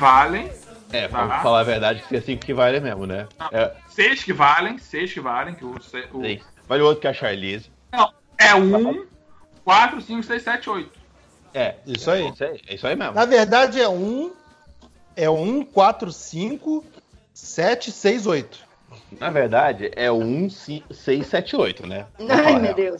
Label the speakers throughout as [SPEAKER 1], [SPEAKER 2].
[SPEAKER 1] valem.
[SPEAKER 2] É,
[SPEAKER 1] Tá.
[SPEAKER 2] pra falar a verdade, que é cinco que vale mesmo, né? É,
[SPEAKER 1] Seis que valem, seis que valem. Que o, o-.
[SPEAKER 2] Vale o outro que é a Charlize.
[SPEAKER 1] Não, é um, quatro, cinco, seis, sete, oito.
[SPEAKER 2] É,
[SPEAKER 3] Isso aí.
[SPEAKER 2] é isso aí, é isso aí mesmo.
[SPEAKER 3] Na verdade é um. É um, quatro, cinco, sete, seis, oito.
[SPEAKER 2] Na verdade, é o 1, 6, 7, 8, né? Vamos
[SPEAKER 4] Ai, meu
[SPEAKER 2] real.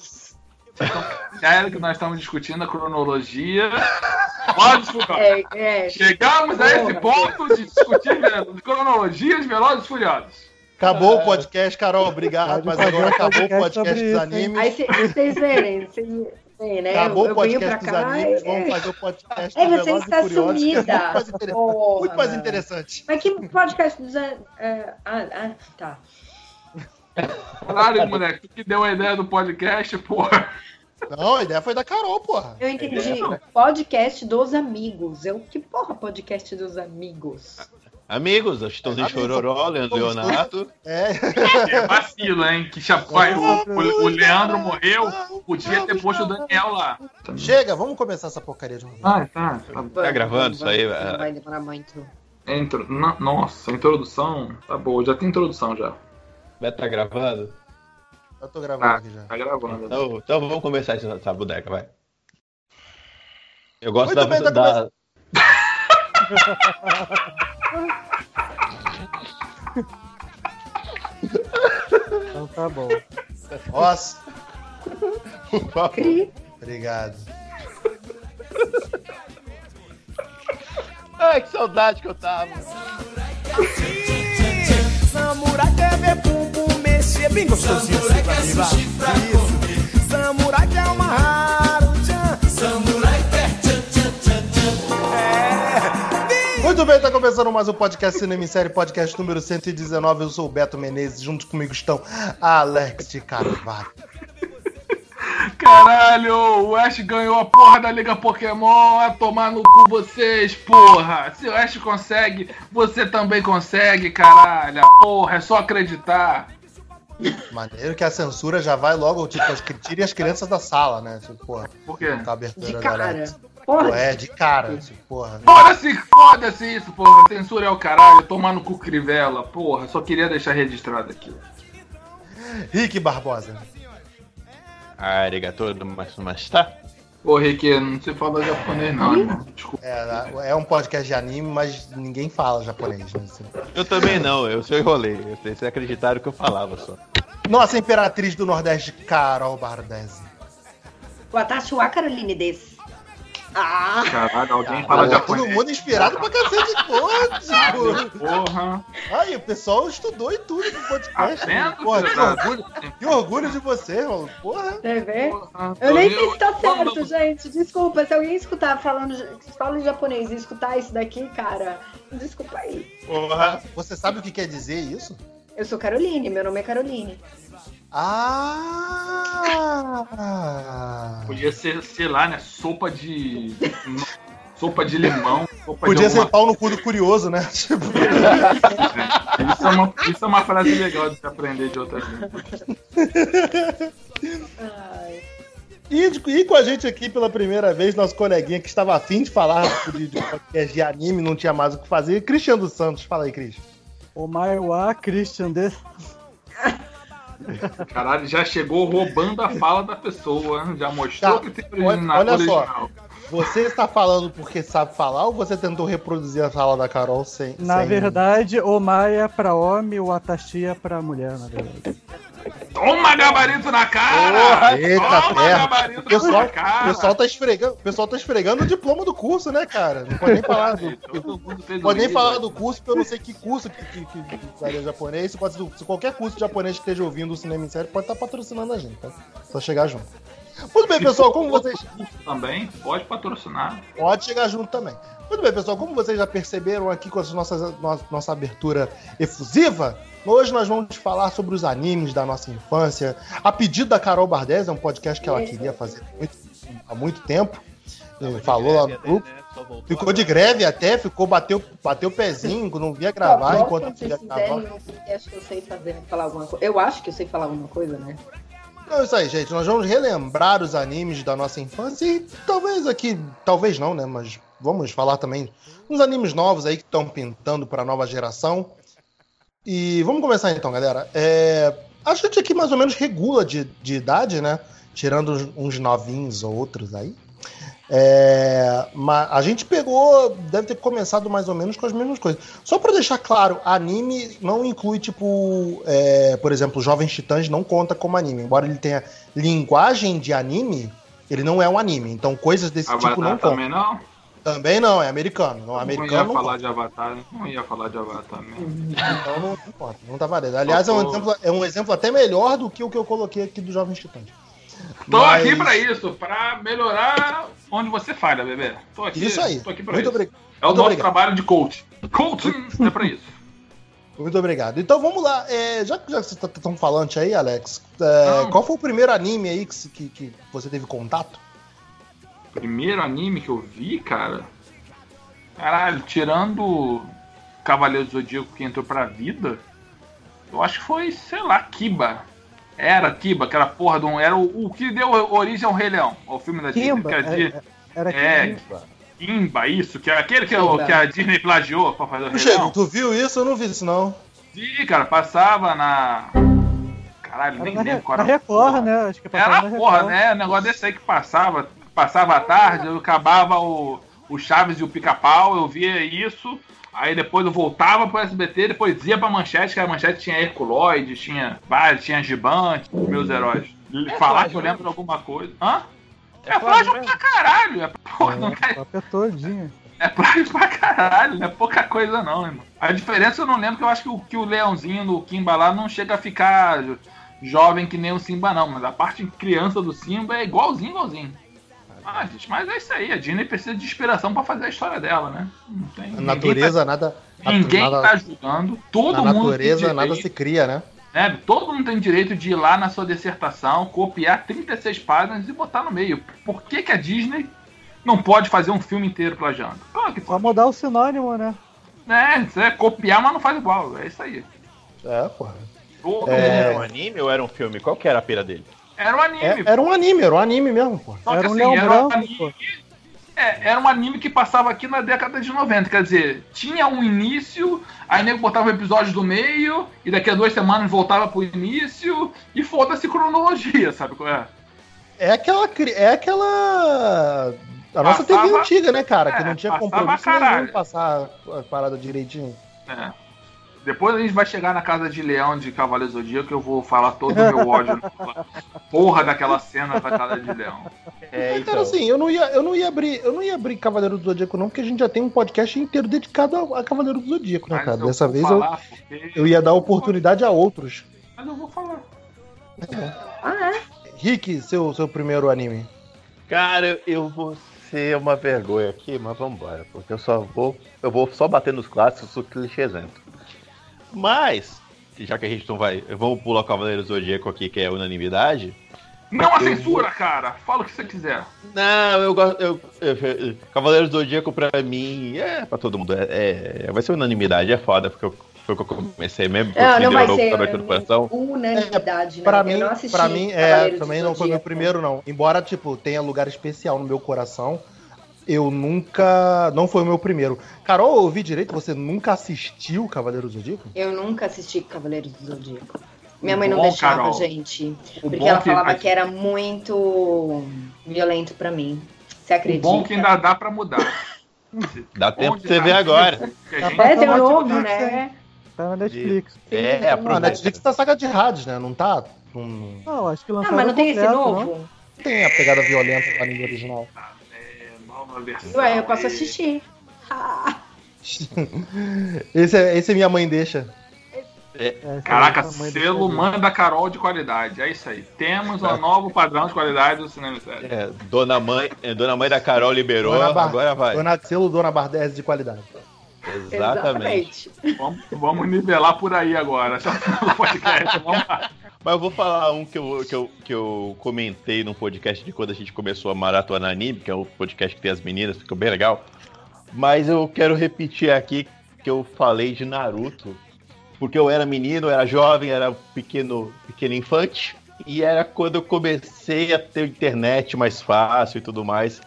[SPEAKER 4] Deus.
[SPEAKER 1] Sério que nós estamos discutindo a cronologia. E Furiosos.
[SPEAKER 4] É, é.
[SPEAKER 1] Chegamos a esse
[SPEAKER 4] Porra,
[SPEAKER 1] ponto de discutir de cronologia de Velozes e Furiosos.
[SPEAKER 3] Acabou o podcast, Carol. Obrigado.
[SPEAKER 5] Pode
[SPEAKER 3] Mas agora acabou o
[SPEAKER 5] podcast
[SPEAKER 3] dos animes.
[SPEAKER 4] Aí cê- vocês verem, vocês veem, né?
[SPEAKER 3] Acabou
[SPEAKER 4] eu,
[SPEAKER 3] o podcast dos
[SPEAKER 4] cá
[SPEAKER 3] animes. Vamos
[SPEAKER 4] é.
[SPEAKER 3] fazer o podcast
[SPEAKER 4] É, você
[SPEAKER 3] e
[SPEAKER 4] está
[SPEAKER 3] Furiosos, que é
[SPEAKER 4] sumida.
[SPEAKER 3] muito mais interessante.
[SPEAKER 4] Porra,
[SPEAKER 3] muito mais interessante.
[SPEAKER 4] Mas que podcast dos. an- é, ah, ah, tá.
[SPEAKER 1] Caralho, moleque, tu que deu a ideia do podcast, porra.
[SPEAKER 3] Não, a ideia foi da Carol, porra.
[SPEAKER 4] Eu entendi. Podcast dos amigos. Eu, que porra, podcast dos amigos?
[SPEAKER 2] Amigos, Chitãozinho
[SPEAKER 3] Amigos.
[SPEAKER 2] Chororó, Leandro
[SPEAKER 3] Vamos
[SPEAKER 2] Leonato.
[SPEAKER 3] É.
[SPEAKER 1] É vacilo, hein? Que chapéu. O, o, o Leandro morreu, podia ter posto o Daniel lá.
[SPEAKER 3] Chega, vamos começar essa porcaria de novo.
[SPEAKER 1] Ah, tá. tá.
[SPEAKER 2] Gravando
[SPEAKER 4] vamos,
[SPEAKER 2] isso aí, é.
[SPEAKER 4] Não vai demorar muito.
[SPEAKER 1] Intro... no- Nossa, a introdução tá boa. Já tem introdução já.
[SPEAKER 2] Beto tá gravando?
[SPEAKER 3] Eu tô gravando
[SPEAKER 1] Tá,
[SPEAKER 3] aqui já.
[SPEAKER 1] tá gravando.
[SPEAKER 2] Então, então vamos começar essa, essa boneca, vai. Eu gosto
[SPEAKER 3] Muito
[SPEAKER 2] da,
[SPEAKER 3] bem, tá
[SPEAKER 2] da,
[SPEAKER 5] Então tá bom.
[SPEAKER 3] Nossa, obrigado.
[SPEAKER 2] Ai, que saudade que eu tava.
[SPEAKER 6] Samurai mexer bem gostosinho assim pra. Isso. Samurai quer uma Haru-chan. Samurai quer tchan tchan tchan tchan. É.
[SPEAKER 3] Muito bem, tá começando mais um podcast Cinema em Série, podcast número 119. Eu sou o Beto Menezes, junto comigo estão Alex de Carvalho.
[SPEAKER 1] Caralho, o Ash ganhou a porra da Liga Pokémon. A tomar no cu vocês, porra. Se o Ash consegue, você também consegue, caralho. Porra, é só acreditar.
[SPEAKER 3] Maneiro que a censura já vai logo, tipo, as, tire as crianças da sala, né? Tipo, porra,
[SPEAKER 1] Por quê?
[SPEAKER 3] a abertura
[SPEAKER 4] De
[SPEAKER 3] da
[SPEAKER 4] cara. Porra,
[SPEAKER 3] É, de cara, tipo, porra.
[SPEAKER 1] Foda-se, foda-se isso, porra. Censura é o caralho. Tomar no cu Crivella, porra. Só queria deixar registrado aqui.
[SPEAKER 3] Rick Barbosa.
[SPEAKER 2] Arigato, mas, mas tá.
[SPEAKER 1] Ô, Rick, não se fala japonês, não, irmão. Desculpa.
[SPEAKER 3] É, é um podcast de anime, mas ninguém fala japonês, né?
[SPEAKER 2] Eu também não, eu só enrolei. Eu- Vocês acreditaram que eu falava só.
[SPEAKER 3] Nossa imperatriz do Nordeste, Carol Bardesi.
[SPEAKER 4] Watashi wa Caroline desse. Ah!
[SPEAKER 1] Caralho, alguém fala
[SPEAKER 3] todo
[SPEAKER 1] japonês.
[SPEAKER 3] mundo inspirado pra cacete, porra, tipo.
[SPEAKER 1] Porra.
[SPEAKER 3] Aí, o pessoal estudou e tudo no podcast.
[SPEAKER 1] Tá
[SPEAKER 3] porra, que orgulho, que orgulho de você, irmão. Porra.
[SPEAKER 4] Quer ver?
[SPEAKER 1] porra.
[SPEAKER 4] Eu nem sei se tá certo, gente. Desculpa, se alguém escutar falando, fala em japonês e escutar isso daqui, cara, desculpa aí.
[SPEAKER 3] Porra. Você sabe o que quer dizer isso?
[SPEAKER 4] Eu sou Caroline, meu nome é Caroline.
[SPEAKER 3] Ah!
[SPEAKER 1] Podia ser, sei lá, né? Sopa de. sopa de limão. Sopa
[SPEAKER 3] Podia
[SPEAKER 1] de
[SPEAKER 3] ser
[SPEAKER 1] alguma-
[SPEAKER 3] pau no cu do curioso, né? Tipo,
[SPEAKER 1] Isso é, uma, isso é uma frase legal de se aprender de outras línguas.
[SPEAKER 4] Ai.
[SPEAKER 3] e, de- e com a gente aqui pela primeira vez, nosso coleguinha que estava afim de falar de, de podcast de anime, não tinha mais o que fazer, Cristian dos Santos. Fala aí, Cris.
[SPEAKER 5] O Maiwa Christian desse.
[SPEAKER 1] Caralho, já chegou roubando a fala da pessoa. Já mostrou
[SPEAKER 3] Tá,
[SPEAKER 1] que tem
[SPEAKER 3] olha-
[SPEAKER 1] original.
[SPEAKER 3] olha só.
[SPEAKER 1] original.
[SPEAKER 3] Você está falando porque sabe falar ou você tentou reproduzir a fala da Carol sem.
[SPEAKER 5] Na
[SPEAKER 3] sem-
[SPEAKER 5] verdade, o Maia é pra homem, o Atashi é pra mulher, na verdade.
[SPEAKER 1] Toma gabarito na cara!
[SPEAKER 3] Eita,
[SPEAKER 1] Toma
[SPEAKER 3] ferro.
[SPEAKER 1] gabarito
[SPEAKER 3] pessoal,
[SPEAKER 1] na cara!
[SPEAKER 3] o pessoal tá esfregando, o pessoal tá esfregando o diploma do curso, né, cara? Não pode nem falar do,
[SPEAKER 1] fez
[SPEAKER 3] pode nem falar
[SPEAKER 1] vídeo.
[SPEAKER 3] do curso, porque eu não sei que curso que, que, que, que japonês. Se, pode, se qualquer curso de japonês que esteja ouvindo o cinema em série, pode estar patrocinando a gente, tá? Só chegar junto. Muito bem, pessoal, como vocês.
[SPEAKER 1] Também pode patrocinar.
[SPEAKER 3] Pode chegar junto também. Muito bem, pessoal, como vocês já perceberam aqui com a nossa, nossa, abertura efusiva, hoje nós vamos falar sobre os animes da nossa infância. A pedido da Carol Bardez, é um podcast que ela queria fazer muito- há muito tempo. Ele falou lá no grupo. Ficou de greve até, ficou, bateu, bateu o pezinho, não via gravar enquanto via
[SPEAKER 4] fizerem
[SPEAKER 3] gravar.
[SPEAKER 4] um podcast que eu sei fazer, falar alguma coisa. Eu acho que eu sei falar alguma coisa, né?
[SPEAKER 3] Então é isso aí, gente. Nós vamos relembrar os animes da nossa infância e talvez aqui, talvez não, né? Mas vamos falar também uns animes novos aí que estão pintando para a nova geração. E vamos começar então, galera. É, a gente aqui mais ou menos regula de, de idade, né? Tirando uns- novinhos ou outros aí. É, mas a gente pegou, deve ter começado mais ou menos com as mesmas coisas. Só pra deixar claro, anime não inclui, tipo, é, por exemplo, Jovens Titãs não conta como anime. Embora ele tenha linguagem de anime, ele não é um anime. Então coisas desse
[SPEAKER 1] Avatar
[SPEAKER 3] tipo não contam.
[SPEAKER 1] também não?
[SPEAKER 3] Também não, é americano. Não,
[SPEAKER 1] Não ia
[SPEAKER 3] americano não
[SPEAKER 1] falar
[SPEAKER 3] conta.
[SPEAKER 1] de Avatar, não ia falar de Avatar mesmo.
[SPEAKER 3] Então não, não conta, não tá valendo. Aliás, é um, exemplo, é um exemplo até melhor do que o que eu coloquei aqui do Jovens Titãs.
[SPEAKER 1] Tô
[SPEAKER 3] Mas-
[SPEAKER 1] aqui pra isso, pra melhorar onde você falha, bebê. Tô aqui,
[SPEAKER 3] Isso aí.
[SPEAKER 1] Tô aqui pra
[SPEAKER 3] Muito
[SPEAKER 1] isso.
[SPEAKER 3] obrigado.
[SPEAKER 1] É o
[SPEAKER 3] Muito
[SPEAKER 1] nosso
[SPEAKER 3] obrigado.
[SPEAKER 1] trabalho de coach. Coaching é pra isso.
[SPEAKER 3] Muito obrigado. Então vamos lá. É, já que já que vocês estão falando aí, Alex, é, qual foi o primeiro anime aí que, que, que você teve contato?
[SPEAKER 1] Primeiro anime que eu vi, cara. Caralho, tirando Cavaleiro do Zodíaco que entrou pra vida, eu acho que foi, sei lá, Kiba. Era Kiba, aquela porra de um. Era o, o que deu origem ao Rei Leão, ao filme da Disney.
[SPEAKER 5] Kimba.
[SPEAKER 1] Que a Di-
[SPEAKER 5] é- Era
[SPEAKER 1] É,
[SPEAKER 5] Kimba.
[SPEAKER 1] Kimba, isso, que é aquele que,
[SPEAKER 4] Kimba.
[SPEAKER 1] que a Disney plagiou pra fazer o Rei
[SPEAKER 3] Chego,
[SPEAKER 1] Leão.
[SPEAKER 3] tu viu isso? Eu não vi isso, não.
[SPEAKER 1] Vi, cara, passava na. Caralho,
[SPEAKER 5] Era
[SPEAKER 1] nem
[SPEAKER 5] na,
[SPEAKER 1] lembro qual
[SPEAKER 5] na
[SPEAKER 1] era. a
[SPEAKER 5] Record,
[SPEAKER 1] porra.
[SPEAKER 5] né? Acho que passava
[SPEAKER 1] Era
[SPEAKER 5] na
[SPEAKER 1] a porra,
[SPEAKER 5] Record.
[SPEAKER 1] né? O negócio desse aí que passava, passava à tarde, eu acabava o, o Chaves e o Pica-Pau, eu via isso, aí depois eu voltava pro SBT, depois ia pra Manchete, que a Manchete tinha Herculoide, tinha vários, tinha Gigante, meus heróis. Falar que eu lembro de alguma coisa. Hã? É, plágio pra caralho, é, porra, não é,
[SPEAKER 5] Cópia todinha.
[SPEAKER 1] é plágio pra caralho, não é pouca coisa não, irmão. A diferença eu não lembro, que eu acho que o, que o leãozinho do Kimba lá não chega a ficar jo- jovem que nem o Simba não, mas a parte criança do Simba é igualzinho, igualzinho. Ah, gente, mas é isso aí, a Disney precisa de inspiração pra fazer a história dela, né? Não tem,
[SPEAKER 3] A
[SPEAKER 1] ninguém
[SPEAKER 3] natureza, nada.
[SPEAKER 1] tá, ninguém
[SPEAKER 3] nada,
[SPEAKER 1] tá julgando, todo
[SPEAKER 3] na
[SPEAKER 1] mundo
[SPEAKER 3] natureza,
[SPEAKER 1] tem
[SPEAKER 3] nada se cria, né?
[SPEAKER 1] né? Todo mundo tem direito de ir lá na sua dissertação, copiar 36 páginas e botar no meio. Por que, que a Disney não pode fazer um filme inteiro plagiando? Claro que
[SPEAKER 5] Só mudar o sinônimo, né?
[SPEAKER 1] É, é copiar, mas não faz igual. É isso aí.
[SPEAKER 3] É, porra.
[SPEAKER 1] Todo
[SPEAKER 3] É.
[SPEAKER 2] Era um anime ou era um filme? Qual que era a pira dele?
[SPEAKER 1] Era um anime.
[SPEAKER 3] É, era um anime, era um anime mesmo, porra.
[SPEAKER 1] Só que
[SPEAKER 5] Era um
[SPEAKER 1] assim,
[SPEAKER 5] leão
[SPEAKER 1] era
[SPEAKER 5] branco,
[SPEAKER 1] um anime.
[SPEAKER 5] pô.
[SPEAKER 1] É, era um anime que passava aqui na década de 90. Quer dizer, tinha um início, aí nego botava um episódio do meio, e daqui a duas semanas voltava pro início, e foda-se cronologia, sabe qual é?
[SPEAKER 3] É aquela. É aquela. A nossa
[SPEAKER 1] Passava-
[SPEAKER 3] TV antiga, né, cara? que
[SPEAKER 1] É,
[SPEAKER 3] não tinha compromisso nenhum passar a parada direitinho.
[SPEAKER 1] É. Depois a gente vai chegar na casa de leão de Cavaleiro Zodíaco que eu vou falar todo o meu ódio porra daquela cena da casa de leão.
[SPEAKER 2] É,
[SPEAKER 3] Cara, assim, eu não ia, eu não ia abrir, eu não ia abrir Cavaleiro do Zodíaco, não, porque a gente já tem um podcast inteiro dedicado a, a Cavaleiro do Zodíaco, né,
[SPEAKER 1] Mas
[SPEAKER 3] cara?
[SPEAKER 1] eu
[SPEAKER 3] Dessa vez eu,
[SPEAKER 1] falar
[SPEAKER 3] eu ia dar oportunidade a outros.
[SPEAKER 1] Mas eu vou falar.
[SPEAKER 4] Ah, é?
[SPEAKER 3] Rick, seu, seu primeiro anime.
[SPEAKER 2] Cara, eu vou ser uma vergonha aqui, mas vambora, porque eu só vou. Eu vou só bater nos clássicos, sou clichêzento. Mas, já que a gente não vai. Vamos pular o Cavaleiro Zodíaco aqui, que é unanimidade.
[SPEAKER 1] Não a
[SPEAKER 2] Eu
[SPEAKER 1] censura, cara. Fala o que você quiser.
[SPEAKER 2] Não, eu gosto. Eu, eu, eu- Cavaleiro Zodíaco pra mim é pra todo mundo. É, é- vai ser unanimidade, é foda, porque eu, foi o que eu comecei mesmo.
[SPEAKER 4] Não,
[SPEAKER 2] porque
[SPEAKER 4] não
[SPEAKER 2] me
[SPEAKER 4] vai ser
[SPEAKER 2] abertura do coração.
[SPEAKER 4] unanimidade, né?
[SPEAKER 3] Pra
[SPEAKER 4] Eu
[SPEAKER 3] mim,
[SPEAKER 4] não assisti
[SPEAKER 3] pra mim é, também não foi meu primeiro, não. Embora, tipo, tenha lugar especial no meu coração, eu nunca. Não foi o meu primeiro. Carol, eu ouvi direito, você nunca assistiu Cavaleiro do Zodíaco?
[SPEAKER 4] Eu nunca assisti Cavaleiros do Zodíaco. Minha mãe não
[SPEAKER 1] Bom,
[SPEAKER 4] deixava,
[SPEAKER 1] Carol.
[SPEAKER 4] gente.
[SPEAKER 1] O
[SPEAKER 4] Porque ela
[SPEAKER 1] que-
[SPEAKER 4] falava que era muito violento pra mim. Você
[SPEAKER 1] O
[SPEAKER 4] acredita?
[SPEAKER 1] bom que ainda dá pra mudar.
[SPEAKER 2] Dá tempo de você
[SPEAKER 1] tá
[SPEAKER 2] ver agora.
[SPEAKER 5] Tá
[SPEAKER 4] É, tem um
[SPEAKER 5] na
[SPEAKER 4] novo,
[SPEAKER 5] Netflix,
[SPEAKER 4] né?
[SPEAKER 5] Tá na Netflix.
[SPEAKER 2] É,
[SPEAKER 3] Não, a
[SPEAKER 2] aproveita.
[SPEAKER 3] Netflix tá saga de rádios, né? Não tá. Não, não
[SPEAKER 5] Não, acho que
[SPEAKER 4] Ah,
[SPEAKER 5] lançaram
[SPEAKER 4] mas não tem esse
[SPEAKER 5] completo,
[SPEAKER 4] novo?
[SPEAKER 3] tem a pegada violenta do anime original.
[SPEAKER 1] Nova versão
[SPEAKER 4] Ué, eu posso
[SPEAKER 1] aí.
[SPEAKER 4] assistir.
[SPEAKER 3] Esse é, esse é minha mãe deixa.
[SPEAKER 5] É,
[SPEAKER 1] Caraca,
[SPEAKER 5] é a mãe do
[SPEAKER 1] selo manda Carol de qualidade. É isso aí. Temos um novo padrão de qualidade do cinema e série.
[SPEAKER 2] É, dona mãe, é, dona mãe da Carol liberou,
[SPEAKER 3] Dona Bar-
[SPEAKER 2] agora vai.
[SPEAKER 3] Dona Selo Dona Bardese de qualidade.
[SPEAKER 2] Exatamente.
[SPEAKER 1] Vamos, vamos nivelar por aí agora. Tá no podcast. Vamos lá.
[SPEAKER 2] Mas eu vou falar um que eu, que, eu, que eu comentei num podcast de quando a gente começou a maratona anime, que é o podcast que tem as meninas, ficou bem legal. Mas eu quero repetir aqui que eu falei de Naruto. Porque eu era menino, eu era jovem, era pequeno, pequeno infante. E era quando eu comecei a ter internet mais fácil e tudo mais.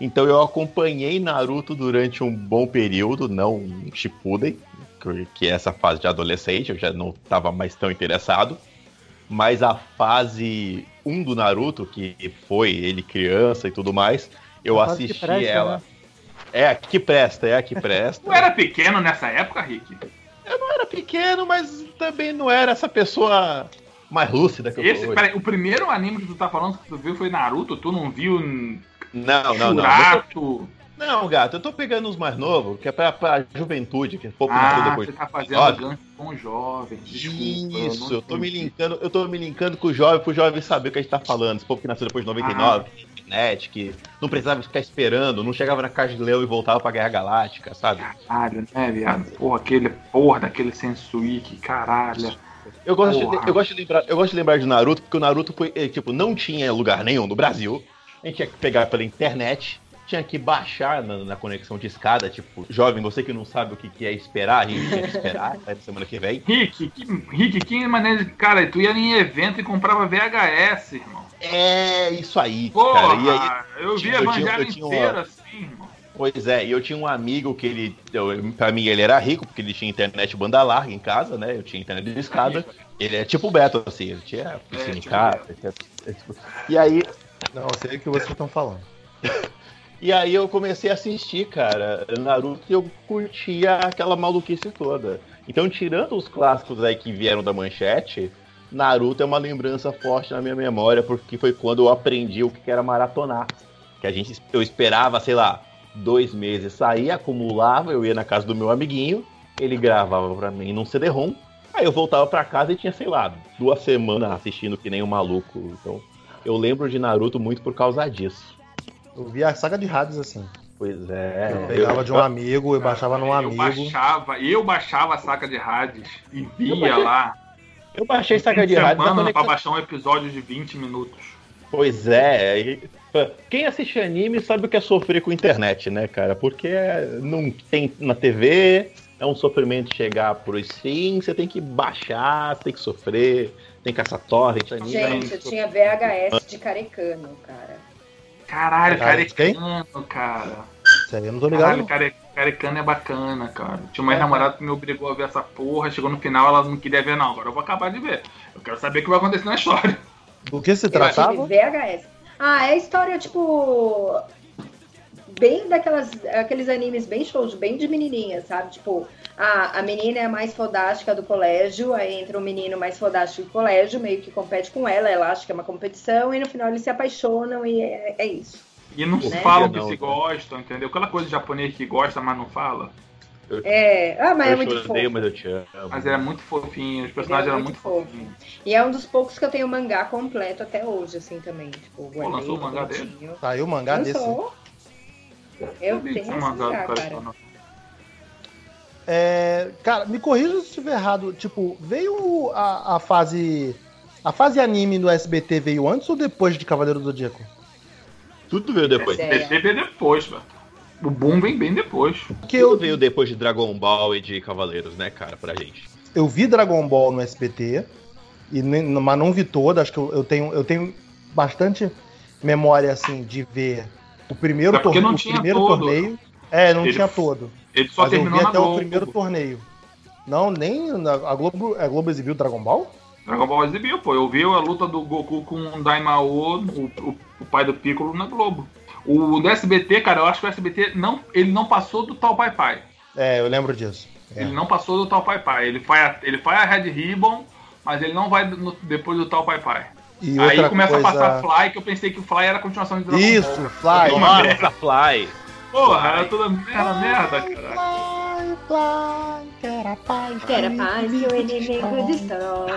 [SPEAKER 2] Então eu acompanhei Naruto durante um bom período, não um Shippuden, que- é essa fase de adolescente, eu já não estava mais tão interessado. Mas a fase 1 do Naruto, que foi ele criança e tudo mais, eu
[SPEAKER 5] A
[SPEAKER 2] assisti
[SPEAKER 5] presta,
[SPEAKER 2] ela.
[SPEAKER 5] né?
[SPEAKER 2] É a que presta, é a que presta.
[SPEAKER 1] Tu era pequeno nessa época, Rick?
[SPEAKER 2] Eu não era pequeno, mas também não era essa pessoa mais lúcida que eu
[SPEAKER 1] Esse, peraí, o primeiro anime que tu tá falando que tu viu foi Naruto, tu não viu
[SPEAKER 2] Não, não, não. Não,
[SPEAKER 1] Churato?
[SPEAKER 2] Não, gato, eu tô pegando os mais novos, que é pra, pra juventude, que é pouco nasceu
[SPEAKER 1] Ah,
[SPEAKER 2] depois.
[SPEAKER 1] você tá fazendo
[SPEAKER 2] Jovem.
[SPEAKER 1] gancho com o jovem. Desculpa,
[SPEAKER 2] Isso,
[SPEAKER 1] não
[SPEAKER 2] eu tô me linkando, eu tô me linkando com o jovem, pro jovem saber o que a gente tá falando. Esse povo que nasceu depois de 99, que tem internet, que não precisava ficar esperando, não chegava na Caixa de Leão e voltava pra Guerra Galáctica, sabe?
[SPEAKER 1] Caralho, né, viado? Porra, aquele porra daquele Sensuik, caralho.
[SPEAKER 2] Eu gosto, de, eu, gosto de lembrar, eu gosto de lembrar de Naruto, porque o Naruto foi, eh, tipo, não tinha lugar nenhum no Brasil. A gente tinha que pegar pela internet, tinha que baixar na, na conexão de escada, tipo, jovem, você que não sabe o que, que é esperar, a gente tinha que esperar até semana que vem.
[SPEAKER 1] Rick, que, Rick, que maneira de. Cara, tu ia em evento e comprava VHS, irmão.
[SPEAKER 2] É isso aí,
[SPEAKER 1] Porra,
[SPEAKER 2] cara. E aí,
[SPEAKER 1] eu vi a Evangelho
[SPEAKER 2] tinha uma-
[SPEAKER 1] assim, irmão.
[SPEAKER 2] Pois é, e eu tinha um amigo que ele, eu, pra mim ele era rico, porque ele tinha internet banda larga em casa, né? Eu tinha internet de escada. Ele é tipo o Beto, assim, ele tinha piscina em
[SPEAKER 1] tipo
[SPEAKER 2] casa. tinha- é tipo- E aí,
[SPEAKER 3] Não, eu sei o que vocês estão falando.
[SPEAKER 2] e aí eu comecei a assistir, cara, Naruto e eu curtia aquela maluquice toda. Então, tirando os clássicos aí que vieram da manchete, Naruto é uma lembrança forte na minha memória, porque foi quando eu aprendi o que era maratonar. Que a gente, eu esperava, sei lá, dois meses sair, acumulava, eu ia na casa do meu amiguinho, ele gravava pra mim num CD-ROM, aí eu voltava pra casa e tinha, sei lá, duas semanas assistindo que nem um maluco. Então, eu lembro de Naruto muito por causa disso.
[SPEAKER 3] Eu vi a saga de Hades assim.
[SPEAKER 2] Pois é.
[SPEAKER 3] Eu pegava de um amigo, eu baixava num
[SPEAKER 1] eu
[SPEAKER 3] amigo.
[SPEAKER 1] baixava, eu baixava a saca de Hades e via lá.
[SPEAKER 2] Eu baixei Saga de Rádio na
[SPEAKER 1] semana pra baixar um episódio de 20 minutos.
[SPEAKER 2] Pois é. e, Quem assiste anime sabe o que é sofrer com internet, né, cara? Porque não tem na TV, é um sofrimento chegar por stream, você tem que baixar, você tem que sofrer, tem que essa torrent anime.
[SPEAKER 4] Gente, eu tinha VHS de carecano, cara.
[SPEAKER 1] Caralho,
[SPEAKER 3] Caralho, quem?
[SPEAKER 1] carecano, cara.
[SPEAKER 3] Isso aí eu não tô ligado.
[SPEAKER 1] Caralho, care, carecano é bacana, cara. Tinha uma ex-namorada que me obrigou a ver essa porra, chegou no final, ela não queria ver, não. Agora eu vou acabar de ver. Eu quero saber o que vai acontecer na história.
[SPEAKER 3] Do que se tratava?
[SPEAKER 4] VHS. Ah, é a história, tipo. Bem daquelas. Aqueles animes bem shows, bem de menininha, sabe? Tipo, a, a menina é a mais fodástica do colégio, aí entra um menino mais fodástico do colégio, meio que compete com ela, ela acha que é uma competição, e no final eles se apaixonam e é, é isso.
[SPEAKER 1] E não
[SPEAKER 4] Né?
[SPEAKER 1] falam que
[SPEAKER 2] Não,
[SPEAKER 1] se gostam, entendeu? Aquela coisa de japonês que gosta, mas não fala.
[SPEAKER 4] É. Ah, mas é
[SPEAKER 2] eu
[SPEAKER 4] muito
[SPEAKER 2] te odeio,
[SPEAKER 4] fofo.
[SPEAKER 2] mas eu te amo.
[SPEAKER 1] Mas era muito fofinho, os personagens
[SPEAKER 4] é
[SPEAKER 1] eram
[SPEAKER 4] muito
[SPEAKER 1] muito fofinhos.
[SPEAKER 4] E é um dos poucos que eu tenho mangá completo até hoje, assim, também. Tipo, guardei
[SPEAKER 1] lançou o mangá dele?
[SPEAKER 3] Saiu o mangá desse.
[SPEAKER 4] Lançou. Eu
[SPEAKER 1] vi que
[SPEAKER 4] tenho mangá,
[SPEAKER 1] para
[SPEAKER 4] cara.
[SPEAKER 3] É, cara, me corrija se estiver errado. Tipo, veio a, a fase. A fase anime do SBT veio antes ou depois de Cavaleiro do Zodíaco?
[SPEAKER 2] Tudo veio depois.
[SPEAKER 4] É.
[SPEAKER 1] DC veio depois, velho. O boom vem bem depois.
[SPEAKER 2] Tudo
[SPEAKER 3] eu,
[SPEAKER 2] veio depois de Dragon Ball e de Cavaleiros, né, cara, pra gente.
[SPEAKER 3] eu vi Dragon Ball no SBT, e nem- mas não vi toda. Acho que eu, eu tenho, eu tenho bastante memória assim de ver o primeiro,
[SPEAKER 1] É não
[SPEAKER 3] o
[SPEAKER 1] tinha
[SPEAKER 3] primeiro
[SPEAKER 1] todo.
[SPEAKER 3] torneio. É, não
[SPEAKER 1] Ele-
[SPEAKER 3] tinha todo.
[SPEAKER 1] Ele só
[SPEAKER 3] mas eu
[SPEAKER 1] terminou
[SPEAKER 3] vi
[SPEAKER 1] na
[SPEAKER 3] até
[SPEAKER 1] Globo.
[SPEAKER 3] o primeiro torneio. Não, nem na- a Globo, a Globo exibiu Dragon Ball?
[SPEAKER 1] Dragon Ball exibiu, pô. Eu vi a luta do Goku com o Daimao, o, o, o pai do Piccolo, na Globo. O do SBT, cara, eu acho que o SBT não, ele não passou do tal Pai Pai.
[SPEAKER 3] É, eu lembro disso. É.
[SPEAKER 1] Ele não passou do tal Pai Pai. Ele faz, a- ele faz a Red Ribbon, mas ele não vai no- depois do tal Pai Pai.
[SPEAKER 3] E
[SPEAKER 1] Aí começa
[SPEAKER 3] coisa...
[SPEAKER 1] a passar Fly, que eu pensei que o Fly era a continuação de Dragon
[SPEAKER 3] Isso,
[SPEAKER 1] Ball.
[SPEAKER 3] Fly.
[SPEAKER 2] Nossa, Fly!
[SPEAKER 1] Porra, era toda merda, merda, cara.
[SPEAKER 3] Fly, fly, quero a paz.
[SPEAKER 4] Quero a paz que o inimigo destrói.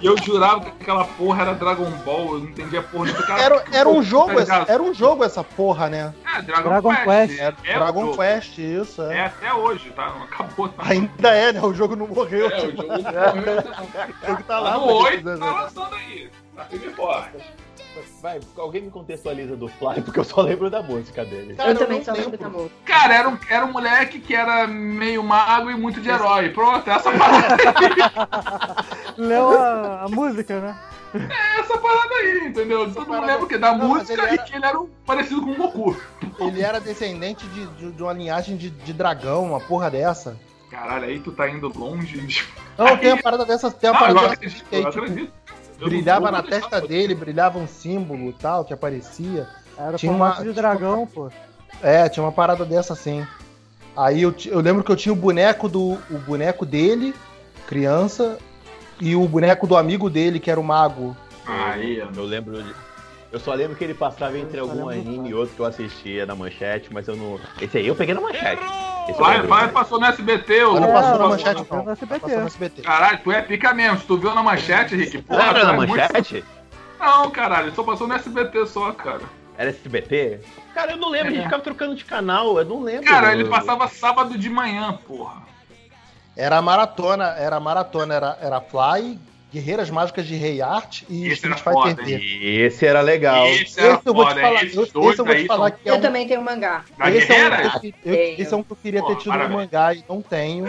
[SPEAKER 1] E eu jurava que aquela porra era Dragon Ball, eu não entendia porra nenhuma. Cara,
[SPEAKER 3] Era, era um jogo,
[SPEAKER 1] tá
[SPEAKER 3] essa, era um jogo essa porra, né?
[SPEAKER 1] É, Dragon,
[SPEAKER 5] Dragon
[SPEAKER 1] Quest.
[SPEAKER 5] Quest.
[SPEAKER 1] É o
[SPEAKER 3] Dragon
[SPEAKER 1] jogo.
[SPEAKER 3] Quest, isso. É.
[SPEAKER 1] É até hoje, tá? Não acabou. Tá?
[SPEAKER 3] Ainda é, né? O jogo não morreu.
[SPEAKER 1] É, o
[SPEAKER 3] tipo,
[SPEAKER 1] jogo não morreu,
[SPEAKER 3] o jogo tá lá.
[SPEAKER 1] No
[SPEAKER 3] quem
[SPEAKER 1] 8
[SPEAKER 3] quiser
[SPEAKER 1] tá lançando aí. Tá firme forte.
[SPEAKER 2] Vai, alguém me contextualiza do Fly, porque eu só lembro da música dele.
[SPEAKER 3] Cara,
[SPEAKER 4] eu também
[SPEAKER 3] não
[SPEAKER 4] só lembro
[SPEAKER 3] lembro.
[SPEAKER 4] da música.
[SPEAKER 1] Cara, era um, era um moleque que era meio mago e muito de herói. Pronto, essa parada.
[SPEAKER 5] Leu a, a música, né?
[SPEAKER 1] É essa parada aí, entendeu? Todo mundo lembra que da
[SPEAKER 3] Não,
[SPEAKER 1] música
[SPEAKER 3] ele era-
[SPEAKER 1] e que ele era um- parecido com o Goku.
[SPEAKER 3] Ele era descendente de, de, de uma linhagem de, de dragão, uma porra dessa.
[SPEAKER 1] Caralho, aí tu tá indo longe.
[SPEAKER 3] Não, tem uma parada dessa, tem uma
[SPEAKER 1] Não, eu
[SPEAKER 3] parada dessa
[SPEAKER 1] acredito,
[SPEAKER 3] aí,
[SPEAKER 1] eu
[SPEAKER 3] tipo,
[SPEAKER 1] acredito. Eu
[SPEAKER 3] brilhava na testa
[SPEAKER 1] você.
[SPEAKER 3] dele, brilhava um símbolo e tal, que aparecia.
[SPEAKER 5] Era
[SPEAKER 3] Tinha uma-
[SPEAKER 5] de dragão, pô.
[SPEAKER 3] É, tinha uma parada dessa assim. Aí eu, eu lembro que eu tinha o boneco do. o boneco dele, criança, e o boneco do amigo dele, que era o mago.
[SPEAKER 1] Aí.
[SPEAKER 2] Eu lembro. de- Eu só lembro que ele passava entre algum anime e outro que eu assistia na manchete, mas eu não. Esse aí eu peguei na manchete. Esse
[SPEAKER 1] Vai,
[SPEAKER 2] lembro.
[SPEAKER 1] vai, passou no SBT.
[SPEAKER 3] Mas não
[SPEAKER 1] o-
[SPEAKER 3] passou na manchete, não.
[SPEAKER 5] SBT.
[SPEAKER 3] Passou no SBT.
[SPEAKER 1] Caralho, tu é pica mesmo. Se tu viu na manchete, Rick,
[SPEAKER 2] Não
[SPEAKER 1] porra,
[SPEAKER 2] era
[SPEAKER 1] tu
[SPEAKER 2] na
[SPEAKER 1] é muito-
[SPEAKER 2] manchete?
[SPEAKER 1] Não, caralho, só passou no SBT só, cara.
[SPEAKER 2] Era SBT? Cara, eu não lembro, a gente
[SPEAKER 1] É.
[SPEAKER 2] ficava trocando de canal, eu não lembro.
[SPEAKER 1] Cara, ele passava sábado de manhã, porra.
[SPEAKER 3] Era a maratona, era a maratona, era, era Fly, Guerreiras Mágicas de Rei Art e
[SPEAKER 1] Esse
[SPEAKER 3] Street Fighter.
[SPEAKER 2] E Esse era legal.
[SPEAKER 1] Esse era
[SPEAKER 3] Esse eu vou te
[SPEAKER 1] foda,
[SPEAKER 3] falar,
[SPEAKER 1] esses
[SPEAKER 3] esse eu vou te falar
[SPEAKER 1] são-
[SPEAKER 3] que é
[SPEAKER 4] Eu
[SPEAKER 3] um,
[SPEAKER 4] também tenho mangá.
[SPEAKER 3] Esse é um que eu, eu- esse é um que eu queria ter
[SPEAKER 1] Pô,
[SPEAKER 3] tido
[SPEAKER 1] parabéns.
[SPEAKER 3] no mangá e não tenho.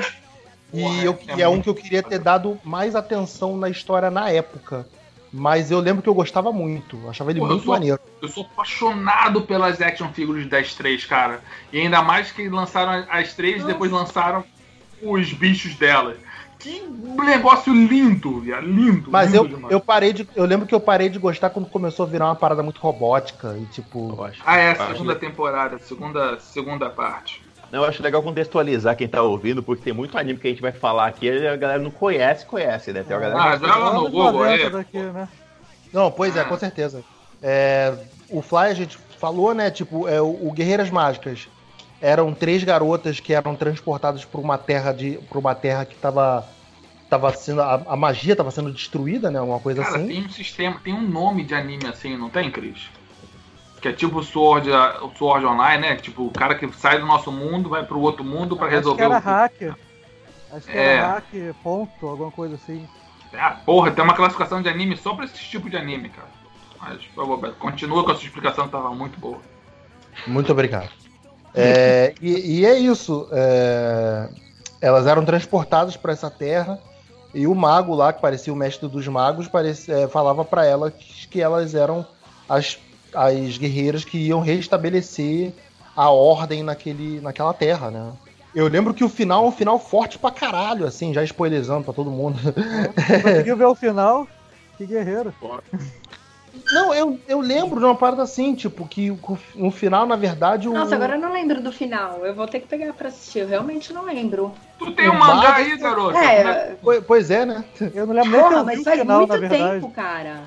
[SPEAKER 3] E,
[SPEAKER 1] Porra,
[SPEAKER 3] eu,
[SPEAKER 1] é
[SPEAKER 3] e é um que eu queria ter dado mais atenção na história na época. Mas eu lembro que eu gostava muito. eu Achava ele
[SPEAKER 1] eu
[SPEAKER 3] muito
[SPEAKER 1] sou-
[SPEAKER 3] maneiro.
[SPEAKER 1] Eu sou apaixonado pelas action figures das três, cara. E ainda mais que lançaram as três e depois lançaram os bichos delas. Que negócio lindo, viado, lindo.
[SPEAKER 3] Mas
[SPEAKER 1] lindo
[SPEAKER 3] eu,
[SPEAKER 1] demais.
[SPEAKER 3] eu parei de. Eu lembro que eu parei de gostar quando começou a virar uma parada muito robótica. E tipo.
[SPEAKER 2] Eu acho.
[SPEAKER 1] Ah, é, a segunda temporada, segunda, segunda parte.
[SPEAKER 2] Não, eu acho legal contextualizar quem tá ouvindo, porque tem muito anime que a gente vai falar aqui e a galera não conhece, conhece, né? Tem uma galera
[SPEAKER 1] Ah, joga no Google
[SPEAKER 5] 90
[SPEAKER 1] aí.
[SPEAKER 5] daqui, né?
[SPEAKER 3] Não, pois é,
[SPEAKER 1] Ah.
[SPEAKER 3] com certeza. É, o Fly, a gente falou, né? Tipo, é, o, o Guerreiras Mágicas eram três garotas que eram transportadas por uma terra de. por uma terra que tava. Tava sendo. A, a magia tava sendo destruída, né? Uma coisa
[SPEAKER 1] Cara,
[SPEAKER 3] assim.
[SPEAKER 1] tem um sistema, tem um nome de anime assim, não tem, Cris? Que é tipo o Sword, o Sword Online, né? Tipo, o cara que sai do nosso mundo, vai pro outro mundo pra
[SPEAKER 5] Acho que
[SPEAKER 1] resolver
[SPEAKER 5] era
[SPEAKER 1] o.
[SPEAKER 5] hacker. Acho que
[SPEAKER 1] É.
[SPEAKER 5] era hack, ponto, alguma coisa assim.
[SPEAKER 1] Ah, porra, tem uma classificação de anime só pra esse tipo de anime, cara. Mas, por favor, Beto, continua com a sua explicação que tava muito boa.
[SPEAKER 3] Muito obrigado. É, e, e é isso. é, elas eram transportadas para essa terra e o mago lá, que parecia o mestre dos magos, parece, é, falava para elas que elas eram as, as guerreiras que iam restabelecer a ordem naquele, naquela terra, né? Eu lembro que o final é um final forte pra caralho, assim, já spoilerizando pra todo mundo.
[SPEAKER 5] Conseguiu ver o final? Que guerreiro.
[SPEAKER 3] Não, eu, eu lembro de uma parada assim, tipo, que o- no final, na verdade, o.
[SPEAKER 4] Nossa, agora eu não lembro do final. Eu vou ter que pegar pra assistir. Eu realmente não lembro.
[SPEAKER 1] Tu tem um mangá
[SPEAKER 3] mago-
[SPEAKER 1] aí, garoto?
[SPEAKER 4] É,
[SPEAKER 3] Pois, pois é, né?
[SPEAKER 5] Eu não lembro
[SPEAKER 4] porra, mas faz
[SPEAKER 5] final,
[SPEAKER 4] muito
[SPEAKER 5] na verdade.
[SPEAKER 4] tempo, cara.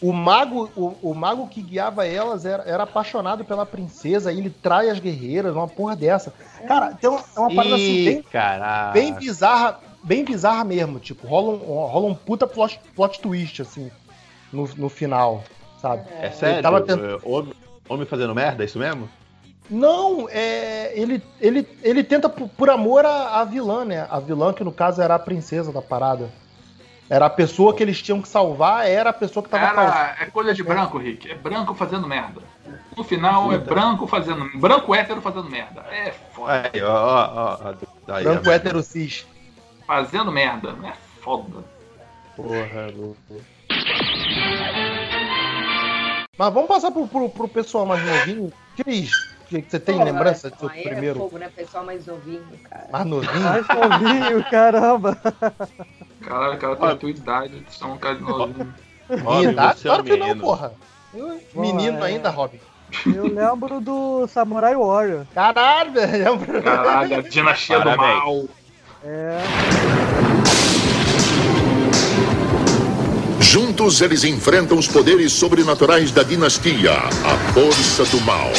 [SPEAKER 3] O mago, o, o mago que guiava elas era, era apaixonado pela princesa e ele trai as guerreiras, uma porra dessa. Cara, tem uma, é uma parada assim
[SPEAKER 2] Ih,
[SPEAKER 3] bem, bem bizarra, bem bizarra mesmo. Tipo, rola um, rola um puta plot, plot twist, assim, no, no final, sabe?
[SPEAKER 2] É sério?
[SPEAKER 3] Ele tava tent-
[SPEAKER 2] É, Homem, homem fazendo merda, é isso mesmo?
[SPEAKER 3] Não, é, ele, ele, ele tenta por, por amor à, vilã, né? A vilã, que no caso era a princesa da parada. Era a pessoa que eles tinham que salvar, era a pessoa que tava causando.
[SPEAKER 1] Era, é coisa de branco, Rick. É branco fazendo merda. No final é branco fazendo. Branco hétero fazendo merda. É foda.
[SPEAKER 2] Aí, ó, ó, ó. Aí,
[SPEAKER 3] Branco
[SPEAKER 2] ó.
[SPEAKER 3] hétero cis.
[SPEAKER 1] Fazendo merda. É foda.
[SPEAKER 2] Porra, louco.
[SPEAKER 3] Mas vamos passar pro, pro, pro pessoal mais novinho. Cris, que você tem
[SPEAKER 4] Porra,
[SPEAKER 3] lembrança do seu
[SPEAKER 4] aí
[SPEAKER 3] primeiro
[SPEAKER 4] É fogo, né? Pessoal mais novinho, cara.
[SPEAKER 3] mais novinho?
[SPEAKER 5] Mais novinho, caramba.
[SPEAKER 1] Caralho, o cara tem a tua idade. São um cara de novinho.
[SPEAKER 3] Minha idade?
[SPEAKER 2] é
[SPEAKER 3] Claro que não,
[SPEAKER 2] menino.
[SPEAKER 3] porra. Eu- menino
[SPEAKER 5] é.
[SPEAKER 3] ainda, Robin.
[SPEAKER 5] Eu lembro do Samurai Warrior.
[SPEAKER 3] Caralho, velho.
[SPEAKER 1] Caralho, a dinastia do mal.
[SPEAKER 5] É,
[SPEAKER 7] Juntos eles enfrentam os poderes sobrenaturais da dinastia, a força do mal.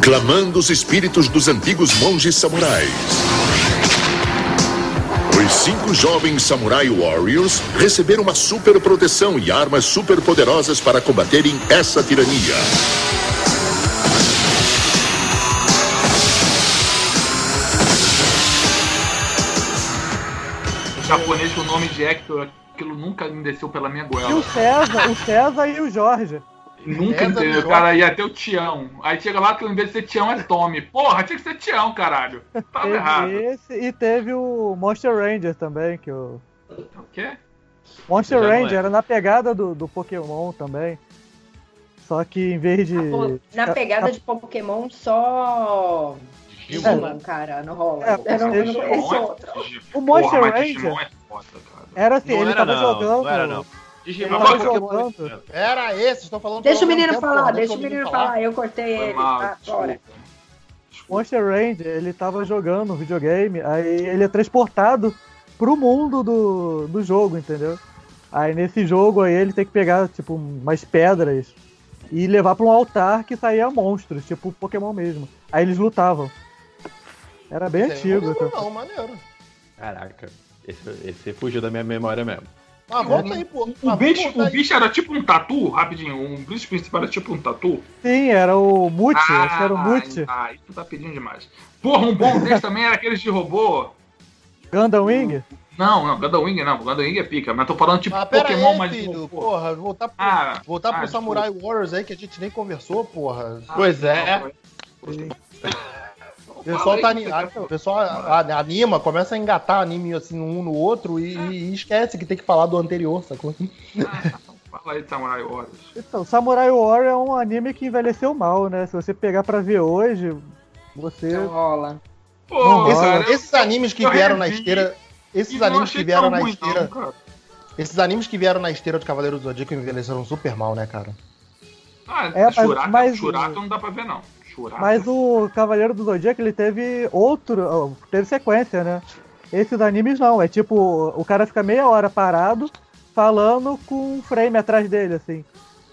[SPEAKER 7] Clamando os espíritos dos antigos monges samurais. Os cinco jovens Samurai Warriors receberam uma super proteção e armas super poderosas para combaterem essa tirania.
[SPEAKER 1] O japonês o nome de Hector, aquilo nunca me desceu pela minha
[SPEAKER 5] e o
[SPEAKER 1] goela.
[SPEAKER 5] César, o César e o Jorge.
[SPEAKER 1] Nunca
[SPEAKER 3] César
[SPEAKER 1] entendeu. O cara ia ter o Tião. Aí chega lá que ao invés de ser Tião é Tommy. Porra, tinha que ser Tião, caralho. Tava errado.
[SPEAKER 5] Teve esse e teve o Monster Ranger também, que o.
[SPEAKER 1] O quê?
[SPEAKER 5] Monster
[SPEAKER 2] Já não
[SPEAKER 5] Range
[SPEAKER 2] é.
[SPEAKER 5] era na pegada do, do Pokémon também. Só que em vez de.
[SPEAKER 4] Na pegada de Pokémon, só. Digimon, cara, não rola.
[SPEAKER 5] É, Digimon
[SPEAKER 4] conheço
[SPEAKER 1] é-
[SPEAKER 4] outro.
[SPEAKER 5] O Monster Ranger
[SPEAKER 1] é
[SPEAKER 5] era assim,
[SPEAKER 2] Não
[SPEAKER 5] ele
[SPEAKER 2] era
[SPEAKER 5] tava
[SPEAKER 2] não,
[SPEAKER 5] jogando.
[SPEAKER 2] não era não. Digimon
[SPEAKER 5] tava
[SPEAKER 2] é
[SPEAKER 5] jogando.
[SPEAKER 3] Era esse, estão falando
[SPEAKER 4] Deixa o menino falar, deixa o menino falar. Eu cortei
[SPEAKER 1] Foi
[SPEAKER 4] ele.
[SPEAKER 1] desculpa.
[SPEAKER 5] Monster Ranger, ele tava jogando um videogame, aí ele é transportado pro mundo do, do jogo, entendeu? Aí nesse jogo aí ele tem que pegar, tipo, umas pedras e levar pra um altar que saía monstros, tipo Pokémon mesmo. Aí eles lutavam. Era bem
[SPEAKER 3] Não
[SPEAKER 5] antigo.
[SPEAKER 3] lembro
[SPEAKER 5] então.
[SPEAKER 3] Não, maneiro.
[SPEAKER 2] Caraca, esse, esse fugiu da minha memória mesmo.
[SPEAKER 3] Ah, volta aí, pô.
[SPEAKER 1] O
[SPEAKER 3] Ah,
[SPEAKER 1] bicho, o
[SPEAKER 3] aí.
[SPEAKER 1] bicho era tipo um tatu, rapidinho. O bicho principal era tipo um tatu.
[SPEAKER 5] Sim, era o Mute, acho que era o Mute.
[SPEAKER 1] Ah, isso tá pedindo demais. Porra, um bom desse também era aqueles de robô.
[SPEAKER 5] Gundam Wing?
[SPEAKER 1] Não, não, Gundam Wing não. Gundam Wing é pica. Mas tô falando tipo
[SPEAKER 3] Ah,
[SPEAKER 1] Pokémon,
[SPEAKER 3] aí,
[SPEAKER 1] mas de
[SPEAKER 3] filho. Porra, voltar pro,
[SPEAKER 1] Ah,
[SPEAKER 3] voltar pro
[SPEAKER 1] ah,
[SPEAKER 3] Samurai Warriors aí, que a gente nem conversou, porra.
[SPEAKER 2] Pois é.
[SPEAKER 3] O pessoal, tá, ani- ah, o pessoal a- anima, começa a engatar anime assim um no outro e, e esquece que tem que falar do anterior, sacou?
[SPEAKER 1] Fala aí de Samurai Warriors.
[SPEAKER 5] Então, Samurai Warrior é um anime que envelheceu mal, né? Se você pegar pra ver hoje, você.
[SPEAKER 4] Não rola.
[SPEAKER 1] Pô,
[SPEAKER 5] Não,
[SPEAKER 3] Esses,
[SPEAKER 1] cara,
[SPEAKER 3] esses animes que vieram na esteira. Esses animes que vieram na esteira.
[SPEAKER 1] não.
[SPEAKER 3] Esses animes que vieram na esteira de Cavaleiro do Zodíaco envelheceram super mal, né, cara?
[SPEAKER 1] Ah,
[SPEAKER 5] É, mas-
[SPEAKER 1] Shurata,
[SPEAKER 5] mas-
[SPEAKER 1] Shurata não dá pra ver, não. Shurata.
[SPEAKER 5] Mas o Cavaleiro do Zodíaco, ele teve outro. Teve sequência, né? Esses animes não. É tipo, o cara fica meia hora parado, falando com um frame atrás dele, assim.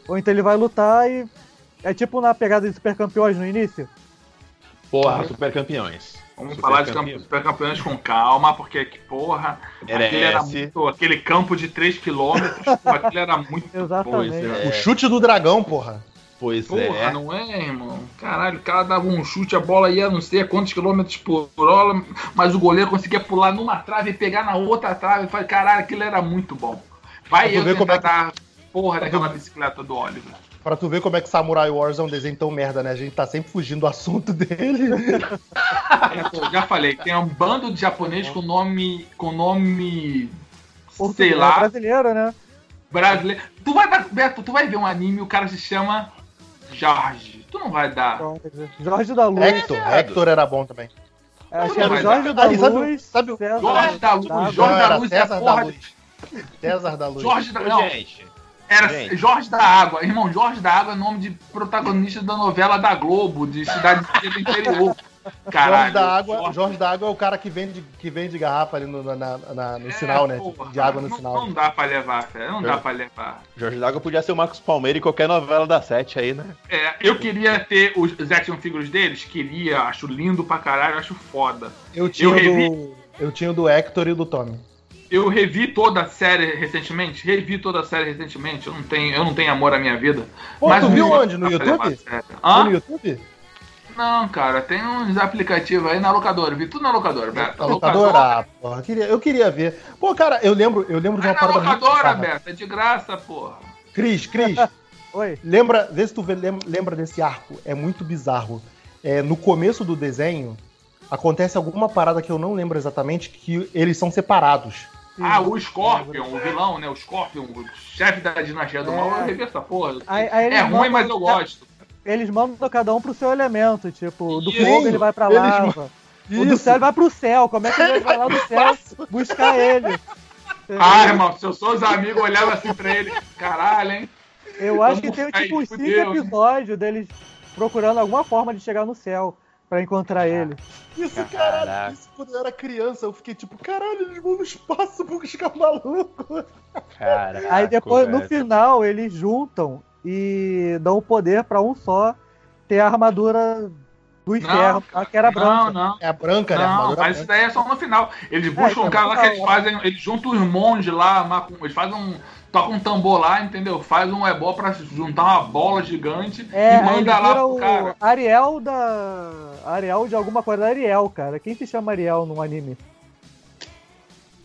[SPEAKER 5] Ou então ele vai lutar e. É tipo na pegada de super campeões no início.
[SPEAKER 2] Porra, super campeões.
[SPEAKER 1] Vamos
[SPEAKER 2] Super
[SPEAKER 1] falar de
[SPEAKER 2] campeão.
[SPEAKER 1] campo, super campeões com calma, porque, que porra, aquele, era muito, aquele campo de 3km, aquele era muito
[SPEAKER 5] Exatamente.
[SPEAKER 2] É.
[SPEAKER 3] O chute do dragão, porra.
[SPEAKER 2] Pois
[SPEAKER 1] Porra,
[SPEAKER 2] é.
[SPEAKER 1] não é, irmão? Caralho, o cara dava um chute, a bola ia não sei a quantos quilômetros por hora, mas o goleiro conseguia pular numa trave e pegar na outra trave. Eu falei, caralho, aquilo era muito bom. Vai eu
[SPEAKER 3] ver como
[SPEAKER 1] tentar
[SPEAKER 3] é que-
[SPEAKER 1] dar porra daquela bicicleta do Oliver.
[SPEAKER 3] Pra tu ver como é que Samurai Wars é um desenho tão merda, né? A gente tá sempre fugindo do assunto dele.
[SPEAKER 1] É, pô, já falei, tem um bando de japonês com nome. com nome. sei
[SPEAKER 5] Português,
[SPEAKER 1] lá,
[SPEAKER 5] brasileiro, né?
[SPEAKER 1] brasileiro. Tu vai dar, Beto, tu vai ver um anime, o cara se chama Jorge. Tu não vai dar.
[SPEAKER 5] Jorge da Luz.
[SPEAKER 3] Hector, Hector era bom também.
[SPEAKER 5] Acho que era Jorge da Luz.
[SPEAKER 3] sabe o-
[SPEAKER 5] César
[SPEAKER 1] Jorge da Luz. Jorge da Luz é a
[SPEAKER 3] César da. Luz. César da Luz.
[SPEAKER 1] Jorge da
[SPEAKER 2] gente,
[SPEAKER 1] era
[SPEAKER 2] gente.
[SPEAKER 1] Jorge da Água. Irmão, Jorge da Água é nome de protagonista da novela da Globo, de cidade do interior. Caralho.
[SPEAKER 3] Jorge da Água,
[SPEAKER 1] Jorge-
[SPEAKER 3] Jorge da Água é o cara que vende, que vende garrafa ali no, na- na- no
[SPEAKER 1] É,
[SPEAKER 3] sinal, né?
[SPEAKER 1] porra,
[SPEAKER 3] de água no
[SPEAKER 1] não,
[SPEAKER 3] sinal.
[SPEAKER 1] Não dá pra levar, cara. Não dá pra levar.
[SPEAKER 2] Jorge D'Água podia ser o Marcos Palmeira em qualquer novela da Sete aí, né?
[SPEAKER 1] É, eu queria ter os action figures deles, queria, acho lindo pra caralho, acho foda.
[SPEAKER 3] Eu tinha,
[SPEAKER 1] eu
[SPEAKER 3] o
[SPEAKER 1] revi-
[SPEAKER 3] do, eu tinha o do Hector e o do Tommy.
[SPEAKER 1] Eu revi toda a série recentemente, revi toda a série recentemente, eu não tenho, eu não tenho amor à minha vida.
[SPEAKER 3] Pô, tu
[SPEAKER 1] não
[SPEAKER 3] viu onde? No YouTube?
[SPEAKER 1] a sério.
[SPEAKER 3] Foi
[SPEAKER 1] Hã?
[SPEAKER 3] no YouTube?
[SPEAKER 1] Não, cara, tem uns aplicativos aí na locadora, vi tudo na locadora, Beto.
[SPEAKER 3] Na locadora? Ah, porra, eu queria, eu queria ver. Pô, cara, eu lembro, eu lembro de uma
[SPEAKER 1] na
[SPEAKER 3] parada muito
[SPEAKER 1] locadora,
[SPEAKER 3] bizarra.
[SPEAKER 1] Beto, é de graça, porra.
[SPEAKER 3] Cris, Cris,
[SPEAKER 5] Oi.
[SPEAKER 3] lembra, vê se tu vê- lembra desse arco. É muito bizarro. É, no começo do desenho, acontece alguma parada que eu não lembro exatamente, que eles são separados.
[SPEAKER 1] Ah, o Scorpion, o vilão, né? O Scorpion, o chefe da dinastia do
[SPEAKER 5] É.
[SPEAKER 1] mal, eu revi essa porra.
[SPEAKER 5] Aí- aí
[SPEAKER 1] é ruim, mas eu gosto.
[SPEAKER 5] Eles mandam cada um pro seu elemento. Tipo, do
[SPEAKER 1] Sim,
[SPEAKER 5] fogo ele vai pra lava. O do céu ele vai pro céu. Como é que ele vai lá do céu buscar ele?
[SPEAKER 1] Ah, irmão, se eu sou os amigos, eu olhava assim pra ele. Caralho, hein?
[SPEAKER 5] Eu acho que
[SPEAKER 1] Vamos
[SPEAKER 5] tem
[SPEAKER 1] aí,
[SPEAKER 5] tipo uns cinco episódios deles procurando alguma forma de chegar no céu pra encontrar ele.
[SPEAKER 3] Isso,
[SPEAKER 2] Caraca.
[SPEAKER 3] caralho, isso quando eu era criança, eu fiquei tipo, caralho, eles vão no espaço pra buscar maluco.
[SPEAKER 2] Caraca,
[SPEAKER 5] Aí depois, no final, eles juntam e dão o poder pra um só ter a armadura do inferno,
[SPEAKER 1] cara,
[SPEAKER 5] que era
[SPEAKER 1] Não,
[SPEAKER 5] branca.
[SPEAKER 1] não.
[SPEAKER 3] É a branca, né?
[SPEAKER 1] Não, mas isso daí é só no final. Eles buscam
[SPEAKER 5] então
[SPEAKER 1] um cara lá que eles
[SPEAKER 5] lá.
[SPEAKER 1] fazem. Eles juntam os monges lá, eles fazem um. Tocam um tambor lá, entendeu? Faz um ebó pra juntar uma bola gigante
[SPEAKER 5] É,
[SPEAKER 1] e manda lá pro
[SPEAKER 5] o
[SPEAKER 1] cara.
[SPEAKER 5] Ariel da. Ariel de alguma coisa. Ariel, cara. Quem se chama Ariel num anime?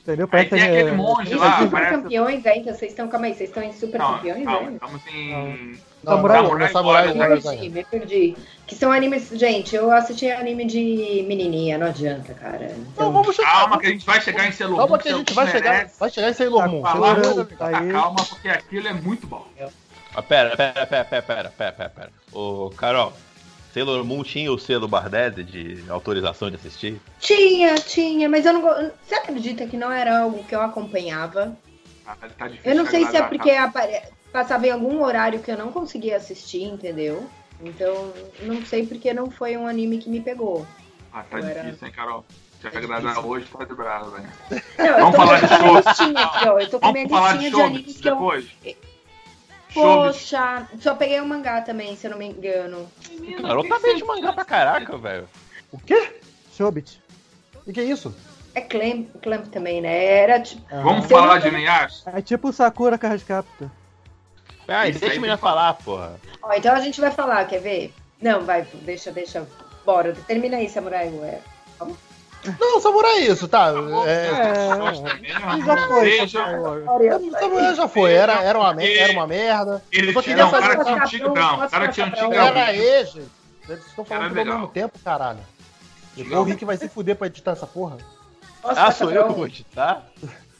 [SPEAKER 5] Entendeu?
[SPEAKER 1] Aí tem
[SPEAKER 5] é
[SPEAKER 1] aquele monge lá.
[SPEAKER 4] Vocês
[SPEAKER 1] parece...
[SPEAKER 4] campeões ainda, vocês estão. Calma aí, vocês estão em super
[SPEAKER 1] não,
[SPEAKER 4] campeões
[SPEAKER 1] calma,
[SPEAKER 4] né?
[SPEAKER 1] Estamos em.
[SPEAKER 3] Não,
[SPEAKER 5] samurai,
[SPEAKER 3] samurai, samurai,
[SPEAKER 4] samurai,
[SPEAKER 3] samurai.
[SPEAKER 4] Me perdi, Que são animes. Gente, eu assisti anime de menininha, não adianta, cara. Então...
[SPEAKER 3] Não, vamos então, chegar.
[SPEAKER 1] Calma, que a gente vai chegar em Sailor Moon.
[SPEAKER 3] Calma, que a é gente vai chegar, vai chegar em Sailor tá Moon.
[SPEAKER 1] Tá calma, porque aquilo é muito bom.
[SPEAKER 2] Ah, pera, pera, pera, pera, pera, pera, pera. Ô, Carol. Sailor Moon tinha o selo Bardese de autorização de assistir?
[SPEAKER 4] tinha, tinha, mas eu não. Você acredita que não era algo que eu acompanhava?
[SPEAKER 1] Tá, tá difícil
[SPEAKER 4] Eu não sei se é porque
[SPEAKER 1] tá?
[SPEAKER 4] apare- passava em algum horário que eu não conseguia assistir, entendeu? Então, não sei porque não foi um anime que me pegou.
[SPEAKER 1] Ah, tá
[SPEAKER 4] Era-
[SPEAKER 1] difícil, hein, Carol? Te
[SPEAKER 4] É
[SPEAKER 1] agradar
[SPEAKER 4] difícil.
[SPEAKER 1] hoje, tá de bravo, velho.
[SPEAKER 4] Não, eu
[SPEAKER 1] Vamos
[SPEAKER 4] tô
[SPEAKER 1] falar
[SPEAKER 4] com
[SPEAKER 1] de
[SPEAKER 4] a minha
[SPEAKER 1] show.
[SPEAKER 4] listinha aqui, ó. Eu tô com a minha
[SPEAKER 1] Vamos falar de
[SPEAKER 4] listinha de,
[SPEAKER 1] show
[SPEAKER 4] animes que eu.
[SPEAKER 1] depois?
[SPEAKER 4] Poxa, só peguei o mangá também, se eu não me engano.
[SPEAKER 2] Carol tá meio de mangá pra caraca, velho.
[SPEAKER 3] O quê?
[SPEAKER 5] Shobit.
[SPEAKER 3] O que é isso?
[SPEAKER 4] É Clamp, Clamp também, né? Era tipo.
[SPEAKER 1] Vamos
[SPEAKER 4] Se eu
[SPEAKER 1] falar de Inuyasha?
[SPEAKER 5] É tipo o Sakura Card Captor.
[SPEAKER 2] Ah, deixa
[SPEAKER 1] aí
[SPEAKER 2] a menina falar, porra.
[SPEAKER 4] Ó, então a gente vai falar, quer ver? Não, vai, deixa, deixa. Bora, termina aí, Samurai Warrior.
[SPEAKER 3] Não, Samurai é isso, tá? É,
[SPEAKER 5] É, já foi.
[SPEAKER 1] Seja,
[SPEAKER 5] Samurai
[SPEAKER 3] já foi, era, era, uma, era uma merda.
[SPEAKER 1] ele
[SPEAKER 3] só
[SPEAKER 1] tinha,
[SPEAKER 3] queria
[SPEAKER 1] não,
[SPEAKER 3] fazer
[SPEAKER 1] cara tinha
[SPEAKER 4] capão,
[SPEAKER 1] tigrão, o cara tinha tigrão.
[SPEAKER 3] Era E, gente. Eles estão falando
[SPEAKER 1] Era
[SPEAKER 3] tudo ao mesmo tempo, caralho. Depois o Rick vai se fuder pra editar essa porra.
[SPEAKER 4] Posso
[SPEAKER 2] Ah, sou eu que vou editar?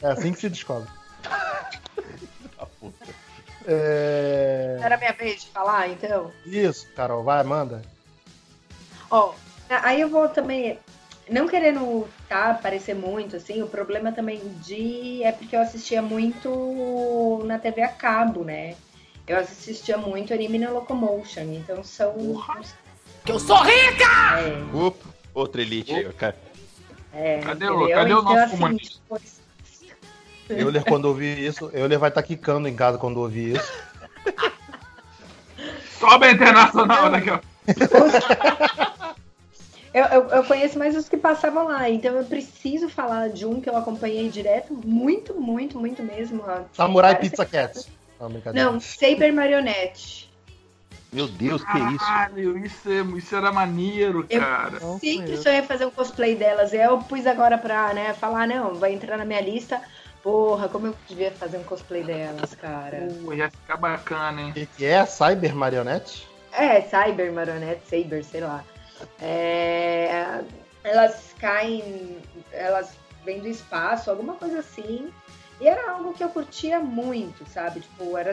[SPEAKER 3] É assim que se descobre.
[SPEAKER 2] Puta.
[SPEAKER 3] É...
[SPEAKER 4] Era minha vez de falar, então?
[SPEAKER 3] Isso, Carol, vai, manda.
[SPEAKER 4] Ó, aí eu vou também. Não querendo tá, parecer muito, assim, o problema também de. É porque eu assistia muito na TV a cabo, né? Eu assistia muito anime na Locomotion, então são.
[SPEAKER 6] Que eu sou rica!
[SPEAKER 4] É,
[SPEAKER 2] Opa, outra elite aí, cara.
[SPEAKER 4] é,
[SPEAKER 1] Cadê o-
[SPEAKER 4] entendeu?
[SPEAKER 1] cadê o
[SPEAKER 4] Então,
[SPEAKER 1] nosso
[SPEAKER 4] assim, depois-
[SPEAKER 3] Euler, quando ouvir isso, Euler vai estar quicando em casa quando ouvir isso.
[SPEAKER 1] Sobe a internacional daqui, ó.
[SPEAKER 4] Eu, eu, eu conheço mais os que passavam lá, então eu preciso falar de um que eu acompanhei direto, muito, muito, muito mesmo. ó.
[SPEAKER 3] Samurai
[SPEAKER 4] Parece-
[SPEAKER 3] Pizza Cats. Não.
[SPEAKER 4] Não, Saber Marionette.
[SPEAKER 2] Meu Deus, que isso?
[SPEAKER 1] Caralho, isso, é- isso era maneiro,
[SPEAKER 4] Eu-
[SPEAKER 1] cara.
[SPEAKER 5] Não
[SPEAKER 4] Sempre sonhei fazer um cosplay delas. Eu pus agora pra né, falar, não, vai entrar na minha lista. Porra, como eu devia fazer um cosplay delas, cara.
[SPEAKER 1] Pô, ia ficar bacana, hein?
[SPEAKER 3] O que, que é? Cyber Marionette?
[SPEAKER 4] É, Cyber Marionette, Saber, sei lá. É, elas caem, elas vêm do espaço, alguma coisa assim. E era algo que eu curtia muito, sabe? Tipo, eram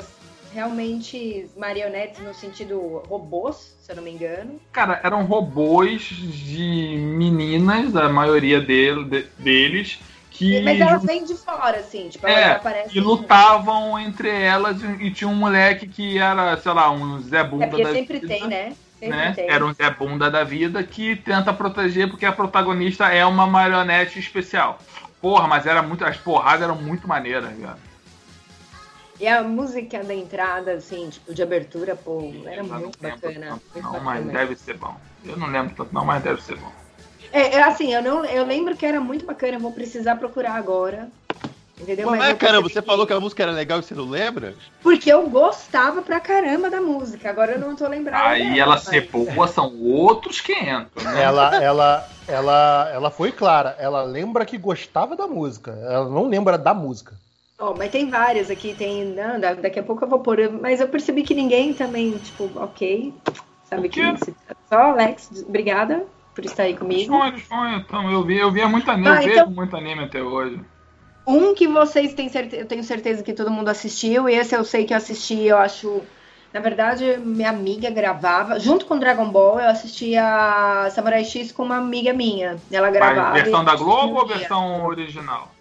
[SPEAKER 4] realmente marionetes no sentido robôs, se eu não me engano.
[SPEAKER 1] Cara, eram robôs de meninas, a maioria dele- de- deles, que,
[SPEAKER 4] Mas elas vêm de fora, assim, tipo, elas
[SPEAKER 1] É,
[SPEAKER 4] aparecem.
[SPEAKER 1] que lutavam entre elas e, e tinha um moleque que era, sei lá, um Zé Bunda
[SPEAKER 4] É porque sempre
[SPEAKER 1] vida,
[SPEAKER 4] tem, né?
[SPEAKER 1] Né? Era um Zé Bunda da vida que tenta proteger porque a protagonista é uma marionete especial. Porra, mas era muito. As porradas eram muito maneiras, cara.
[SPEAKER 4] E a música da entrada, assim, tipo, de abertura, pô, era
[SPEAKER 1] não
[SPEAKER 4] muito bacana.
[SPEAKER 1] tanto
[SPEAKER 4] muito
[SPEAKER 1] Não,
[SPEAKER 4] bacana.
[SPEAKER 1] mas deve ser bom. Eu não lembro tanto, não, mas deve ser bom.
[SPEAKER 4] É, é assim, eu, não, eu lembro que era muito bacana, eu vou precisar procurar agora. Entendeu?
[SPEAKER 2] Mas,
[SPEAKER 4] Mas
[SPEAKER 2] é, caramba,
[SPEAKER 4] percebi
[SPEAKER 2] você
[SPEAKER 4] que-
[SPEAKER 2] falou que a música era legal e você não lembra?
[SPEAKER 4] Porque eu gostava pra caramba da música, agora eu não tô lembrada.
[SPEAKER 1] Aí
[SPEAKER 4] dela,
[SPEAKER 1] ela
[SPEAKER 4] mas-
[SPEAKER 1] ser boa são outros 500, né?
[SPEAKER 3] Ela, ela, ela, ela foi clara. Ela lembra que gostava da música. Ela não lembra da música.
[SPEAKER 4] Ó, mas tem várias aqui, tem. Não, da- daqui a pouco eu vou pôr. Mas eu percebi que ninguém também, tipo, ok. Sabe que. Só Alex, obrigada por estar aí comigo.
[SPEAKER 1] Sonho, sonho, então, eu vi, eu via muito anime,
[SPEAKER 4] Ah,
[SPEAKER 1] eu
[SPEAKER 4] então-
[SPEAKER 1] vejo muito anime até hoje.
[SPEAKER 4] Um que vocês têm certeza, eu tenho certeza que todo mundo assistiu, e esse eu sei que eu assisti, eu acho. Na verdade, minha amiga gravava, junto com Dragon Ball, eu assistia Samurai X com uma amiga minha. Ela gravava.
[SPEAKER 1] Mas versão da Globo ou versão original?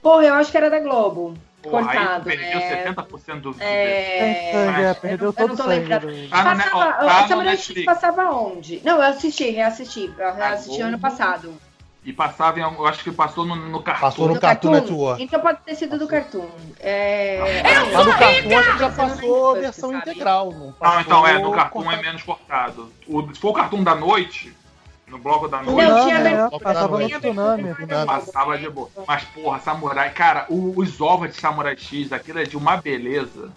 [SPEAKER 4] Porra, eu acho que era da Globo.
[SPEAKER 1] Porra,
[SPEAKER 4] cortado.
[SPEAKER 1] aí perdeu
[SPEAKER 4] é,
[SPEAKER 1] 70% do vídeo.
[SPEAKER 4] é,
[SPEAKER 5] sangue, é, perdeu
[SPEAKER 4] eu
[SPEAKER 5] todo
[SPEAKER 4] não
[SPEAKER 5] o
[SPEAKER 4] tô
[SPEAKER 1] Tá ne- ó,
[SPEAKER 4] Passava,
[SPEAKER 1] tá
[SPEAKER 4] o
[SPEAKER 1] no
[SPEAKER 4] Samurai X passava onde? Não, eu assisti, reassisti. Eu reassisti ano passado.
[SPEAKER 1] E passava em, eu acho que passou no, no Cartoon.
[SPEAKER 3] Passou no Cartoon Network.
[SPEAKER 4] Então pode ter sido do Cartoon. É...
[SPEAKER 3] Mas no Cartoon acho que já passou a versão
[SPEAKER 4] sabe?
[SPEAKER 3] integral. Não,
[SPEAKER 1] Não, então é, no Cartoon
[SPEAKER 3] cortado.
[SPEAKER 1] é menos cortado. O, se for o Cartoon da noite, no bloco da noite,
[SPEAKER 4] Não, tinha abertura,
[SPEAKER 5] é, passava no Tsunami.
[SPEAKER 1] passava de boa. Mas porra, Samurai, cara, o- os ovos de Samurai X, aquilo é de uma beleza.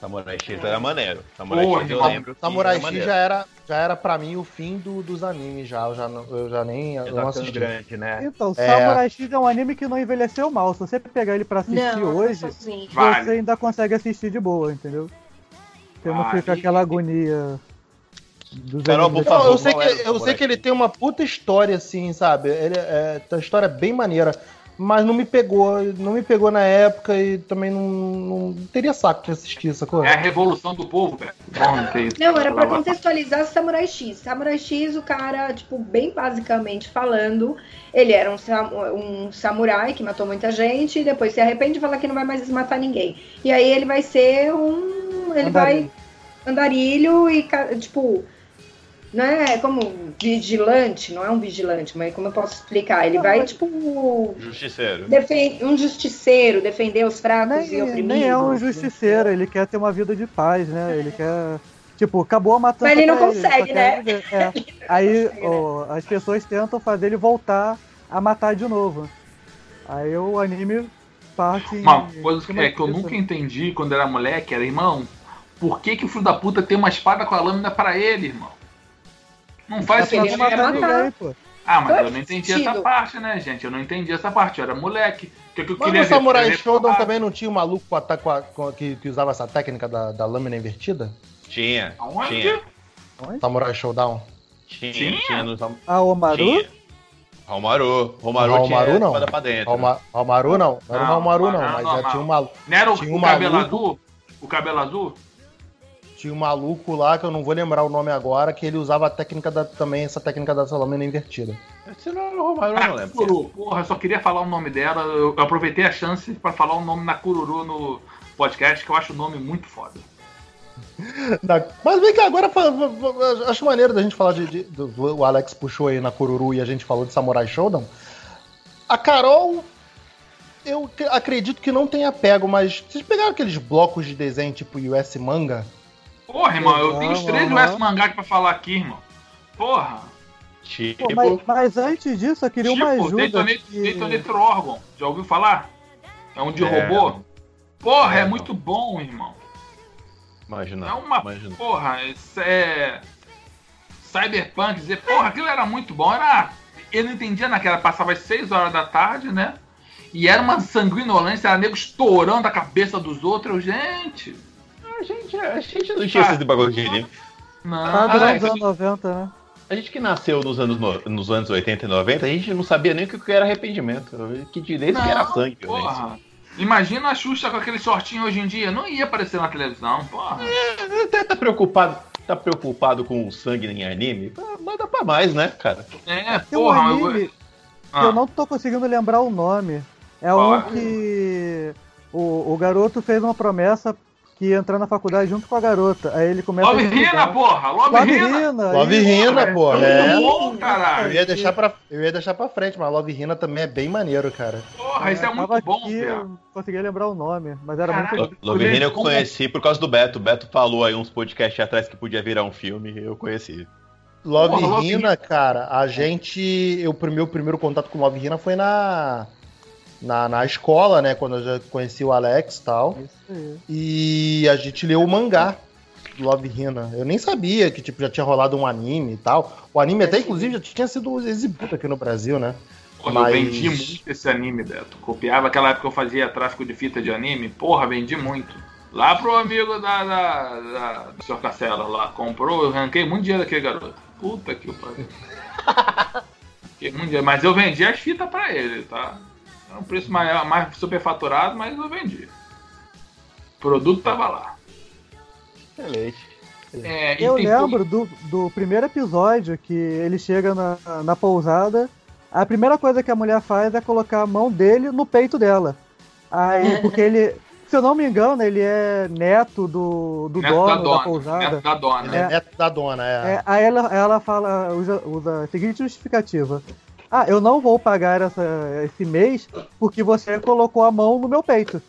[SPEAKER 2] Samurai X era maneiro. Samurai
[SPEAKER 1] Porra,
[SPEAKER 2] X eu lembro. que
[SPEAKER 3] Samurai
[SPEAKER 2] era
[SPEAKER 3] X já era, já era pra mim o fim do- dos animes já. Eu já, não- eu já nem eu não
[SPEAKER 2] tá ficando
[SPEAKER 3] assisti.
[SPEAKER 2] grande, né?
[SPEAKER 5] Então,
[SPEAKER 3] É.
[SPEAKER 5] Samurai X é um anime que não envelheceu mal. Se você pegar ele pra assistir
[SPEAKER 4] Não,
[SPEAKER 5] hoje.
[SPEAKER 1] Vale.
[SPEAKER 5] você ainda consegue assistir de boa, entendeu? Porque não
[SPEAKER 1] Vale.
[SPEAKER 5] fica aquela agonia
[SPEAKER 2] Carol, por
[SPEAKER 3] Não,
[SPEAKER 2] favor,
[SPEAKER 3] eu sei, que,
[SPEAKER 2] o
[SPEAKER 3] eu sei que ele tem uma puta história, assim, sabe? Ele é, é uma história bem maneira. Mas não me pegou, não me pegou na época e também não, não teria saco de assistir, sacou?
[SPEAKER 1] É a revolução do povo, velho.
[SPEAKER 4] Não, era pra contextualizar Samurai X. Samurai X, o cara, tipo, bem basicamente falando, ele era um, sam- um samurai que matou muita gente e depois se arrepende e fala que não vai mais matar ninguém. E aí ele vai ser um. Ele vai andarilho e, tipo. Não é como vigilante, não é um vigilante, mas como eu posso explicar? Ele vai, tipo,
[SPEAKER 2] Justiceiro.
[SPEAKER 4] um justiceiro, defender os fracos e
[SPEAKER 5] Nem,
[SPEAKER 4] oprimidos.
[SPEAKER 5] nem é um justiceiro, ele quer ter uma vida de paz, né? Ele quer. Tipo, acabou a matança.
[SPEAKER 4] Mas ele não consegue,
[SPEAKER 5] só quer
[SPEAKER 4] né?
[SPEAKER 5] viver. É. Aí
[SPEAKER 4] consegue, né?
[SPEAKER 5] as pessoas tentam fazer ele voltar a matar de novo. Aí o anime parte.
[SPEAKER 1] Uma coisa que, é, que eu nunca entendi quando era moleque era, irmão, por que, que o filho da puta tem uma espada com a lâmina pra ele, irmão? Não faz sentido.
[SPEAKER 5] ninguém, pô.
[SPEAKER 1] Ah, mas eu não entendi
[SPEAKER 4] sentido.
[SPEAKER 1] essa parte, né, gente? Eu não entendi essa parte. Eu era moleque. O que, que eu
[SPEAKER 3] Mas no? Samurai Shodown também não tinha um maluco com a, com a- com a- que, que usava essa técnica da, da lâmina invertida?
[SPEAKER 2] Tinha.
[SPEAKER 1] Aonde?
[SPEAKER 2] Tinha.
[SPEAKER 3] Samurai Showdown?
[SPEAKER 2] Tinha.
[SPEAKER 1] Tinha?
[SPEAKER 2] Tinha no
[SPEAKER 5] Ah, o Maru?
[SPEAKER 2] Tinha. Romaru. Romaru tinha
[SPEAKER 3] não.
[SPEAKER 2] espada pra dentro.
[SPEAKER 3] Alma, Almaru não, não era o
[SPEAKER 1] Não,
[SPEAKER 3] Almaru não,
[SPEAKER 1] não,
[SPEAKER 3] mas
[SPEAKER 1] não,
[SPEAKER 3] já
[SPEAKER 1] não.
[SPEAKER 3] tinha um maluco.
[SPEAKER 1] Não era o,
[SPEAKER 3] Tinha
[SPEAKER 1] o
[SPEAKER 3] um
[SPEAKER 1] cabelo
[SPEAKER 3] maluco.
[SPEAKER 1] azul? O cabelo azul?
[SPEAKER 3] Tinha um maluco lá, que eu não vou lembrar o nome agora, que ele usava a técnica da, também, essa técnica da lâmina invertida.
[SPEAKER 2] Esse não era o Romaru, eu não lembro.
[SPEAKER 1] Nakuru. Porra, eu só queria falar o nome dela. Eu eu aproveitei a chance pra falar o nome Nakururu no podcast, que eu acho o nome muito foda.
[SPEAKER 3] Na- Mas vem cá, agora acho maneiro da gente falar de. de- o Alex puxou aí na Kururu e a gente falou de Samurai Showdown. A Carol, eu que- acredito que não tenha pego, mas vocês pegaram aqueles blocos de desenho tipo US Manga?
[SPEAKER 1] Porra, irmão, eu tenho os três. US mangá aqui pra falar aqui, irmão. Porra.
[SPEAKER 2] Tipo,
[SPEAKER 5] Pô, mas, mas antes disso, eu queria uma
[SPEAKER 1] tipo,
[SPEAKER 5] ajuda.
[SPEAKER 1] Detonator,
[SPEAKER 5] que-
[SPEAKER 1] Detonator Orgon. Já ouviu falar? É um de
[SPEAKER 2] É.
[SPEAKER 1] robô. Porra, é,
[SPEAKER 2] É,
[SPEAKER 1] muito bom, irmão.
[SPEAKER 2] imagina.
[SPEAKER 1] É uma
[SPEAKER 2] imagina.
[SPEAKER 1] porra, isso é Cyberpunk, dizer, porra, aquilo era muito bom, era eu não entendia naquela, passava às 6 horas da tarde, né? E era uma sanguinolência, era nego estourando a cabeça dos outros, eu, gente.
[SPEAKER 2] A gente, a gente não tinha esses bagulho de anime.
[SPEAKER 1] Não,
[SPEAKER 5] Ah, durante
[SPEAKER 2] Alex,
[SPEAKER 5] os anos 90, né?
[SPEAKER 2] A gente que nasceu nos anos, no- nos anos 80 e 90, a gente não sabia nem o que era arrependimento. Que direito que era sangue. violência.
[SPEAKER 1] Porra. Imagina a Xuxa com aquele shortinho hoje em dia, não ia aparecer na televisão, porra.
[SPEAKER 2] É, Até tá preocupado, tá preocupado com o sangue em anime? Manda pra mais, né, cara?
[SPEAKER 1] É,
[SPEAKER 5] Tem um
[SPEAKER 1] porra,
[SPEAKER 5] anime
[SPEAKER 1] eu...
[SPEAKER 5] que
[SPEAKER 1] Ah,
[SPEAKER 5] eu não tô conseguindo lembrar o nome. É
[SPEAKER 1] Qual
[SPEAKER 5] um
[SPEAKER 1] é?
[SPEAKER 5] que o, o garoto fez uma promessa que ia entrar na faculdade junto com a garota. Aí ele começa
[SPEAKER 1] Love
[SPEAKER 5] a.
[SPEAKER 1] Rina, porra! Love,
[SPEAKER 5] Love
[SPEAKER 1] Rina!
[SPEAKER 5] Rina.
[SPEAKER 3] Love. Hina, pô,
[SPEAKER 1] Muito
[SPEAKER 3] é.
[SPEAKER 1] bom,
[SPEAKER 3] Eu
[SPEAKER 1] caralho!
[SPEAKER 3] ia, deixar pra, eu ia deixar pra frente, mas Love Hina também é bem maneiro, cara.
[SPEAKER 1] Porra, isso é muito bom,
[SPEAKER 5] aqui,
[SPEAKER 1] velho.
[SPEAKER 5] eu não conseguia lembrar o nome, mas era
[SPEAKER 1] Caralho.
[SPEAKER 5] muito
[SPEAKER 2] Lo- Love Hina eu
[SPEAKER 1] Como-
[SPEAKER 2] conheci por causa do Beto. O Beto falou aí uns podcasts atrás que podia virar um filme eu conheci.
[SPEAKER 3] Love
[SPEAKER 1] Porra, Love
[SPEAKER 3] Hina, cara, a gente. Eu, o meu primeiro contato com Love Hina foi na, na. Na escola, né? Quando eu já conheci o Alex e tal.
[SPEAKER 5] isso aí.
[SPEAKER 3] E a gente leu o mangá do Love Hina. Eu nem sabia que tipo, já tinha rolado um anime e tal. O anime até, inclusive, já tinha sido exibido aqui no Brasil, né?
[SPEAKER 1] Porra,
[SPEAKER 3] Mas-
[SPEAKER 1] eu vendi muito esse anime, Beto. Copiava aquela época que eu fazia tráfico de fita de anime. Porra, vendi muito. Lá pro amigo da, da, da, do Sr. Castela lá, comprou, eu arranquei muito dinheiro daquele garoto. Puta que pariu. Mas eu vendi as fitas pra ele, tá? É um preço maior, mais superfaturado, mas eu vendi. O produto tava lá.
[SPEAKER 2] Excelente.
[SPEAKER 1] É,
[SPEAKER 5] Eu lembro do, do primeiro episódio que ele chega na, na pousada. A primeira coisa que a mulher faz é colocar a mão dele no peito dela. Aí, porque ele, se eu não me engano, ele é neto do, do
[SPEAKER 1] Neto
[SPEAKER 5] dono
[SPEAKER 1] da
[SPEAKER 5] da,
[SPEAKER 1] dona.
[SPEAKER 5] pousada.
[SPEAKER 1] Neto da dona.
[SPEAKER 3] É, neto da dona, é.
[SPEAKER 5] É, aí ela, ela fala, usa, usa a seguinte justificativa. Ah, eu não vou pagar essa, esse mês porque você colocou a mão no meu peito.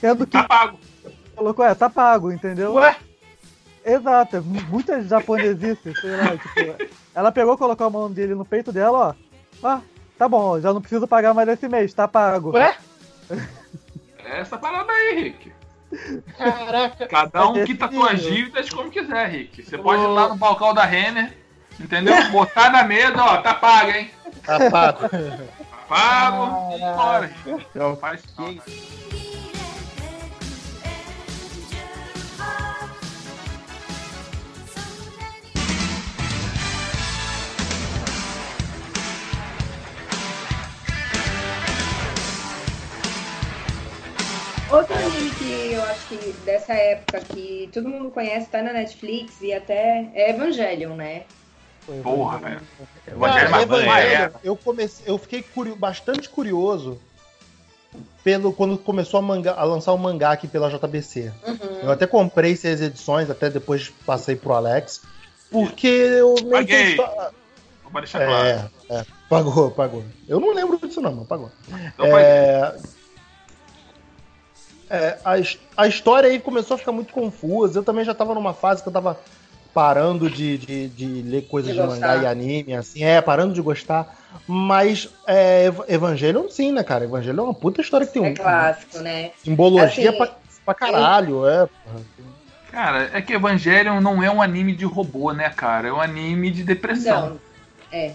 [SPEAKER 5] Sendo que
[SPEAKER 1] Tá pago.
[SPEAKER 5] colocou, é, tá pago, entendeu?
[SPEAKER 1] Ué?
[SPEAKER 5] Exato, é muitas japonesices, sei lá, tipo, ela pegou, colocou a mão dele no peito dela, ó. Ah, tá bom, já não preciso pagar mais esse mês, tá pago.
[SPEAKER 1] Ué? É essa parada aí, Rick.
[SPEAKER 3] Caraca.
[SPEAKER 1] Cada um
[SPEAKER 5] É
[SPEAKER 1] quita suas dívidas como quiser, Rick. Você pode ir lá no balcão da Renner, entendeu? Botar na mesa, ó, tá pago, hein?
[SPEAKER 3] Tá pago.
[SPEAKER 1] Tá pago, e bora. Rick.
[SPEAKER 2] Eu-
[SPEAKER 1] Faz falta.
[SPEAKER 4] Outro anime que eu acho que dessa época que todo mundo conhece, tá na Netflix e até é Evangelion, né?
[SPEAKER 1] Porra, velho. Maçã
[SPEAKER 3] Evangelho,
[SPEAKER 1] é.
[SPEAKER 3] eu, comecei, eu fiquei curio- bastante curioso pelo, quando começou a, manga- a lançar o mangá aqui pela JBC.
[SPEAKER 4] Uhum.
[SPEAKER 3] Eu até comprei seis edições, até depois passei pro Alex. Porque eu.
[SPEAKER 1] Paguei. Vou deixar claro.
[SPEAKER 3] É, é, pagou, pagou. Eu não lembro disso, não, mas pagou.
[SPEAKER 1] Então.
[SPEAKER 3] É, é, a, a história aí começou a ficar muito confusa. Eu também já tava numa fase que eu tava parando de, de, de ler coisas
[SPEAKER 4] De
[SPEAKER 3] de, mangá e anime, assim, é, parando de gostar. Mas é, Ev- Evangelion sim, né, cara? Evangelion é uma puta história que tem
[SPEAKER 4] É
[SPEAKER 3] um,
[SPEAKER 4] clássico, né?
[SPEAKER 3] simbologia
[SPEAKER 4] Assim,
[SPEAKER 3] pra, pra caralho, é.
[SPEAKER 1] Cara, é que Evangelion não é um anime de robô, né, cara? É um anime de depressão.
[SPEAKER 4] Não. É.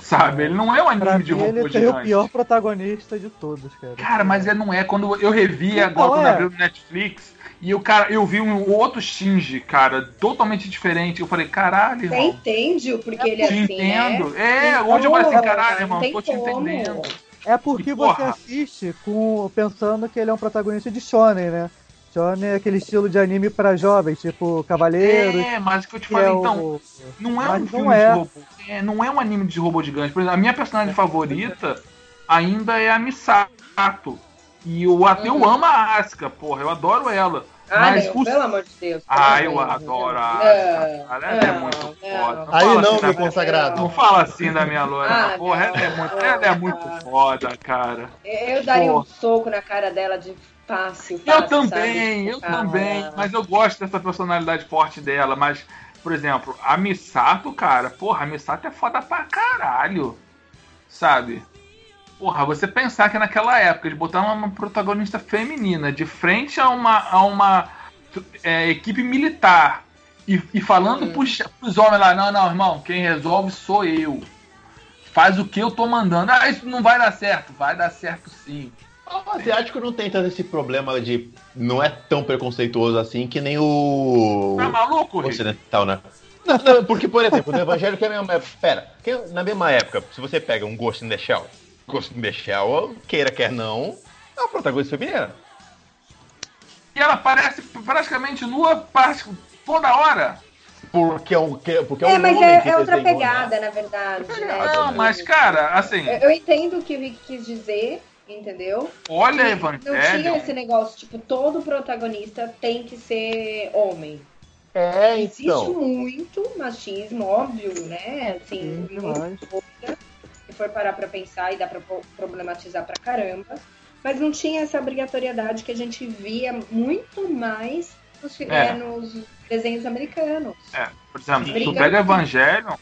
[SPEAKER 1] Sabe? Ele não é um
[SPEAKER 5] Pra
[SPEAKER 1] anime de
[SPEAKER 5] mim,
[SPEAKER 1] robô
[SPEAKER 5] ele tem o
[SPEAKER 1] gigante.
[SPEAKER 5] pior protagonista de todos, cara.
[SPEAKER 1] Cara, mas é, não é. Quando eu revi
[SPEAKER 5] Então,
[SPEAKER 1] agora, quando
[SPEAKER 5] é.
[SPEAKER 1] abriu no Netflix, e o cara, eu vi um outro Shinji, cara, totalmente diferente. Eu falei, caralho,
[SPEAKER 4] Você
[SPEAKER 1] irmão.
[SPEAKER 4] entende o porquê ele é assim, né?
[SPEAKER 1] entendo. É,
[SPEAKER 5] Então,
[SPEAKER 1] hoje eu falei assim, caralho, irmão, tô te
[SPEAKER 4] como.
[SPEAKER 1] entendendo.
[SPEAKER 5] É porque
[SPEAKER 1] E,
[SPEAKER 5] você assiste com, pensando que ele é um protagonista de shonen, né? Shonen é aquele estilo de anime pra jovens, tipo Cavaleiros,
[SPEAKER 1] É, mas o que eu te falei,
[SPEAKER 5] é
[SPEAKER 1] então,
[SPEAKER 5] o...
[SPEAKER 1] não é
[SPEAKER 5] mas
[SPEAKER 1] um
[SPEAKER 5] não
[SPEAKER 1] filme
[SPEAKER 5] é.
[SPEAKER 1] de robô. É, não é um anime de robô gigante. Por exemplo, a minha personagem favorita ainda é a Misato. E eu até eu
[SPEAKER 4] Uhum.
[SPEAKER 1] amo a Asuka, porra, eu adoro ela.
[SPEAKER 4] Ah,
[SPEAKER 1] Mas
[SPEAKER 4] não,
[SPEAKER 1] o-
[SPEAKER 4] pelo amor de Deus.
[SPEAKER 1] Ah, eu
[SPEAKER 4] de
[SPEAKER 1] adoro a
[SPEAKER 4] Não,
[SPEAKER 1] Asuka. Ela é
[SPEAKER 4] não,
[SPEAKER 1] muito
[SPEAKER 4] não.
[SPEAKER 1] foda.
[SPEAKER 3] Aí
[SPEAKER 1] fala
[SPEAKER 3] não,
[SPEAKER 1] assim
[SPEAKER 3] meu
[SPEAKER 1] da-
[SPEAKER 3] consagrado.
[SPEAKER 1] Não fala assim da minha loira,
[SPEAKER 4] Ah,
[SPEAKER 1] não. porra, ela é,
[SPEAKER 4] não,
[SPEAKER 1] muito,
[SPEAKER 4] não,
[SPEAKER 1] ela é muito foda, cara.
[SPEAKER 4] Eu daria um soco na cara dela de fácil.
[SPEAKER 1] Eu também,
[SPEAKER 4] sabe?
[SPEAKER 1] eu
[SPEAKER 4] Ah,
[SPEAKER 1] também, mas eu gosto dessa personalidade forte dela, mas, por exemplo, a Misato, cara, porra, a Misato é foda pra caralho, sabe? Porra, você pensar que naquela época eles botaram uma protagonista feminina de frente a uma, a uma é, equipe militar e, e falando
[SPEAKER 4] Uhum.
[SPEAKER 1] pros, pros homens lá, não, não, irmão, quem resolve sou eu. Faz o que eu tô mandando. Ah, isso não vai dar certo. Vai dar certo sim.
[SPEAKER 2] O asiático não tem tanto esse problema de. Não é tão preconceituoso assim que nem o.
[SPEAKER 1] Tá maluco,
[SPEAKER 2] o ocidental, né? Não, não, porque, por exemplo, no Evangelho que é a mesma época. Pera, que na mesma época, se você pega um Ghost in the Shell, Ghost in the Shell, queira quer não, é uma protagonista feminina.
[SPEAKER 1] E ela parece praticamente nua parte- toda hora.
[SPEAKER 2] Porque é um, que- porque é
[SPEAKER 4] É,
[SPEAKER 2] um
[SPEAKER 4] mas
[SPEAKER 2] homem
[SPEAKER 4] é,
[SPEAKER 2] que
[SPEAKER 4] é outra
[SPEAKER 2] desenhou,
[SPEAKER 4] pegada,
[SPEAKER 2] né?
[SPEAKER 4] na verdade. né?
[SPEAKER 1] Não, mas, cara, assim,
[SPEAKER 4] Eu, eu entendo o que o Rick quis dizer, entendeu?
[SPEAKER 1] olha
[SPEAKER 4] Não tinha
[SPEAKER 1] Evangelho.
[SPEAKER 4] esse negócio, tipo, todo protagonista tem que ser homem.
[SPEAKER 2] É,
[SPEAKER 4] Existe
[SPEAKER 2] então.
[SPEAKER 4] muito machismo, óbvio, né? Assim,
[SPEAKER 5] Sim,
[SPEAKER 4] muito coisa. Se for parar pra pensar e dá pra pro- problematizar pra caramba. Mas não tinha essa obrigatoriedade que a gente via muito mais nos,
[SPEAKER 1] É.
[SPEAKER 4] é, nos desenhos americanos.
[SPEAKER 1] É, por exemplo, se tu pega. Evangelho,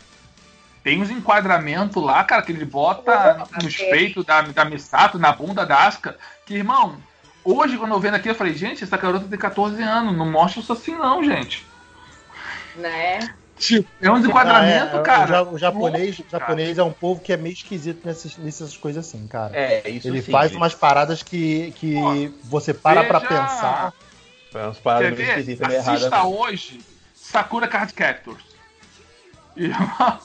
[SPEAKER 1] tem uns enquadramentos lá, cara, que ele bota
[SPEAKER 4] Porra,
[SPEAKER 1] nos
[SPEAKER 4] é.
[SPEAKER 1] peitos da, da Misato, na bunda da Asuka, que, irmão, hoje quando eu vendo aqui, eu falei, gente, essa garota tem 14 anos, não mostra isso assim não, gente.
[SPEAKER 4] Né?
[SPEAKER 1] Tipo, é uns
[SPEAKER 3] Ah,
[SPEAKER 1] enquadramentos,
[SPEAKER 3] é,
[SPEAKER 1] cara.
[SPEAKER 3] O, japonês, o japonês é um povo que é meio esquisito nessas, nessas coisas assim, cara.
[SPEAKER 2] É, isso
[SPEAKER 3] Ele
[SPEAKER 2] sim,
[SPEAKER 3] faz
[SPEAKER 2] gente.
[SPEAKER 3] umas paradas que, que você para pra
[SPEAKER 1] veja-
[SPEAKER 3] pensar.
[SPEAKER 2] Foi umas paradas meio esquisitas, meio
[SPEAKER 1] Assista
[SPEAKER 2] erradas.
[SPEAKER 1] hoje Sakura Card Captors. Irmão,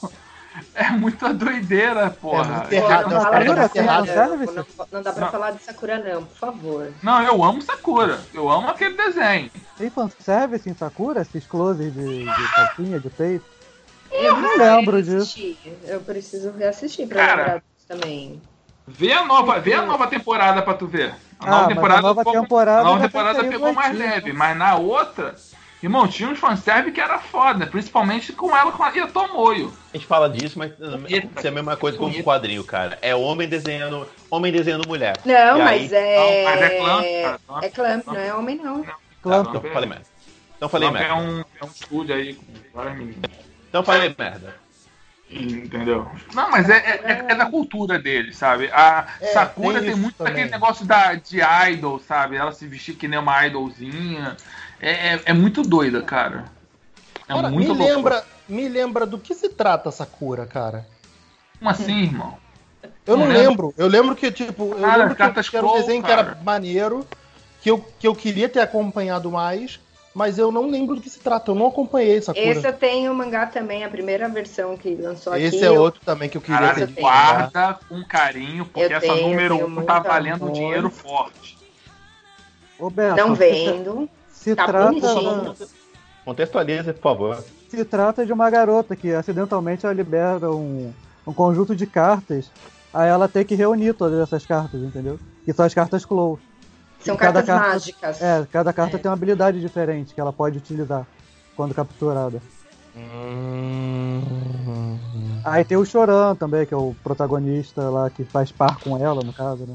[SPEAKER 1] é muita doideira, porra.
[SPEAKER 3] É muito errado,
[SPEAKER 4] não,
[SPEAKER 5] Service?
[SPEAKER 4] não, não, não dá pra
[SPEAKER 1] Não.
[SPEAKER 4] falar de Sakura, não, por favor.
[SPEAKER 1] Não, eu amo Sakura. Eu amo aquele desenho.
[SPEAKER 5] Tem fanservice em Sakura? Esses closes de, de calcinha, de peito?
[SPEAKER 4] Eu
[SPEAKER 5] não lembro
[SPEAKER 4] assistir. Eu preciso reassistir pra
[SPEAKER 1] Cara.
[SPEAKER 4] lembrar disso também.
[SPEAKER 1] Vê a nova, vê a nova temporada pra tu ver. A
[SPEAKER 5] Ah,
[SPEAKER 1] nova
[SPEAKER 5] mas
[SPEAKER 1] temporada,
[SPEAKER 5] a nova
[SPEAKER 1] ficou-
[SPEAKER 5] temporada
[SPEAKER 1] a nova
[SPEAKER 5] já
[SPEAKER 1] temporada
[SPEAKER 5] tem
[SPEAKER 1] pegou mais leve, mas na outra, irmão, tinha uns fanservice que era foda, principalmente com ela com a Ia Tomoyo.
[SPEAKER 2] A gente fala disso, mas isso é a mesma coisa com o quadrinho, cara. É homem desenhando, homem desenhando mulher.
[SPEAKER 4] Não,
[SPEAKER 2] E
[SPEAKER 4] mas
[SPEAKER 2] aí-
[SPEAKER 4] é.
[SPEAKER 1] Não, mas é Clamp, cara, Clamp.
[SPEAKER 4] É Clamp, não é homem, não.
[SPEAKER 5] Clamp.
[SPEAKER 2] Então falei merda. Então falei
[SPEAKER 1] Clamp
[SPEAKER 2] merda.
[SPEAKER 1] é um, é um estúdio aí com várias meninas.
[SPEAKER 2] Então falei merda.
[SPEAKER 1] Entendeu? Não, mas é, é, é- é da cultura dele, sabe? A
[SPEAKER 3] É,
[SPEAKER 1] Sakura
[SPEAKER 3] tem
[SPEAKER 1] tem, muito
[SPEAKER 3] também.
[SPEAKER 1] aquele negócio da, de idol, sabe? Ela se vestir que nem uma idolzinha. É, é, é muito doida, cara. É
[SPEAKER 3] Ora,
[SPEAKER 1] muito
[SPEAKER 3] me lembra, me lembra do que se trata Sakura, cara.
[SPEAKER 1] Como assim, irmão?
[SPEAKER 3] Eu não
[SPEAKER 1] Não
[SPEAKER 3] lembro. Eu lembro que, tipo, eu
[SPEAKER 1] Cara,
[SPEAKER 3] lembro que, que era um desenho que
[SPEAKER 1] cara.
[SPEAKER 3] era maneiro, que eu, que eu queria ter acompanhado mais, mas eu não lembro do que se trata. Eu não acompanhei Sakura.
[SPEAKER 4] Esse eu tenho o mangá também, a primeira versão que lançou
[SPEAKER 3] Esse
[SPEAKER 4] aqui.
[SPEAKER 3] é
[SPEAKER 4] eu-
[SPEAKER 3] outro também que eu queria
[SPEAKER 1] Caralho,
[SPEAKER 3] ter.
[SPEAKER 1] guarda com carinho, porque
[SPEAKER 4] Eu
[SPEAKER 1] essa
[SPEAKER 4] tenho,
[SPEAKER 1] número
[SPEAKER 4] tenho
[SPEAKER 1] 1
[SPEAKER 4] muito
[SPEAKER 1] tá valendo um
[SPEAKER 4] amor.
[SPEAKER 1] dinheiro forte.
[SPEAKER 5] Ô, Beto,
[SPEAKER 4] Não
[SPEAKER 5] se-
[SPEAKER 4] vendo.
[SPEAKER 5] Se,
[SPEAKER 4] Tá
[SPEAKER 5] trata,
[SPEAKER 4] bonitinho.
[SPEAKER 2] Contextualiza, por favor.
[SPEAKER 5] se trata de uma garota que acidentalmente ela libera um, um conjunto de cartas, aí ela tem que reunir todas essas cartas, entendeu? Que são as cartas Claw.
[SPEAKER 4] São
[SPEAKER 5] cada
[SPEAKER 4] cartas
[SPEAKER 5] carta-
[SPEAKER 4] mágicas.
[SPEAKER 5] É, cada carta
[SPEAKER 4] É.
[SPEAKER 5] tem uma habilidade diferente que ela pode utilizar quando capturada.
[SPEAKER 3] Hum...
[SPEAKER 5] Aí tem o Choran também, que é o protagonista lá que faz par com ela, no caso, né?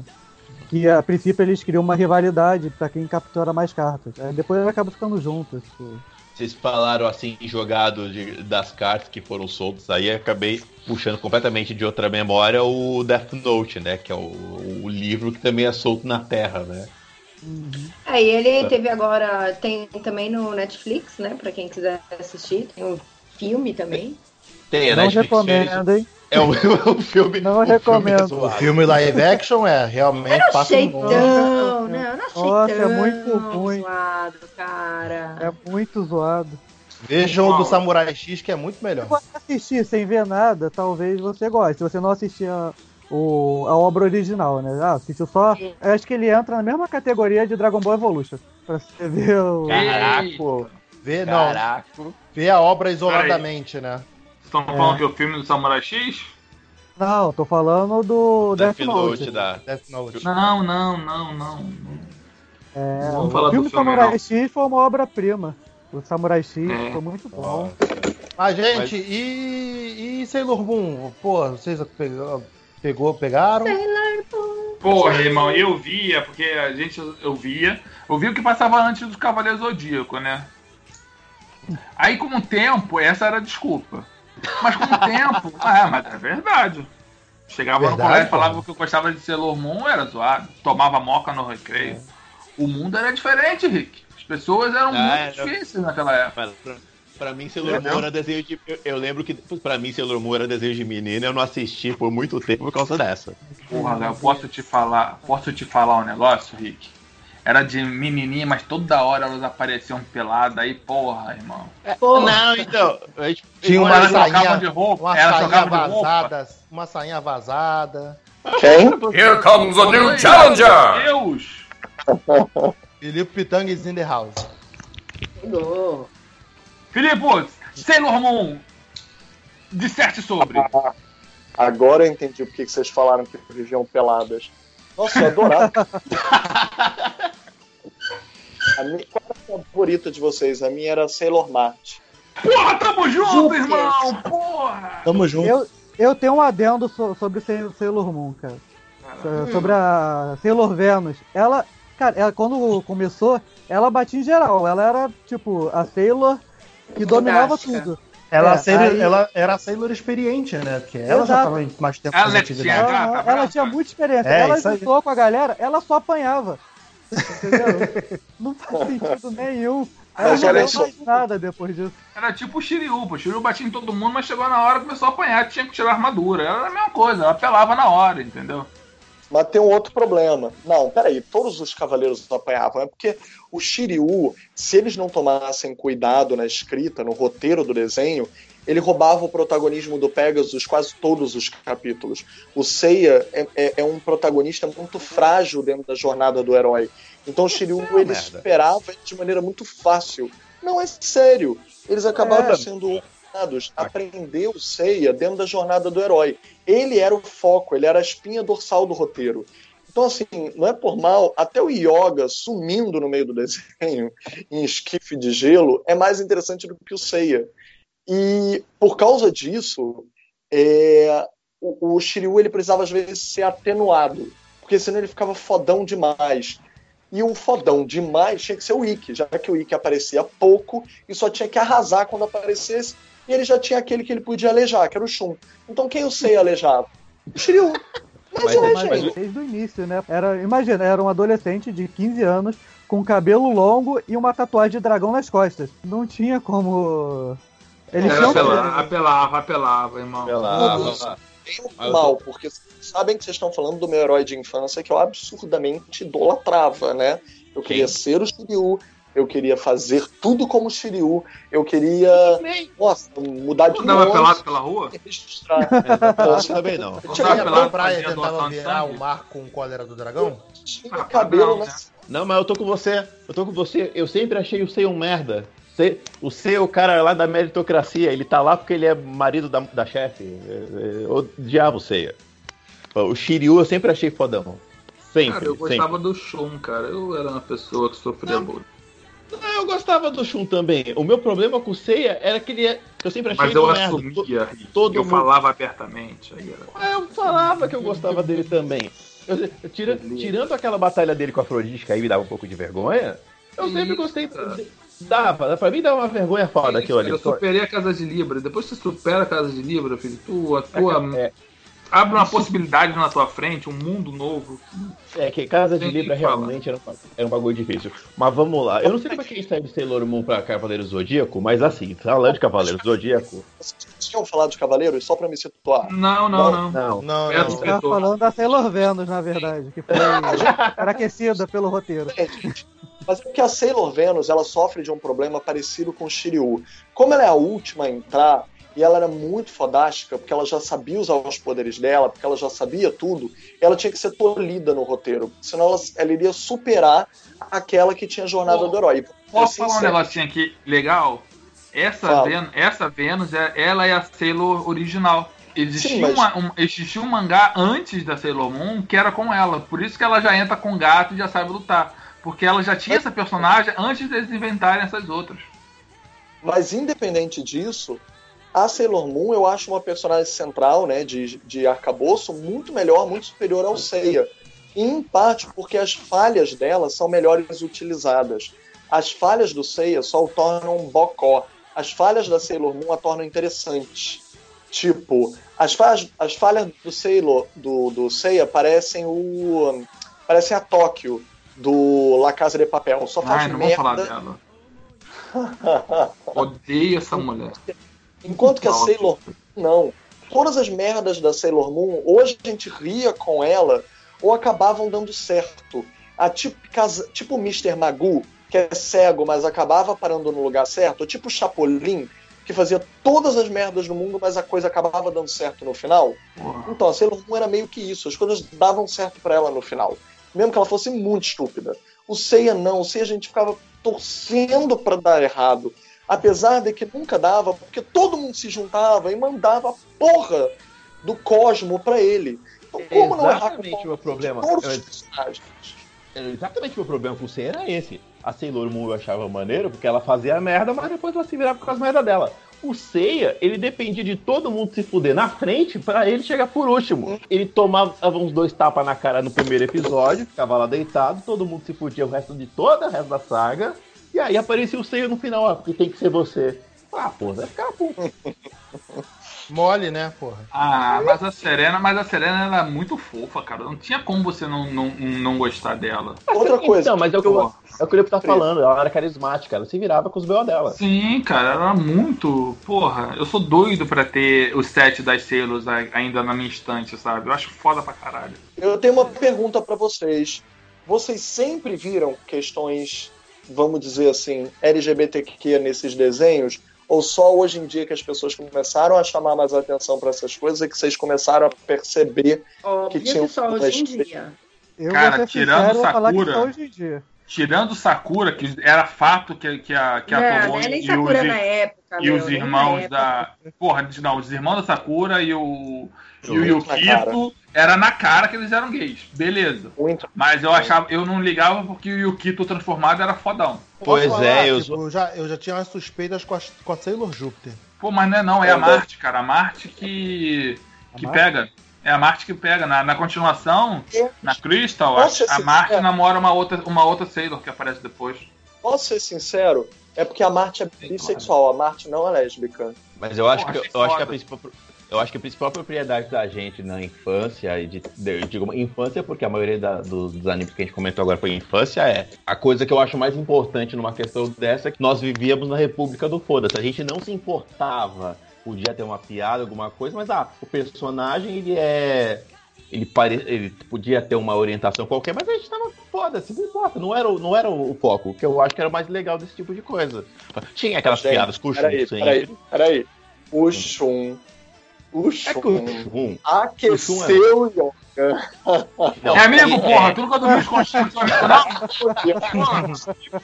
[SPEAKER 5] Que a princípio eles criam uma rivalidade pra quem captura mais cartas. Aí depois eles acabam ficando juntos. Tipo.
[SPEAKER 2] Vocês falaram assim, jogado de- das cartas que foram soltas, aí eu acabei puxando completamente de outra memória o Death Note, né? Que é o, o livro que também é solto na Terra, né?
[SPEAKER 4] Aí ele teve agora, tem também no Netflix, né? Pra quem quiser assistir. Tem o filme também.
[SPEAKER 2] Tem, a
[SPEAKER 5] Não
[SPEAKER 2] Netflix
[SPEAKER 5] recomendo, hein?
[SPEAKER 2] É o, o filme.
[SPEAKER 5] Não
[SPEAKER 2] o filme
[SPEAKER 5] recomendo.
[SPEAKER 2] é
[SPEAKER 3] O filme live action é
[SPEAKER 4] Eu
[SPEAKER 3] realmente
[SPEAKER 4] não
[SPEAKER 3] passa
[SPEAKER 4] achei tão,
[SPEAKER 3] bom.
[SPEAKER 4] não, não achei
[SPEAKER 5] Nossa, é
[SPEAKER 4] tão
[SPEAKER 5] muito ruim.
[SPEAKER 4] zoado, cara.
[SPEAKER 5] É muito zoado.
[SPEAKER 3] Vejam o do Samurai X que é muito melhor.
[SPEAKER 5] Se você assistir sem ver nada, talvez você goste. Se você não assistir a, o- a obra original, né? Ah, assistiu só. Eu acho que ele entra na mesma categoria de Dragon Ball Evolution. Pra você ver o.
[SPEAKER 2] Caraca,
[SPEAKER 3] Vê, não,
[SPEAKER 2] caraca.
[SPEAKER 3] vê a obra isoladamente, né?
[SPEAKER 1] Estão falando que é o filme do Samurai X?
[SPEAKER 5] Não, tô falando do
[SPEAKER 2] Death
[SPEAKER 5] Death Note.
[SPEAKER 2] Note da.
[SPEAKER 3] Death Note.
[SPEAKER 1] Não, não, não, não.
[SPEAKER 5] É,
[SPEAKER 1] Vamos
[SPEAKER 5] o
[SPEAKER 1] falar do
[SPEAKER 5] filme
[SPEAKER 1] filme,
[SPEAKER 5] Samurai
[SPEAKER 1] não.
[SPEAKER 5] X foi uma obra-prima. O Samurai X
[SPEAKER 1] É.
[SPEAKER 5] foi muito bom.
[SPEAKER 3] Mas, gente, e, e Sailor Moon? Pô, vocês pegou, pegou pegaram?
[SPEAKER 1] Porra, irmão, eu via, porque a gente, eu via, eu via o que passava antes do Cavaleiro Zodíaco, né? Aí com o tempo, essa era a desculpa. Mas com o tempo, ah, mas é verdade. Chegava
[SPEAKER 3] Verdade,
[SPEAKER 1] no colégio e falava que eu gostava de Sailor Moon, era zoado. Tomava moca no recreio. O mundo era diferente, Rick. As pessoas eram
[SPEAKER 2] Ah,
[SPEAKER 1] muito
[SPEAKER 2] era-
[SPEAKER 1] difíceis naquela época.
[SPEAKER 2] Pra, pra mim, Sailor Moon era desenho de. Eu, eu lembro que pra mim, Sailor Moon era desenho de menina eu não assisti por muito tempo por causa dessa.
[SPEAKER 1] Porra, eu posso te falar, posso te falar um negócio, Rick? Era de menininha, mas toda hora elas apareciam peladas aí, porra, irmão.
[SPEAKER 2] Não, então. a gente-
[SPEAKER 3] Tinha uma
[SPEAKER 1] elas trocavam de roupa,
[SPEAKER 3] uma
[SPEAKER 1] elas
[SPEAKER 3] sainha
[SPEAKER 1] trocavam de roupa.
[SPEAKER 3] vazada, uma sainha vazada.
[SPEAKER 8] Quem?
[SPEAKER 9] Here comes a new
[SPEAKER 1] Meu
[SPEAKER 9] challenger!
[SPEAKER 1] Deus!
[SPEAKER 3] Felipe Pitanga is in the house.
[SPEAKER 4] Chegou.
[SPEAKER 1] Filipe, Sailor Moon, disserte sobre.
[SPEAKER 8] Agora eu entendi por que que vocês falaram que viviam peladas. Nossa, eu adorava. A minha, qual era a favorita de vocês? A minha era Sailor Mart.
[SPEAKER 1] Porra, tamo junto,
[SPEAKER 4] Júpiter.
[SPEAKER 1] irmão! Porra!
[SPEAKER 3] Tamo junto.
[SPEAKER 5] Eu, eu tenho um adendo so- sobre Sail- Sailor Moon, cara. So- Sobre a Sailor Venus. Ela, cara, ela, quando começou, ela batia em geral. Ela era, tipo, a Sailor que dominava tudo.
[SPEAKER 3] Ela,
[SPEAKER 5] É,
[SPEAKER 3] Sailor-
[SPEAKER 5] aí-
[SPEAKER 3] ela era a Sailor experiente, né? Porque ela já
[SPEAKER 5] Exato.
[SPEAKER 3] tava em mais tempo
[SPEAKER 1] Ela tinha
[SPEAKER 5] Ela, ela tinha muita experiência.
[SPEAKER 3] É,
[SPEAKER 5] ela juntou com a galera, ela só apanhava. Entendeu? Não faz sentido nenhum.
[SPEAKER 8] Mas
[SPEAKER 5] não deu
[SPEAKER 8] só.
[SPEAKER 5] mais nada depois disso.
[SPEAKER 1] Era tipo o Shiryu, pô. O Shiryu batia em todo mundo, mas chegou na hora, começou a apanhar, tinha que tirar a armadura. Era a mesma coisa, ela pelava na hora, entendeu?
[SPEAKER 8] Mas tem um outro problema. Não, peraí, todos os cavaleiros apanhavam. É porque o Shiryu, se eles não tomassem cuidado na escrita, no roteiro do desenho, ele roubava o protagonismo do Pegasus quase todos os capítulos. O Seiya é, é- é um protagonista muito frágil dentro da jornada do herói. Então o Shiryu,
[SPEAKER 2] uma
[SPEAKER 8] ele
[SPEAKER 2] merda.
[SPEAKER 8] superava de maneira muito fácil. Não é sério. Eles acabaram
[SPEAKER 5] É.
[SPEAKER 8] sendo obrigados a aprender o Seiya dentro da jornada do herói ele era o foco, ele era a espinha dorsal do roteiro. Então, assim, não é por mal, até o Yoga sumindo no meio do desenho, em esquife de gelo, é mais interessante do que o Seiya. E por causa disso, é, o, o Shiryu ele precisava às vezes ser atenuado, porque senão ele ficava fodão demais. E o fodão demais tinha que ser o Ikki, já que o Ikki aparecia pouco e só tinha que arrasar quando aparecesse. e ele já tinha aquele que ele podia alejar, que era o Shun. Então quem o Seiya alejava? O Shiryu. Mas,
[SPEAKER 2] Mas-
[SPEAKER 8] é,
[SPEAKER 2] mas-
[SPEAKER 8] gente.
[SPEAKER 5] Desde o início, né? Era, imagina, era um adolescente de 15 anos com cabelo longo e uma tatuagem de dragão nas costas. Não tinha como. Eles
[SPEAKER 1] Era
[SPEAKER 5] tinham
[SPEAKER 1] apelava, apelava, apelava, irmão.
[SPEAKER 2] Pela-
[SPEAKER 8] Bem mal, porque sabem que vocês estão falando do meu herói de infância que eu absurdamente idolatrava, né? Eu queria
[SPEAKER 2] Quem?
[SPEAKER 8] ser o Shiryu, eu queria fazer tudo como o Shiryu, eu queria, nossa, mudar de
[SPEAKER 1] Tu andava
[SPEAKER 8] nome
[SPEAKER 1] pelado pela rua?
[SPEAKER 8] registrar.
[SPEAKER 2] Nossa, também não.
[SPEAKER 3] Você
[SPEAKER 8] Tinha
[SPEAKER 3] pra praia tentava virar o mar com cólera do dragão?
[SPEAKER 8] Tinha
[SPEAKER 1] Ah,
[SPEAKER 8] cabelo
[SPEAKER 1] não,
[SPEAKER 8] na
[SPEAKER 1] né?
[SPEAKER 2] Não, mas eu tô com você. Eu tô com você. Eu sempre achei o Sei um merda. O Sei é o cara lá da meritocracia. Ele tá lá porque ele é marido da, da chefe. É, é, O diabo Seiya. O Shiryu eu sempre achei fodão. Sempre.
[SPEAKER 1] Cara, eu
[SPEAKER 2] sempre.
[SPEAKER 1] gostava do Shun, cara. Eu era uma pessoa que sofria bullying.
[SPEAKER 2] Não, eu gostava do Shun também. O meu problema com o Seiya era que ele é. que eu sempre achei
[SPEAKER 1] Mas eu
[SPEAKER 2] merda.
[SPEAKER 1] assumia, Rick.
[SPEAKER 2] todo
[SPEAKER 1] eu
[SPEAKER 2] mundo-
[SPEAKER 1] falava abertamente. Aí era...
[SPEAKER 2] É, Eu falava que eu gostava dele também. Eu- eu- tira- tirando aquela batalha dele com a Afrodite, que aí me dava um pouco de vergonha, eu sempre gostei. Dava, pra mim dava uma vergonha foda aquilo ali.
[SPEAKER 1] Eu superei a Casa de Libra. Depois que você supera a Casa de Libra, filho, tu, a tua.
[SPEAKER 2] É,
[SPEAKER 1] Abre uma possibilidade na tua frente, um mundo novo.
[SPEAKER 2] é que Casa de
[SPEAKER 1] Tem
[SPEAKER 2] Libra realmente era um, era um bagulho difícil. Mas vamos lá. Eu não sei como é que a gente saiu de Sailor Moon pra Cavaleiro do Zodíaco, mas assim, falando de Cavaleiro do Zodíaco.
[SPEAKER 8] Vocês tinham falado de Cavaleiros, só pra me situar.
[SPEAKER 1] Não, não, não.
[SPEAKER 2] Não.
[SPEAKER 3] Não,
[SPEAKER 1] É
[SPEAKER 3] não.
[SPEAKER 1] do
[SPEAKER 5] Você tava falando da Sailor Venus, na verdade, que foi aquecida pelo roteiro.
[SPEAKER 8] Mas é porque a Sailor Venus ela sofre de um problema parecido com o Shiryu. Como ela é a última a entrar, e ela era muito fodástica, porque ela já sabia usar os poderes dela, porque ela já sabia tudo, ela tinha que ser tolhida no roteiro, senão ela, ela iria superar aquela que tinha a jornada
[SPEAKER 1] Pô,
[SPEAKER 8] do herói.
[SPEAKER 1] Posso falar um negocinho aqui legal? Essa. Ven- essa Vênus, é- ela é a Sailor original. Existia,
[SPEAKER 8] Sim, mas-
[SPEAKER 1] uma- um, existia um mangá antes da Sailor Moon que era com ela. Por isso que ela já entra com gato e já sabe lutar. Porque ela já tinha essa personagem antes deles inventarem essas outras.
[SPEAKER 8] Mas independente disso, a Sailor Moon eu acho uma personagem central, né, de, de arcabouço, muito melhor, muito superior ao Seiya. Em parte porque as falhas dela são melhores utilizadas. As falhas do Seiya só o tornam um bocó. As falhas da Sailor Moon a tornam interessante. Tipo, as falhas, as falhas do Sailor, do, do Seiya parecem o. parecem a Tóquio do La Casa de Papel. Só faz
[SPEAKER 1] Ai, não vamos falar
[SPEAKER 8] merda.
[SPEAKER 1] dela. Odeio essa mulher.
[SPEAKER 8] Enquanto que a. Sailor Moon, não. Todas as merdas da Sailor Moon, ou a gente ria com ela, ou acabavam dando certo. A tipo, casa- tipo o Mr. Magoo, que é cego, mas acabava parando no lugar certo. Ou tipo o Chapolin, que fazia todas as merdas do mundo, mas a coisa acabava dando certo no final. Então, a Sailor Moon era meio que isso. As coisas davam certo pra ela no final. Mesmo que ela fosse muito estúpida. O Seiya não. O Seiya a gente ficava torcendo pra dar errado. Apesar de que nunca dava, porque todo mundo se juntava e mandava a porra do cosmo pra ele. Então, como não errar com
[SPEAKER 2] Exatamente o meu problema. Eu-? Exatamente o meu problema com o Seiya era esse. A Sailor Moon eu achava maneiro porque ela fazia merda, mas depois ela se virava com as merdas dela. O Seiya, ele dependia de todo mundo se fuder na frente pra ele chegar por último. Ele tomava uns dois tapas na cara no primeiro episódio, ficava lá deitado, todo mundo se fudia o resto de toda a resto da saga. E aí aparecia o Seiya no final, ó, porque tem que ser você. Ah, pô, vai ficar puto.
[SPEAKER 3] Mole, né, porra?
[SPEAKER 1] Ah, mas a Serena, mas a Serena ela é muito fofa, cara. Não tinha como você não, não, não gostar dela.
[SPEAKER 8] Outra coisa.
[SPEAKER 2] Então, mas é o que, eu, é o que o Lipo tá falando, ela era carismática, ela se virava com os B.O. dela.
[SPEAKER 1] Sim, cara, ela era muito. Porra, eu sou doido pra ter o set das Sailors a- ainda na minha estante, sabe? Eu acho foda pra caralho.
[SPEAKER 8] Eu tenho uma pergunta pra vocês. Vocês sempre viram questões, vamos dizer assim, LGBTQ nesses desenhos? Ou só hoje em dia que as pessoas começaram a chamar mais atenção pra essas coisas e que vocês começaram a perceber
[SPEAKER 4] Óbvio que só
[SPEAKER 8] um
[SPEAKER 4] hoje em dia.
[SPEAKER 5] Eu
[SPEAKER 1] Cara, tirando Sakura-
[SPEAKER 5] só hoje em dia.
[SPEAKER 1] Tirando Sakura, que era fato que, que a, que a
[SPEAKER 4] não,
[SPEAKER 1] Tomoe
[SPEAKER 4] não é nem
[SPEAKER 1] e
[SPEAKER 4] Sakura
[SPEAKER 1] os,
[SPEAKER 4] na época,
[SPEAKER 1] e
[SPEAKER 4] meu,
[SPEAKER 1] os irmãos
[SPEAKER 4] época.
[SPEAKER 1] da. Porra, não, os irmãos da Sakura e o. E o. Yukito era na cara que eles eram gays. Beleza.
[SPEAKER 8] Muito.
[SPEAKER 1] Mas eu achava, eu não ligava porque o Yukito transformado era fodão.
[SPEAKER 2] Pois
[SPEAKER 3] Posso
[SPEAKER 2] é, eu
[SPEAKER 3] tipo, eu já, eu já tinha umas suspeitas com a, com a Sailor Júpiter.
[SPEAKER 1] Pô, mas não é não, é a
[SPEAKER 8] Verdade.
[SPEAKER 1] Marte, cara. A Marte que. que
[SPEAKER 5] Marte?
[SPEAKER 1] pega. É a Marte que pega. Na, na continuação,
[SPEAKER 8] É.
[SPEAKER 1] na Crystal,
[SPEAKER 8] Posso
[SPEAKER 1] a, a Marte
[SPEAKER 8] sincero?
[SPEAKER 1] namora uma outra, uma outra Sailor que aparece depois.
[SPEAKER 8] posso ser sincero? É porque a Marte é bissexual, a Marte não é lésbica.
[SPEAKER 2] Mas eu acho
[SPEAKER 1] Porra,
[SPEAKER 2] que eu acho que a principal eu acho que a principal propriedade da gente na infância, e de, eu digo infância porque a maioria da- dos, dos animes que a gente comentou agora foi infância, é a coisa que eu acho mais importante numa questão dessa é que nós vivíamos na República do Foda-se. A gente não se importava, podia ter uma piada, alguma coisa, mas ah, o personagem ele é. Ele, pare... ele podia ter uma orientação qualquer, mas a gente tava foda-se, não importa, não era, o- não era o foco. O que eu acho que era o mais legal desse tipo de coisa. Tinha aquelas piadas com o
[SPEAKER 8] Peraí,
[SPEAKER 2] Shun
[SPEAKER 8] peraí, peraí. O Shun. O
[SPEAKER 2] É o
[SPEAKER 8] Shun aqueceu o Yoga.
[SPEAKER 2] Não,
[SPEAKER 1] É amigo,
[SPEAKER 2] é-
[SPEAKER 1] porra. Tu nunca dormiu de conchinha com seu amigo, não? Porra.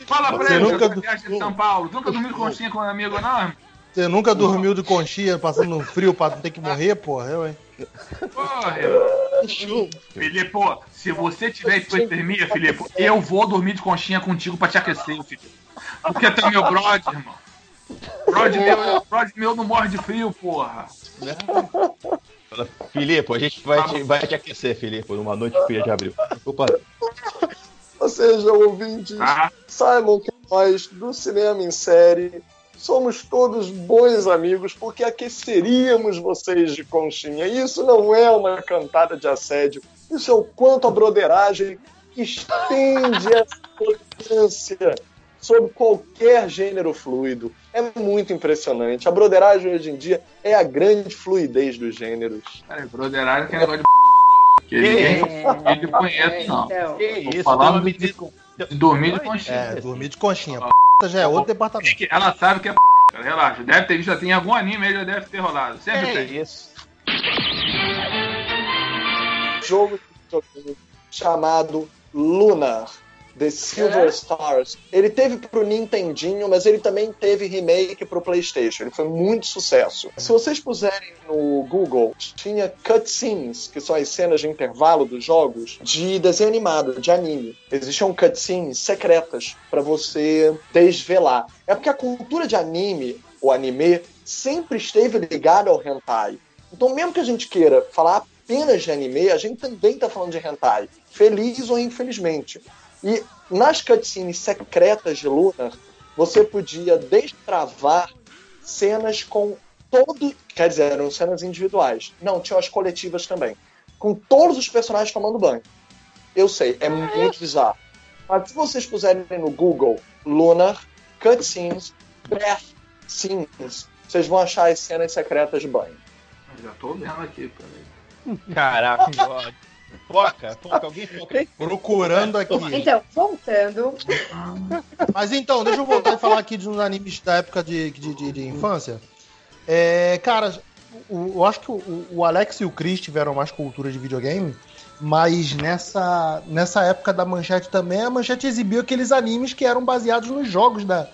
[SPEAKER 1] Fala pra ele,
[SPEAKER 3] nunca
[SPEAKER 1] de São Paulo. Tu nunca dormiu de conchinha com um amigo, não, irmão?
[SPEAKER 3] Você nunca dormiu de conchinha passando frio pra não ter que morrer, porra? Eu, hein?
[SPEAKER 1] Porra. Filipe, pô, se você tiver hipotermia, Filipe, eu vou dormir de conchinha contigo pra te aquecer, Filipe. Porque tu é meu brother, irmão. Brother meu, brother meu não morre de frio, porra.
[SPEAKER 2] Fala, Filipe, a gente vai te, vai te aquecer, Filipe, numa noite fria de abril. Opa,
[SPEAKER 8] Ou seja, ouvintes,
[SPEAKER 1] Tá?
[SPEAKER 8] saibam que nós, do Cinema em Série, somos todos bons amigos porque aqueceríamos vocês de conchinha. Isso não é uma cantada de assédio, isso é o quanto a broderagem estende essa tolerância sobre qualquer gênero fluido. É muito impressionante. A broderagem hoje em dia é a grande fluidez dos gêneros.
[SPEAKER 1] Peraí, brotheragem que é negócio de que ninguém ele conhece, não.
[SPEAKER 4] Então,
[SPEAKER 2] que isso,
[SPEAKER 1] falando
[SPEAKER 2] nome
[SPEAKER 1] de, de dormir de conchinha.
[SPEAKER 3] É, dormir de conchinha. P já é outro departamento.
[SPEAKER 1] Que Ela sabe que é p, cara, relaxa. Deve ter visto, já tem algum anime aí, já deve ter rolado. Sempre
[SPEAKER 2] Que
[SPEAKER 1] tem.
[SPEAKER 2] isso?
[SPEAKER 8] jogo chamado Lunar. The Silver
[SPEAKER 4] É?
[SPEAKER 8] Stars. Ele teve pro Nintendinho, mas ele também teve remake pro PlayStation. Ele foi muito sucesso. Se vocês puserem no Google, tinha cutscenes, que são as cenas de intervalo dos jogos, de desenho animado, de anime. Existiam cutscenes secretas para você desvelar. É porque a cultura de anime, ou anime, sempre esteve ligada ao hentai. Então, mesmo que a gente queira falar apenas de anime, a gente também tá falando de hentai. Feliz ou infelizmente. E nas cutscenes secretas de Lunar, você podia destravar cenas com todo. Quer dizer, eram cenas individuais. Não, tinham as coletivas também. Com todos os personagens tomando banho. Eu sei, é muito bizarro. Mas se vocês puserem no Google Lunar, cutscenes, breath scenes, vocês vão achar as cenas secretas de banho.
[SPEAKER 1] Já tô vendo aqui, peraí.
[SPEAKER 2] Caraca, que ódio. Foca, foca, alguém foca.
[SPEAKER 3] Procurando aqui.
[SPEAKER 4] então, voltando.
[SPEAKER 3] Mas então, deixa eu voltar e falar aqui de uns animes da época de, de, de- de infância. É, cara, o- eu acho que o, o Alex e o Chris tiveram mais cultura de videogame, mas nessa, nessa época da Manchete também, a Manchete exibiu aqueles animes que eram baseados nos jogos da,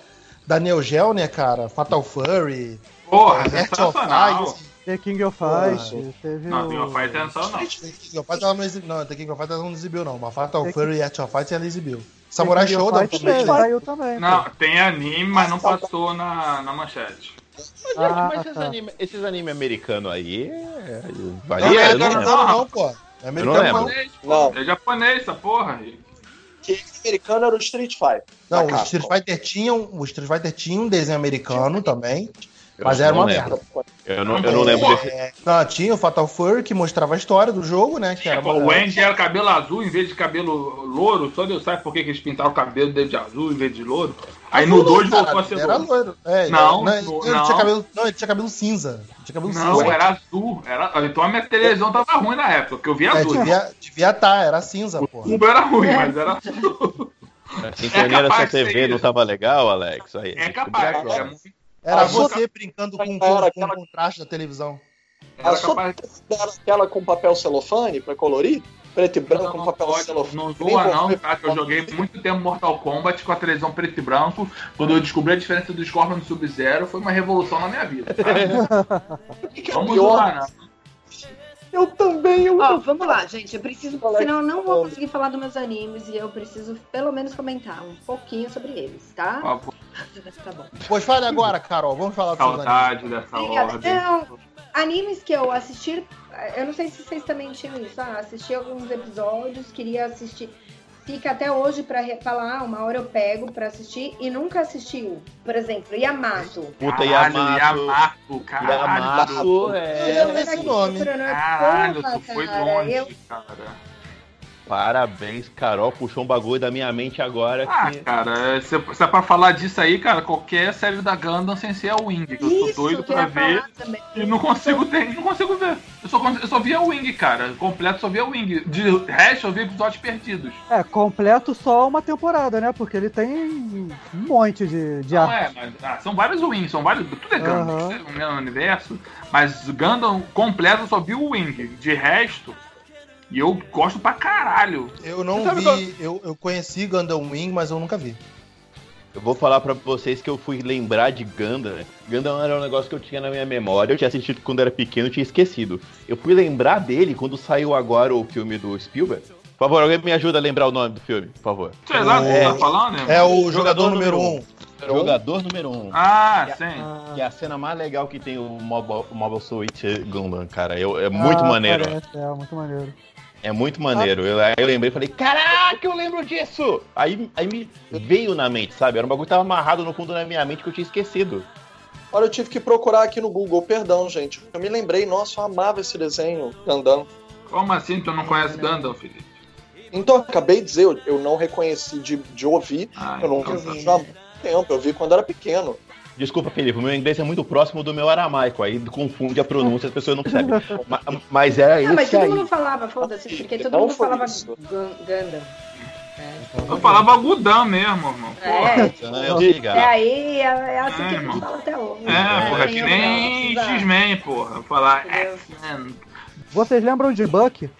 [SPEAKER 3] da Neo Geo, né, cara? Fatal Fury,
[SPEAKER 1] Porra,
[SPEAKER 3] Heart of
[SPEAKER 1] sensacional.
[SPEAKER 3] Ice.
[SPEAKER 5] The King of
[SPEAKER 3] Porra.
[SPEAKER 5] Fight, teve
[SPEAKER 1] Não,
[SPEAKER 5] o...
[SPEAKER 1] King of Fighters não só não.
[SPEAKER 3] The King of Fighters ela não exibiu, não, The King of Fighters não exibiu, não. Mas Fatal
[SPEAKER 5] The
[SPEAKER 3] Fury e of Fights ela exibiu. Samurai
[SPEAKER 5] Fight
[SPEAKER 3] também. né?
[SPEAKER 5] Saiu também.
[SPEAKER 1] Não,
[SPEAKER 5] pô.
[SPEAKER 1] tem anime, mas não passou na, na manchete.
[SPEAKER 2] Mas,
[SPEAKER 5] Ah,
[SPEAKER 2] mas esses,
[SPEAKER 5] tá.
[SPEAKER 2] anime, esses anime americanos aí. É,
[SPEAKER 3] Não,
[SPEAKER 2] varia,
[SPEAKER 3] não é
[SPEAKER 2] não lembro.
[SPEAKER 3] americano, não, pô. Não é
[SPEAKER 2] Eu não
[SPEAKER 3] americano,
[SPEAKER 2] lembro.
[SPEAKER 3] não.
[SPEAKER 1] Japonês, pô.
[SPEAKER 8] Não.
[SPEAKER 1] É japonês essa porra.
[SPEAKER 8] Que americano era o Street Fighter.
[SPEAKER 3] Não,
[SPEAKER 8] da
[SPEAKER 3] o Street. Fighter tinha, um- o Street Fighter tinha um desenho americano também, mas era uma
[SPEAKER 2] lembro.
[SPEAKER 3] merda.
[SPEAKER 2] Eu não, eu não lembro desse.
[SPEAKER 3] É, não, tinha o Fatal Fury que mostrava a história do jogo, né? Que era
[SPEAKER 1] Pô,
[SPEAKER 3] uma-
[SPEAKER 1] o Andy era cabelo azul em vez de cabelo louro. Só Deus sabe por que que eles pintaram o cabelo dele de azul em vez de louro. Aí no 2
[SPEAKER 3] Cara,
[SPEAKER 1] voltou a ser
[SPEAKER 3] era
[SPEAKER 1] louro.
[SPEAKER 3] loiro. É,
[SPEAKER 1] Não,
[SPEAKER 3] ele,
[SPEAKER 1] no-
[SPEAKER 3] ele
[SPEAKER 1] não.
[SPEAKER 3] Tinha cabelo, não, ele tinha cabelo cinza. Tinha cabelo
[SPEAKER 1] Não,
[SPEAKER 3] cinza.
[SPEAKER 1] era azul. Era... Então a minha televisão tava ruim na época, porque eu via
[SPEAKER 3] É,
[SPEAKER 1] azul.
[SPEAKER 3] devia devia tá, era cinza,
[SPEAKER 1] O
[SPEAKER 3] pô.
[SPEAKER 1] tubo era ruim, mas era azul.
[SPEAKER 2] A sintonia da sua
[SPEAKER 1] de ser
[SPEAKER 2] TV não tava legal, Alex? Aí,
[SPEAKER 1] É capaz. Era, muito-
[SPEAKER 3] Era
[SPEAKER 8] Ah,
[SPEAKER 3] você brincando com, com,
[SPEAKER 8] era
[SPEAKER 3] com o contraste da televisão.
[SPEAKER 8] A
[SPEAKER 1] era
[SPEAKER 8] sua
[SPEAKER 1] capaz.
[SPEAKER 8] era aquela com papel celofane pra colorir? Preto e branco
[SPEAKER 1] Não,
[SPEAKER 8] com
[SPEAKER 1] não
[SPEAKER 8] papel
[SPEAKER 1] pode,
[SPEAKER 8] celofane.
[SPEAKER 1] não zoa não,
[SPEAKER 8] você-
[SPEAKER 1] tá? Que eu joguei muito tempo Mortal Kombat com a televisão preto e branco. Quando eu descobri a diferença do Scorpion do Sub-Zero, foi uma revolução na minha vida. Tá?
[SPEAKER 8] O que que é
[SPEAKER 1] Vamos
[SPEAKER 8] pior?
[SPEAKER 1] zoar, não.
[SPEAKER 8] Eu também, eu
[SPEAKER 4] Ó, vamos lá, gente. Eu preciso, senão eu não vou conseguir falar dos meus animes e eu preciso pelo menos comentar um pouquinho sobre eles, tá?
[SPEAKER 1] Por favor,
[SPEAKER 4] Tá bom.
[SPEAKER 3] Pois fale agora, Carol. Vamos falar animes.
[SPEAKER 1] saudade dessa
[SPEAKER 4] Obrigada.
[SPEAKER 1] ordem.
[SPEAKER 4] Não, animes que eu assisti, eu não sei se vocês também tinham isso. Ah, assisti alguns episódios, queria assistir. Fica até hoje pra re- falar, ah, uma hora eu pego pra assistir e nunca assistiu. Por exemplo, Yamato.
[SPEAKER 2] Puta,
[SPEAKER 1] Caralho,
[SPEAKER 2] Yamato.
[SPEAKER 1] Yamato, caralho.
[SPEAKER 2] Yamato, é.
[SPEAKER 3] Eu não esse nome.
[SPEAKER 1] Caralho, tu foi
[SPEAKER 4] cara,
[SPEAKER 1] longe,
[SPEAKER 4] eu-
[SPEAKER 1] cara.
[SPEAKER 2] Parabéns, Carol. Puxou um bagulho da minha mente agora.
[SPEAKER 1] Ah,
[SPEAKER 2] que...
[SPEAKER 1] cara, se, se é pra falar disso aí, cara, qualquer série da Gundam sem ser a Wing, que eu tô
[SPEAKER 4] Isso
[SPEAKER 1] doido pra ver.
[SPEAKER 4] também.
[SPEAKER 1] E não consigo ter, não consigo ver. Eu só, eu só vi a Wing, cara. Completo só vi a Wing. De resto, eu vi episódios perdidos.
[SPEAKER 5] É, completo só uma temporada, né? Porque ele tem um monte de, de
[SPEAKER 1] Não
[SPEAKER 5] arco.
[SPEAKER 1] é, mas ah, são vários Wings, são vários. Tudo é Gundam, tudo é no mesmo universo. Mas o Gundam completo eu só vi o Wing. De resto, e eu gosto pra caralho.
[SPEAKER 3] Eu não vi,
[SPEAKER 2] qual-
[SPEAKER 3] eu, eu conheci Gundam Wing, mas eu nunca vi.
[SPEAKER 2] Eu vou falar pra vocês que eu fui lembrar de Gundam. Gundam era um negócio que eu tinha na minha memória. Eu tinha assistido quando era pequeno e tinha esquecido. Eu fui lembrar dele quando saiu agora o filme do Spielberg. Por favor, alguém me ajuda a lembrar o nome do filme, por favor.
[SPEAKER 1] O que
[SPEAKER 3] É.
[SPEAKER 1] você tá falando, né?
[SPEAKER 3] É o
[SPEAKER 2] Jogador
[SPEAKER 3] jogador, número
[SPEAKER 2] número
[SPEAKER 3] 1.
[SPEAKER 2] Um. Jogador número 1. Um.
[SPEAKER 1] Ah, sim.
[SPEAKER 5] Ah,
[SPEAKER 2] Que é a cena mais legal que tem o Mobile, Mobile Suit Gundam, cara. Eu, é muito
[SPEAKER 5] ah,
[SPEAKER 2] maneiro.
[SPEAKER 5] parece, é, muito maneiro.
[SPEAKER 2] É muito maneiro. Eu, aí eu lembrei e falei, caraca, eu lembro disso! Aí, aí me veio na mente, sabe? Era um bagulho que tava amarrado no fundo da minha mente que eu tinha esquecido.
[SPEAKER 8] Olha, eu tive que procurar aqui no Google, perdão, gente. Eu me lembrei, nossa, eu amava esse desenho, Gundam.
[SPEAKER 1] Como assim tu não conhece Gundam, Felipe?
[SPEAKER 8] Então, eu acabei de dizer, eu, eu não reconheci de, de ouvir,
[SPEAKER 1] Ah,
[SPEAKER 8] eu não
[SPEAKER 1] então
[SPEAKER 8] vi
[SPEAKER 1] tá.
[SPEAKER 8] há muito tempo, eu vi quando era pequeno.
[SPEAKER 2] Desculpa, Felipe, o meu inglês é muito próximo do meu aramaico, aí confunde a pronúncia, as pessoas não percebem. Ma- Mas era
[SPEAKER 4] Não, mas todo
[SPEAKER 2] aí.
[SPEAKER 4] mundo falava, foda-se, porque todo
[SPEAKER 8] Não
[SPEAKER 4] mundo falava
[SPEAKER 8] isso.
[SPEAKER 4] Gun- Gundam.
[SPEAKER 1] Eu falava Gudam mesmo, irmão.
[SPEAKER 4] É,
[SPEAKER 2] Ah, eu sei,
[SPEAKER 4] é
[SPEAKER 2] cara.
[SPEAKER 4] aí, é, é assim
[SPEAKER 1] É,
[SPEAKER 4] que a gente
[SPEAKER 1] irmão.
[SPEAKER 4] fala até hoje.
[SPEAKER 1] É, porra, que
[SPEAKER 4] Não,
[SPEAKER 1] nem X-Men, porra. Falar? X-Men.
[SPEAKER 5] Vocês lembram de Buck?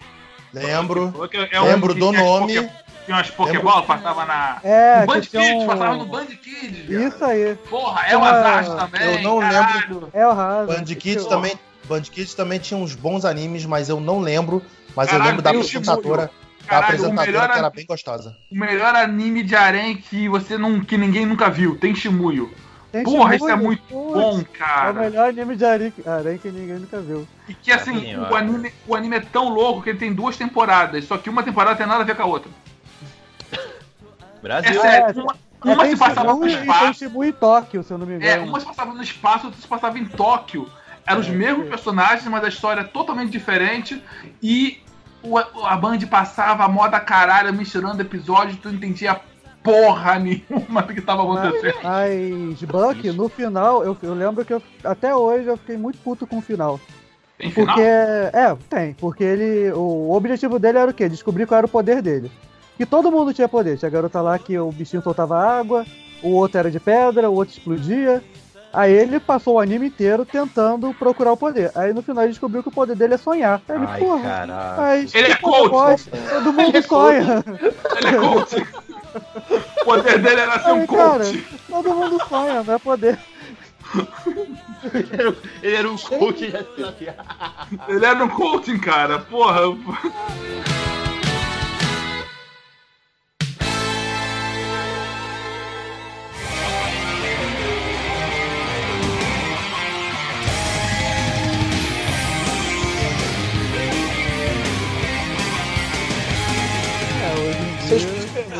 [SPEAKER 3] Lembro.
[SPEAKER 1] Porque é um
[SPEAKER 3] Lembro
[SPEAKER 1] que
[SPEAKER 3] do nome.
[SPEAKER 1] Tinha umas Pokébola, passava na.
[SPEAKER 5] É,
[SPEAKER 1] no Band Kids,
[SPEAKER 5] um-
[SPEAKER 1] passava no Band Kids.
[SPEAKER 5] Isso aí.
[SPEAKER 1] Porra, é o
[SPEAKER 5] uma-
[SPEAKER 1] Azar também.
[SPEAKER 3] eu não
[SPEAKER 1] caralho.
[SPEAKER 5] É o Raso.
[SPEAKER 3] Band Kids também, Band Kids também tinha uns bons animes, mas eu não lembro. Mas eu
[SPEAKER 1] Caralho,
[SPEAKER 3] lembro da apresentadora, da
[SPEAKER 1] Caralho, o
[SPEAKER 3] apresentadora
[SPEAKER 1] melhor,
[SPEAKER 3] que era bem gostosa.
[SPEAKER 1] o melhor anime de harém que você não. que ninguém nunca viu. Tem Shimuyo.
[SPEAKER 5] Tem
[SPEAKER 1] Porra, isso é muito
[SPEAKER 5] putz,
[SPEAKER 1] Bom,
[SPEAKER 5] É o
[SPEAKER 1] cara.
[SPEAKER 5] melhor anime de Arém Arém que ninguém nunca viu.
[SPEAKER 1] E que assim,
[SPEAKER 2] Sim,
[SPEAKER 1] o anime, o anime é tão louco que ele tem duas temporadas. Só que uma temporada tem nada a ver com a outra. É
[SPEAKER 2] Brasil.
[SPEAKER 1] sério. Uma,
[SPEAKER 5] É,
[SPEAKER 1] uma se passava no
[SPEAKER 5] e
[SPEAKER 1] espaço.
[SPEAKER 5] E Tóquio, se eu não me
[SPEAKER 1] É,
[SPEAKER 5] engano.
[SPEAKER 1] uma se passava no espaço, outra se passava em Tóquio. Eram os
[SPEAKER 5] É,
[SPEAKER 1] mesmos personagens, mas a história é totalmente diferente. E o- a Band passava a moda caralho, misturando episódios, tu não entendia porra nenhuma do que tava acontecendo.
[SPEAKER 5] Mas Buck, no final, eu, eu lembro que eu, até hoje eu fiquei muito puto com o final.
[SPEAKER 1] Tem final?
[SPEAKER 5] Porque. É, tem. Porque ele. O objetivo dele era o quê? Descobrir qual era o poder dele. Que todo mundo tinha poder. Tinha a garota lá que o bichinho soltava água, o outro era de pedra, o outro explodia. Aí ele passou o anime inteiro tentando procurar o poder. Aí no final ele descobriu que o poder dele é sonhar. Aí ele,
[SPEAKER 2] Ai,
[SPEAKER 5] porra,
[SPEAKER 2] caralho.
[SPEAKER 5] mas
[SPEAKER 1] Ele é
[SPEAKER 5] que porra
[SPEAKER 1] coach.
[SPEAKER 5] Todo mundo
[SPEAKER 1] é
[SPEAKER 5] sonha.
[SPEAKER 1] Ele é coach. o poder dele era ser um
[SPEAKER 5] Aí, cara,
[SPEAKER 1] coach.
[SPEAKER 5] todo mundo sonha, não é poder.
[SPEAKER 2] Ele era um coach
[SPEAKER 1] Ele era um coaching, cara. Porra.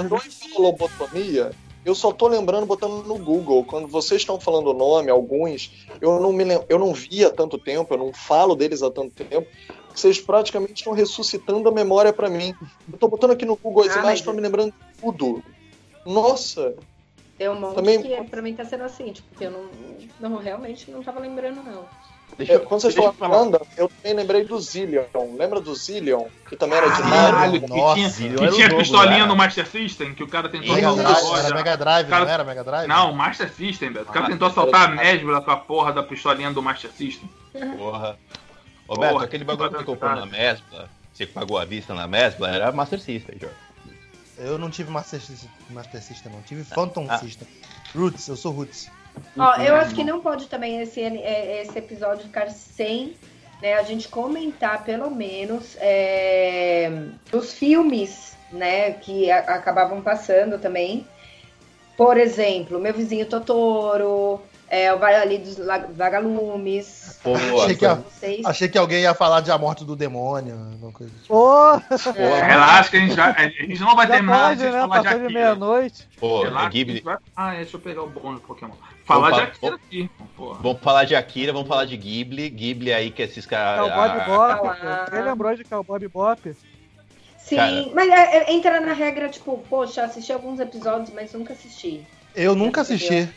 [SPEAKER 5] Dia-
[SPEAKER 8] me perdoem pela lobotomia? Eu só tô lembrando botando no Google. Quando vocês estão falando o nome, alguns, eu não me lem- eu não vi há tanto tempo, eu não falo deles há tanto tempo. Vocês praticamente estão ressuscitando a memória pra mim. Eu tô botando aqui no Google as
[SPEAKER 4] Ah,
[SPEAKER 8] imagens, me lembrando de tudo. Nossa,
[SPEAKER 4] Tem um monte
[SPEAKER 8] Também-
[SPEAKER 4] que pra mim tá sendo assim, tipo, que eu não, não realmente não tava lembrando, não.
[SPEAKER 2] Deixa eu,
[SPEAKER 8] quando vocês falaram Gundam, eu também lembrei do Zillion. Lembra do Zillion? Que também era de
[SPEAKER 1] Caralho,
[SPEAKER 8] Mario.
[SPEAKER 1] que
[SPEAKER 3] Nossa,
[SPEAKER 1] tinha,
[SPEAKER 2] Zillion
[SPEAKER 1] que tinha
[SPEAKER 2] jogo,
[SPEAKER 1] pistolinha
[SPEAKER 2] né?
[SPEAKER 1] no Master System, que o cara tentou
[SPEAKER 3] Mega
[SPEAKER 8] Isso.
[SPEAKER 1] assaltar a
[SPEAKER 3] Drive, era
[SPEAKER 1] loja.
[SPEAKER 3] Mega Drive,
[SPEAKER 1] Cara-
[SPEAKER 3] não era Mega Drive?
[SPEAKER 1] Não, Master System, velho. O cara
[SPEAKER 2] Ah,
[SPEAKER 1] tentou assaltar a Mesbla com a porra da pistolinha do Master System.
[SPEAKER 2] Porra. Roberto,
[SPEAKER 1] Porra,
[SPEAKER 2] aquele bagulho que você comprou na Mesbla, você pagou à vista na Mesbla, era Master System, Jorge.
[SPEAKER 3] Eu não tive Master System, Master System não. Tive Phantom
[SPEAKER 2] Ah.
[SPEAKER 3] System. Roots, eu sou Roots.
[SPEAKER 4] Ó, eu acho que não pode também esse, é, esse episódio ficar sem né, a gente comentar, pelo menos, é, os filmes né, que a- acabavam passando também. Por exemplo, Meu Vizinho Totoro, É, o Vale dos La- Vagalumes.
[SPEAKER 2] Pô,
[SPEAKER 3] Achei que, a- achei que alguém ia falar de A Morte do Demônio. Alguma coisa. assim.
[SPEAKER 5] Ô,
[SPEAKER 4] É.
[SPEAKER 1] Relaxa que a gente, vai, a gente não vai
[SPEAKER 5] já
[SPEAKER 1] terminar
[SPEAKER 5] pode,
[SPEAKER 1] de
[SPEAKER 5] né?
[SPEAKER 1] falar de
[SPEAKER 5] Passou de
[SPEAKER 1] Akira.
[SPEAKER 5] meia-noite.
[SPEAKER 2] pô,
[SPEAKER 1] Relaxa
[SPEAKER 2] é Ghibli.
[SPEAKER 1] vai- Ah, deixa eu pegar o bônus do Pokémon. Falar
[SPEAKER 2] Vamos
[SPEAKER 1] de Akira aqui. Porra.
[SPEAKER 2] Vamos falar de Akira, vamos falar de Ghibli. Ghibli aí que esses caras.
[SPEAKER 5] Cowboy
[SPEAKER 2] a-
[SPEAKER 5] Bebop.
[SPEAKER 4] ah.
[SPEAKER 5] Quem lembrou de Cowboy Bebop?
[SPEAKER 4] Sim,
[SPEAKER 2] Cara.
[SPEAKER 4] mas é- é- entra na regra, tipo, poxa, assisti alguns episódios, mas nunca assisti.
[SPEAKER 3] Eu nunca assisti.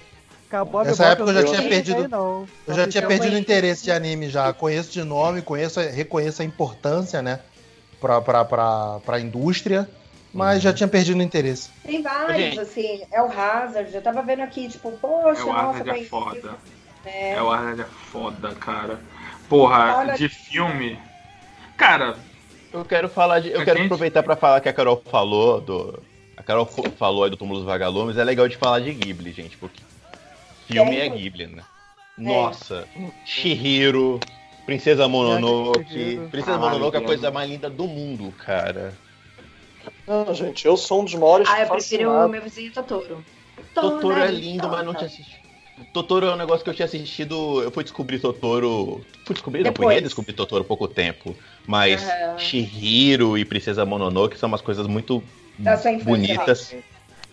[SPEAKER 3] Nessa
[SPEAKER 5] Bebop
[SPEAKER 3] época eu já
[SPEAKER 8] tinha
[SPEAKER 3] perdido-
[SPEAKER 5] aí, não.
[SPEAKER 3] Eu já tinha perdido o interesse de anime já. Conheço de nome, conheço, reconheço a importância, né? Pra, pra, pra, pra indústria, mas já tinha perdido o interesse.
[SPEAKER 4] Tem vários,
[SPEAKER 2] Gente.
[SPEAKER 4] assim, é o Hazard, eu tava vendo aqui, tipo, poxa,
[SPEAKER 1] É o
[SPEAKER 4] nossa,
[SPEAKER 1] Hazard é foda.
[SPEAKER 4] É.
[SPEAKER 1] É o Hazard é foda, cara. Porra,
[SPEAKER 4] Olha-
[SPEAKER 1] de filme. Cara,
[SPEAKER 2] Eu quero falar de. Eu
[SPEAKER 1] A
[SPEAKER 2] quero
[SPEAKER 1] gente-
[SPEAKER 2] aproveitar pra falar que a Carol falou do. A Carol falou aí do Túmulo dos Vagalumes. É legal de falar de Ghibli, gente, porque filme é
[SPEAKER 4] É.
[SPEAKER 2] Ghibli, né? Nossa, Shihiro, Princesa Mononoke. Princesa Mononoke é a coisa mais linda do mundo, cara.
[SPEAKER 8] Não, gente, eu sou um dos maiores
[SPEAKER 4] Ah, eu prefiro o meu vizinho Totoro.
[SPEAKER 2] Totoro é
[SPEAKER 4] Toda
[SPEAKER 2] lindo, mas não tinha assistido. Totoro é um negócio que eu tinha assistido. Eu fui descobrir Totoro. Fui descobrir, não, fui
[SPEAKER 4] Depois.
[SPEAKER 2] redescobrir Totoro há pouco tempo. Mas
[SPEAKER 4] Aham.
[SPEAKER 2] Shihiro e Princesa Mononoke são umas coisas muito
[SPEAKER 4] infância.
[SPEAKER 2] bonitas.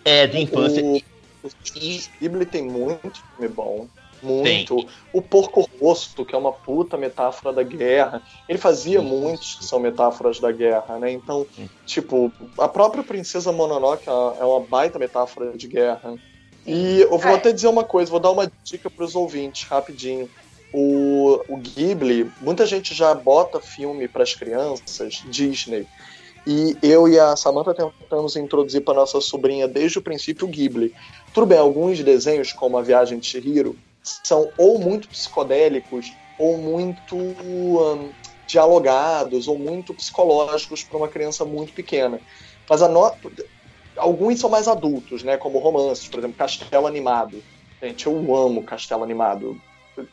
[SPEAKER 2] É, de infância.
[SPEAKER 8] O, O Ghibli tem muito filme bom. Muito. O Porco Rosto, que é uma puta metáfora da guerra. Ele fazia
[SPEAKER 2] Isso.
[SPEAKER 8] muitos que são metáforas da guerra, né? Então,
[SPEAKER 2] Sim.
[SPEAKER 8] tipo, a própria Princesa Mononoke é uma- baita metáfora de guerra. E eu vou
[SPEAKER 4] É.
[SPEAKER 8] até dizer uma coisa, vou dar uma dica pros ouvintes, rapidinho. O, o Ghibli, muita gente já bota filme para as crianças, Disney. E eu e a Samantha tentamos introduzir para nossa sobrinha desde o princípio o Ghibli. Tudo bem, alguns desenhos, como A Viagem de Chihiro, são ou muito psicodélicos ou muito hum, dialogados ou muito psicológicos para uma criança muito pequena. Mas no... alguns são mais adultos, né? Como romances, por exemplo, Castelo Animado. Gente, eu amo Castelo Animado.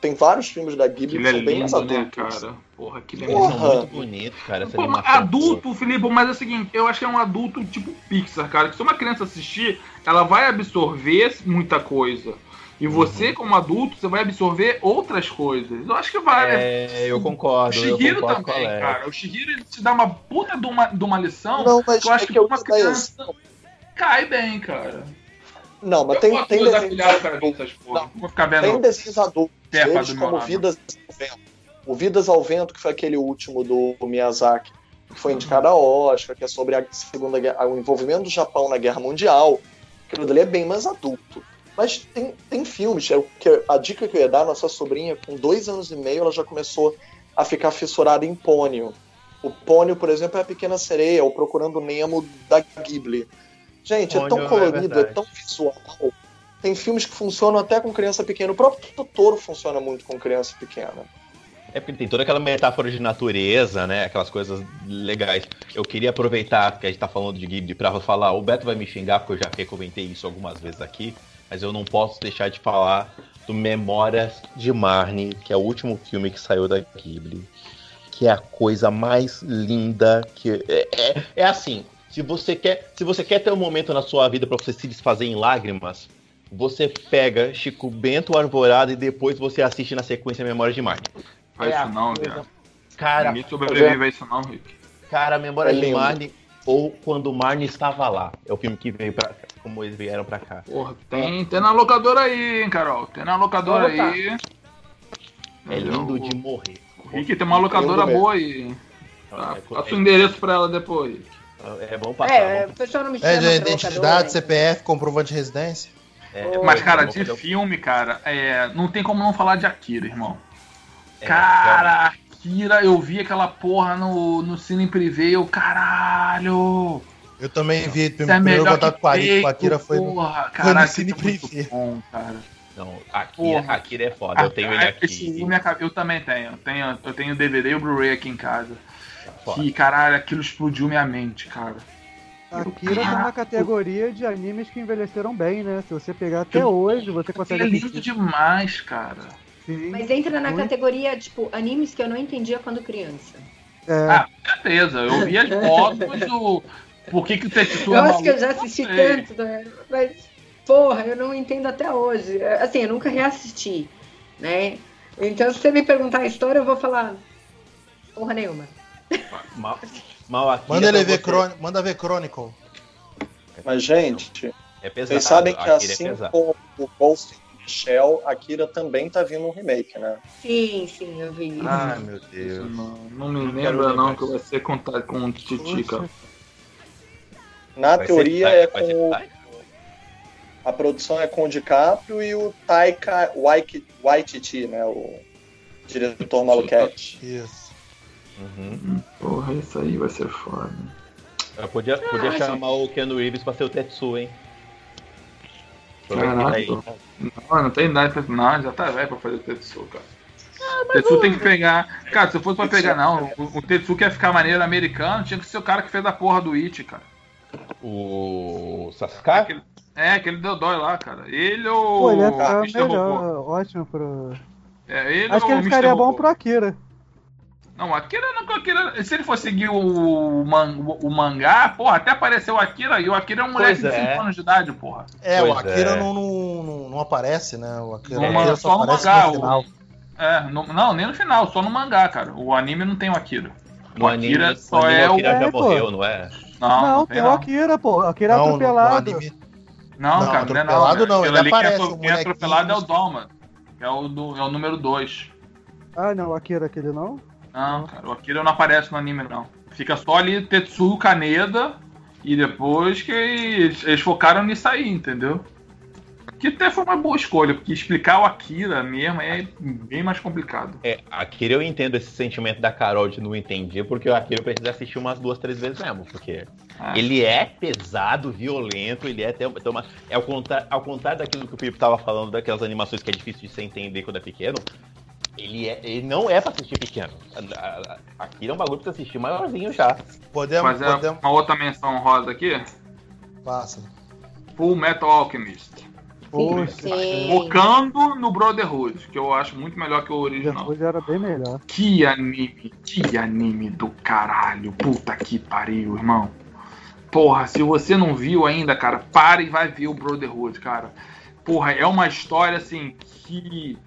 [SPEAKER 8] Tem vários filmes da Ghibli
[SPEAKER 1] aquilo
[SPEAKER 8] que
[SPEAKER 1] é
[SPEAKER 8] são bem mais
[SPEAKER 1] lindo, né,
[SPEAKER 8] adultos.
[SPEAKER 1] cara? Porra, aquilo é
[SPEAKER 8] Porra.
[SPEAKER 2] muito bonitos, cara.
[SPEAKER 1] Pô, mas adulto, Felipe, mas é o seguinte, eu acho que é um adulto tipo Pixar, cara. Que se uma criança assistir, ela vai absorver muita coisa. E
[SPEAKER 2] Uhum.
[SPEAKER 1] você, como adulto, você vai absorver outras coisas. Eu acho que vai.
[SPEAKER 2] É, eu
[SPEAKER 1] O
[SPEAKER 2] concordo. eu
[SPEAKER 1] Shihiro
[SPEAKER 2] concordo
[SPEAKER 1] também, cara. O Shihiro ele te dá uma puta de uma, de uma lição
[SPEAKER 8] Não, mas
[SPEAKER 1] que eu acho
[SPEAKER 8] é
[SPEAKER 1] que
[SPEAKER 8] que eu
[SPEAKER 1] uma criança cai bem, cara.
[SPEAKER 8] Não, mas
[SPEAKER 1] eu
[SPEAKER 8] tem, tem
[SPEAKER 1] de
[SPEAKER 8] desenhos
[SPEAKER 1] afilhar o cara
[SPEAKER 8] adultos.
[SPEAKER 1] dessas porra.
[SPEAKER 8] Não.
[SPEAKER 1] Vou ficar vendo.
[SPEAKER 8] Tem desenhos adultos,
[SPEAKER 1] Terra
[SPEAKER 8] eles como. Vidas ao Vento. O Vidas ao Vento, que foi aquele último do Miyazaki, que foi indicado a Oscar, que é sobre a Segunda Guerra, o envolvimento do Japão na Guerra Mundial. Aquilo dali é bem mais adulto. Mas tem, tem filmes, é o que a dica que eu ia dar, nossa sobrinha, com dois anos e meio, ela já começou a ficar fissurada em pônio. O pônio, por exemplo, é a Pequena Sereia, ou Procurando Nemo da Ghibli. Gente, é
[SPEAKER 2] Pônio
[SPEAKER 8] tão
[SPEAKER 2] é
[SPEAKER 8] colorido, é,
[SPEAKER 2] verdade.
[SPEAKER 8] tão visual. Tem filmes que funcionam até com criança pequena. O próprio Totoro funciona muito com criança pequena.
[SPEAKER 2] É porque tem toda aquela metáfora de natureza, né? Aquelas coisas legais. Eu queria aproveitar que a gente tá falando de Ghibli pra falar. O Beto vai me xingar porque eu já comentei isso algumas vezes aqui, mas eu não posso deixar de falar do Memórias de Marnie, que é o último filme que saiu da Ghibli. Que é a coisa mais linda que. É, é, é assim. Se você, quer, se você quer ter um momento na sua vida pra você se desfazer em lágrimas, você pega Chico Bento Arvorada e depois você assiste na sequência Memórias de Marnie.
[SPEAKER 1] Faz
[SPEAKER 2] É
[SPEAKER 1] isso não,
[SPEAKER 2] coisa-
[SPEAKER 1] viado.
[SPEAKER 2] Cara,
[SPEAKER 1] Ninguém sobrevive a isso não, Rick.
[SPEAKER 2] cara, memória
[SPEAKER 8] É
[SPEAKER 2] de. Marnie ou quando Marnie estava lá. É o filme que veio pra cá, como eles vieram pra cá.
[SPEAKER 1] Porra, tem, tem na locadora aí, hein, Carol. Tem na locadora aí.
[SPEAKER 2] É lindo
[SPEAKER 1] o,
[SPEAKER 2] de morrer.
[SPEAKER 1] O Rick tem uma locadora boa aí. Tá,
[SPEAKER 2] É,
[SPEAKER 1] passa o endereço pra ela depois.
[SPEAKER 2] É, bom passar.
[SPEAKER 4] É,
[SPEAKER 2] bom-
[SPEAKER 4] o pessoal não me chama
[SPEAKER 3] É, de identidade,
[SPEAKER 4] locadora,
[SPEAKER 3] CPF, comprovante de residência.
[SPEAKER 2] É,
[SPEAKER 1] Mas, cara, de filme, cara, é, não tem como não falar de Akira, irmão.
[SPEAKER 2] é,
[SPEAKER 1] Cara, Akira, eu vi aquela porra no, no Cine Privé, eu, caralho!
[SPEAKER 3] Eu também vi,
[SPEAKER 1] Isso é
[SPEAKER 3] primeiro
[SPEAKER 1] melhor
[SPEAKER 3] contato
[SPEAKER 1] que
[SPEAKER 3] com a Akira,
[SPEAKER 1] peito,
[SPEAKER 3] com a Akira foi no...
[SPEAKER 1] porra,
[SPEAKER 3] foi no
[SPEAKER 1] cara,
[SPEAKER 3] Cine
[SPEAKER 1] Akira é muito
[SPEAKER 3] Privé.
[SPEAKER 1] bom, cara.
[SPEAKER 2] Não, Akira,
[SPEAKER 1] Porra.
[SPEAKER 2] Akira é foda. Eu tenho ele
[SPEAKER 1] Ah, Esse
[SPEAKER 2] aqui.
[SPEAKER 1] filme aca- eu também tenho. tenho. Eu tenho o DVD e o Blu-ray aqui em casa.
[SPEAKER 2] Foda.
[SPEAKER 1] Que, caralho, aquilo explodiu minha mente, cara.
[SPEAKER 5] Akira tá na categoria de animes que envelheceram bem, né? Se você pegar até
[SPEAKER 1] Eu-
[SPEAKER 5] hoje, você consegue
[SPEAKER 1] é lindo demais, cara.
[SPEAKER 5] Sim.
[SPEAKER 4] Mas entra na
[SPEAKER 5] Muito.
[SPEAKER 4] categoria, tipo, animes que eu não entendia quando criança.
[SPEAKER 5] É,
[SPEAKER 1] Ah, com certeza. Eu vi as fotos do. Por que, que o Tetsu é
[SPEAKER 4] Eu acho que eu já assisti tanto, né? mas porra, eu não entendo até hoje. Assim, eu nunca reassisti, né? Então, se você me perguntar a história, eu vou falar porra nenhuma.
[SPEAKER 2] Mal, mal aqui
[SPEAKER 3] Manda
[SPEAKER 2] é
[SPEAKER 3] ele ver. Chron... Manda ver Chronicle.
[SPEAKER 8] Mas, gente,
[SPEAKER 2] É pesado.
[SPEAKER 8] vocês sabem que
[SPEAKER 2] Akira é
[SPEAKER 8] assim
[SPEAKER 2] pesado.
[SPEAKER 8] como o Ghost in the Shell, Akira também tá vindo um remake, né?
[SPEAKER 4] Sim, sim, eu vi isso.
[SPEAKER 2] Ai, meu Deus.
[SPEAKER 1] Não, não me lembra não que vai ser com, com o Titi, cara.
[SPEAKER 8] Na
[SPEAKER 2] Vai ser
[SPEAKER 8] teoria,
[SPEAKER 2] Taika-
[SPEAKER 8] é
[SPEAKER 2] vai ser
[SPEAKER 8] com o-
[SPEAKER 2] Taika?
[SPEAKER 8] a produção é com o DiCaprio e o Taika Waititi, né? O diretor maluquete.
[SPEAKER 3] Isso.
[SPEAKER 2] Uhum.
[SPEAKER 1] Porra, isso aí vai ser foda.
[SPEAKER 2] Eu podia, podia
[SPEAKER 4] Ah,
[SPEAKER 2] chamar o Keanu Reeves pra ser o Tetsu, hein?
[SPEAKER 1] Caraca.
[SPEAKER 2] Aí,
[SPEAKER 1] Não, não tem idade pra. Não, já tá velho pra fazer o Tetsu, cara. o Tetsu tem que pegar. Cara, se fosse pra pegar, não. O, o Tetsu quer ficar maneiro americano, tinha que ser o cara que fez a porra do It, cara.
[SPEAKER 2] O Sasuke?
[SPEAKER 1] Aquele- é, aquele deu dói lá, cara. Ele ou.
[SPEAKER 5] Pô, ele ia
[SPEAKER 1] o. Robô?
[SPEAKER 5] melhor, ótimo pro.
[SPEAKER 1] É, ele
[SPEAKER 5] Acho que ele
[SPEAKER 1] o
[SPEAKER 5] ficaria
[SPEAKER 1] Mr.
[SPEAKER 5] bom
[SPEAKER 1] Robô?
[SPEAKER 5] pro Akira.
[SPEAKER 1] Não, o Akira não. o Akira, se ele for seguir o, man, o, o mangá, porra, até apareceu o Akira e o Akira é um moleque
[SPEAKER 2] Pois
[SPEAKER 1] de 5
[SPEAKER 2] é.
[SPEAKER 1] anos de idade, porra.
[SPEAKER 3] É, o
[SPEAKER 2] Pois
[SPEAKER 3] Akira
[SPEAKER 2] é.
[SPEAKER 3] Não, não, não, não aparece, né? O Akira,
[SPEAKER 1] No
[SPEAKER 3] o Akira
[SPEAKER 1] só no
[SPEAKER 3] aparece
[SPEAKER 1] mangá.
[SPEAKER 3] no final.
[SPEAKER 1] o- é, no- não, nem no final, só no mangá, cara. O anime não tem o Akira.
[SPEAKER 2] No
[SPEAKER 1] o
[SPEAKER 2] anime,
[SPEAKER 1] Akira
[SPEAKER 2] no
[SPEAKER 1] só
[SPEAKER 2] anime
[SPEAKER 1] é
[SPEAKER 2] o
[SPEAKER 1] o.
[SPEAKER 2] Akira já
[SPEAKER 5] É, pô.
[SPEAKER 2] morreu, não é?
[SPEAKER 1] Não,
[SPEAKER 5] Não,
[SPEAKER 1] tem
[SPEAKER 5] tem
[SPEAKER 1] não.
[SPEAKER 5] o Akira, pô. O Akira é
[SPEAKER 3] Não, no-
[SPEAKER 5] atropelado.
[SPEAKER 3] no anime.
[SPEAKER 1] Não,
[SPEAKER 3] Não,
[SPEAKER 1] cara, não é não.
[SPEAKER 3] não, ele aparece, o
[SPEAKER 1] Quem é
[SPEAKER 3] molequinho.
[SPEAKER 1] atropelado é o Doma. É o, do, é o número 2.
[SPEAKER 5] Ah, não, o Akira aquele não.
[SPEAKER 1] Não, cara, o Akira não aparece no anime, não. Fica só ali Tetsuo Kaneda e depois que eles, eles focaram nisso aí, entendeu? Que até foi uma boa escolha, porque explicar o Akira mesmo é bem mais complicado.
[SPEAKER 2] É, Akira eu entendo esse sentimento da Carol de não entender, porque o Akira eu preciso assistir umas duas, três vezes mesmo, porque
[SPEAKER 1] Ah.
[SPEAKER 2] ele é pesado, violento, ele é até uma, é ao contrário, ao contrário daquilo que o Pipo tava falando, daquelas animações que é difícil de se entender quando é pequeno, ele, é, ele não é pra assistir pequeno. A- a- a- Akira é um bagulho pra você assistir maiorzinho já.
[SPEAKER 3] Podemos,
[SPEAKER 1] Fazer
[SPEAKER 3] podemos.
[SPEAKER 1] uma outra menção rosa aqui.
[SPEAKER 3] Passa.
[SPEAKER 1] Full Metal Alchemist. Focando no Brotherhood, que eu acho muito melhor que o original.
[SPEAKER 5] depois era bem melhor.
[SPEAKER 1] Que anime, que anime do caralho. Puta que pariu, irmão. Porra, se você não viu ainda, cara, para e vai ver o Brotherhood, cara. Porra, é uma história assim que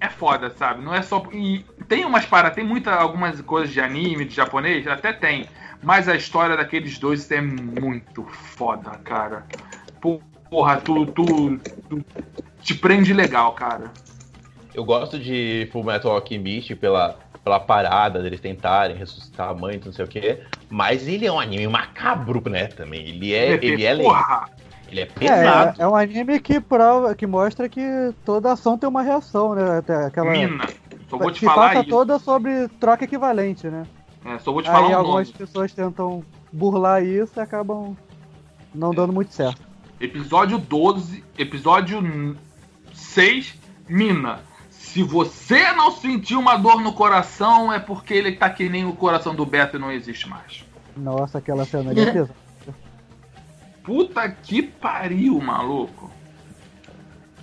[SPEAKER 1] é foda, sabe? Não é só e tem umas para, tem muita algumas coisas de anime, de japonês, até tem, mas a história daqueles dois é muito foda, cara. Porra, tu, tu, tu te prende legal, cara.
[SPEAKER 2] Eu gosto de Full Metal Alchemist pela, pela parada deles tentarem ressuscitar a mãe, não sei o quê. Mas ele é um anime macabro, né? Também. Ele é, ele é,
[SPEAKER 1] porra,
[SPEAKER 2] ele é pesado.
[SPEAKER 5] É, é um anime que prova, que mostra que toda ação tem uma reação, né? Até aquela
[SPEAKER 1] mina. Só vou te
[SPEAKER 5] se
[SPEAKER 1] falar
[SPEAKER 5] passa
[SPEAKER 1] isso.
[SPEAKER 5] toda sobre troca equivalente, né?
[SPEAKER 1] É, só vou te
[SPEAKER 5] Aí
[SPEAKER 1] falar um
[SPEAKER 5] algumas
[SPEAKER 1] nome.
[SPEAKER 5] pessoas tentam burlar isso e acabam não dando muito certo.
[SPEAKER 1] Episódio 12, episódio 6, Mina. Se você não sentiu uma dor no coração, é porque ele tá que nem o coração do Beto e não existe mais.
[SPEAKER 5] Nossa, aquela cena ali é pesada.
[SPEAKER 1] Puta que pariu, maluco.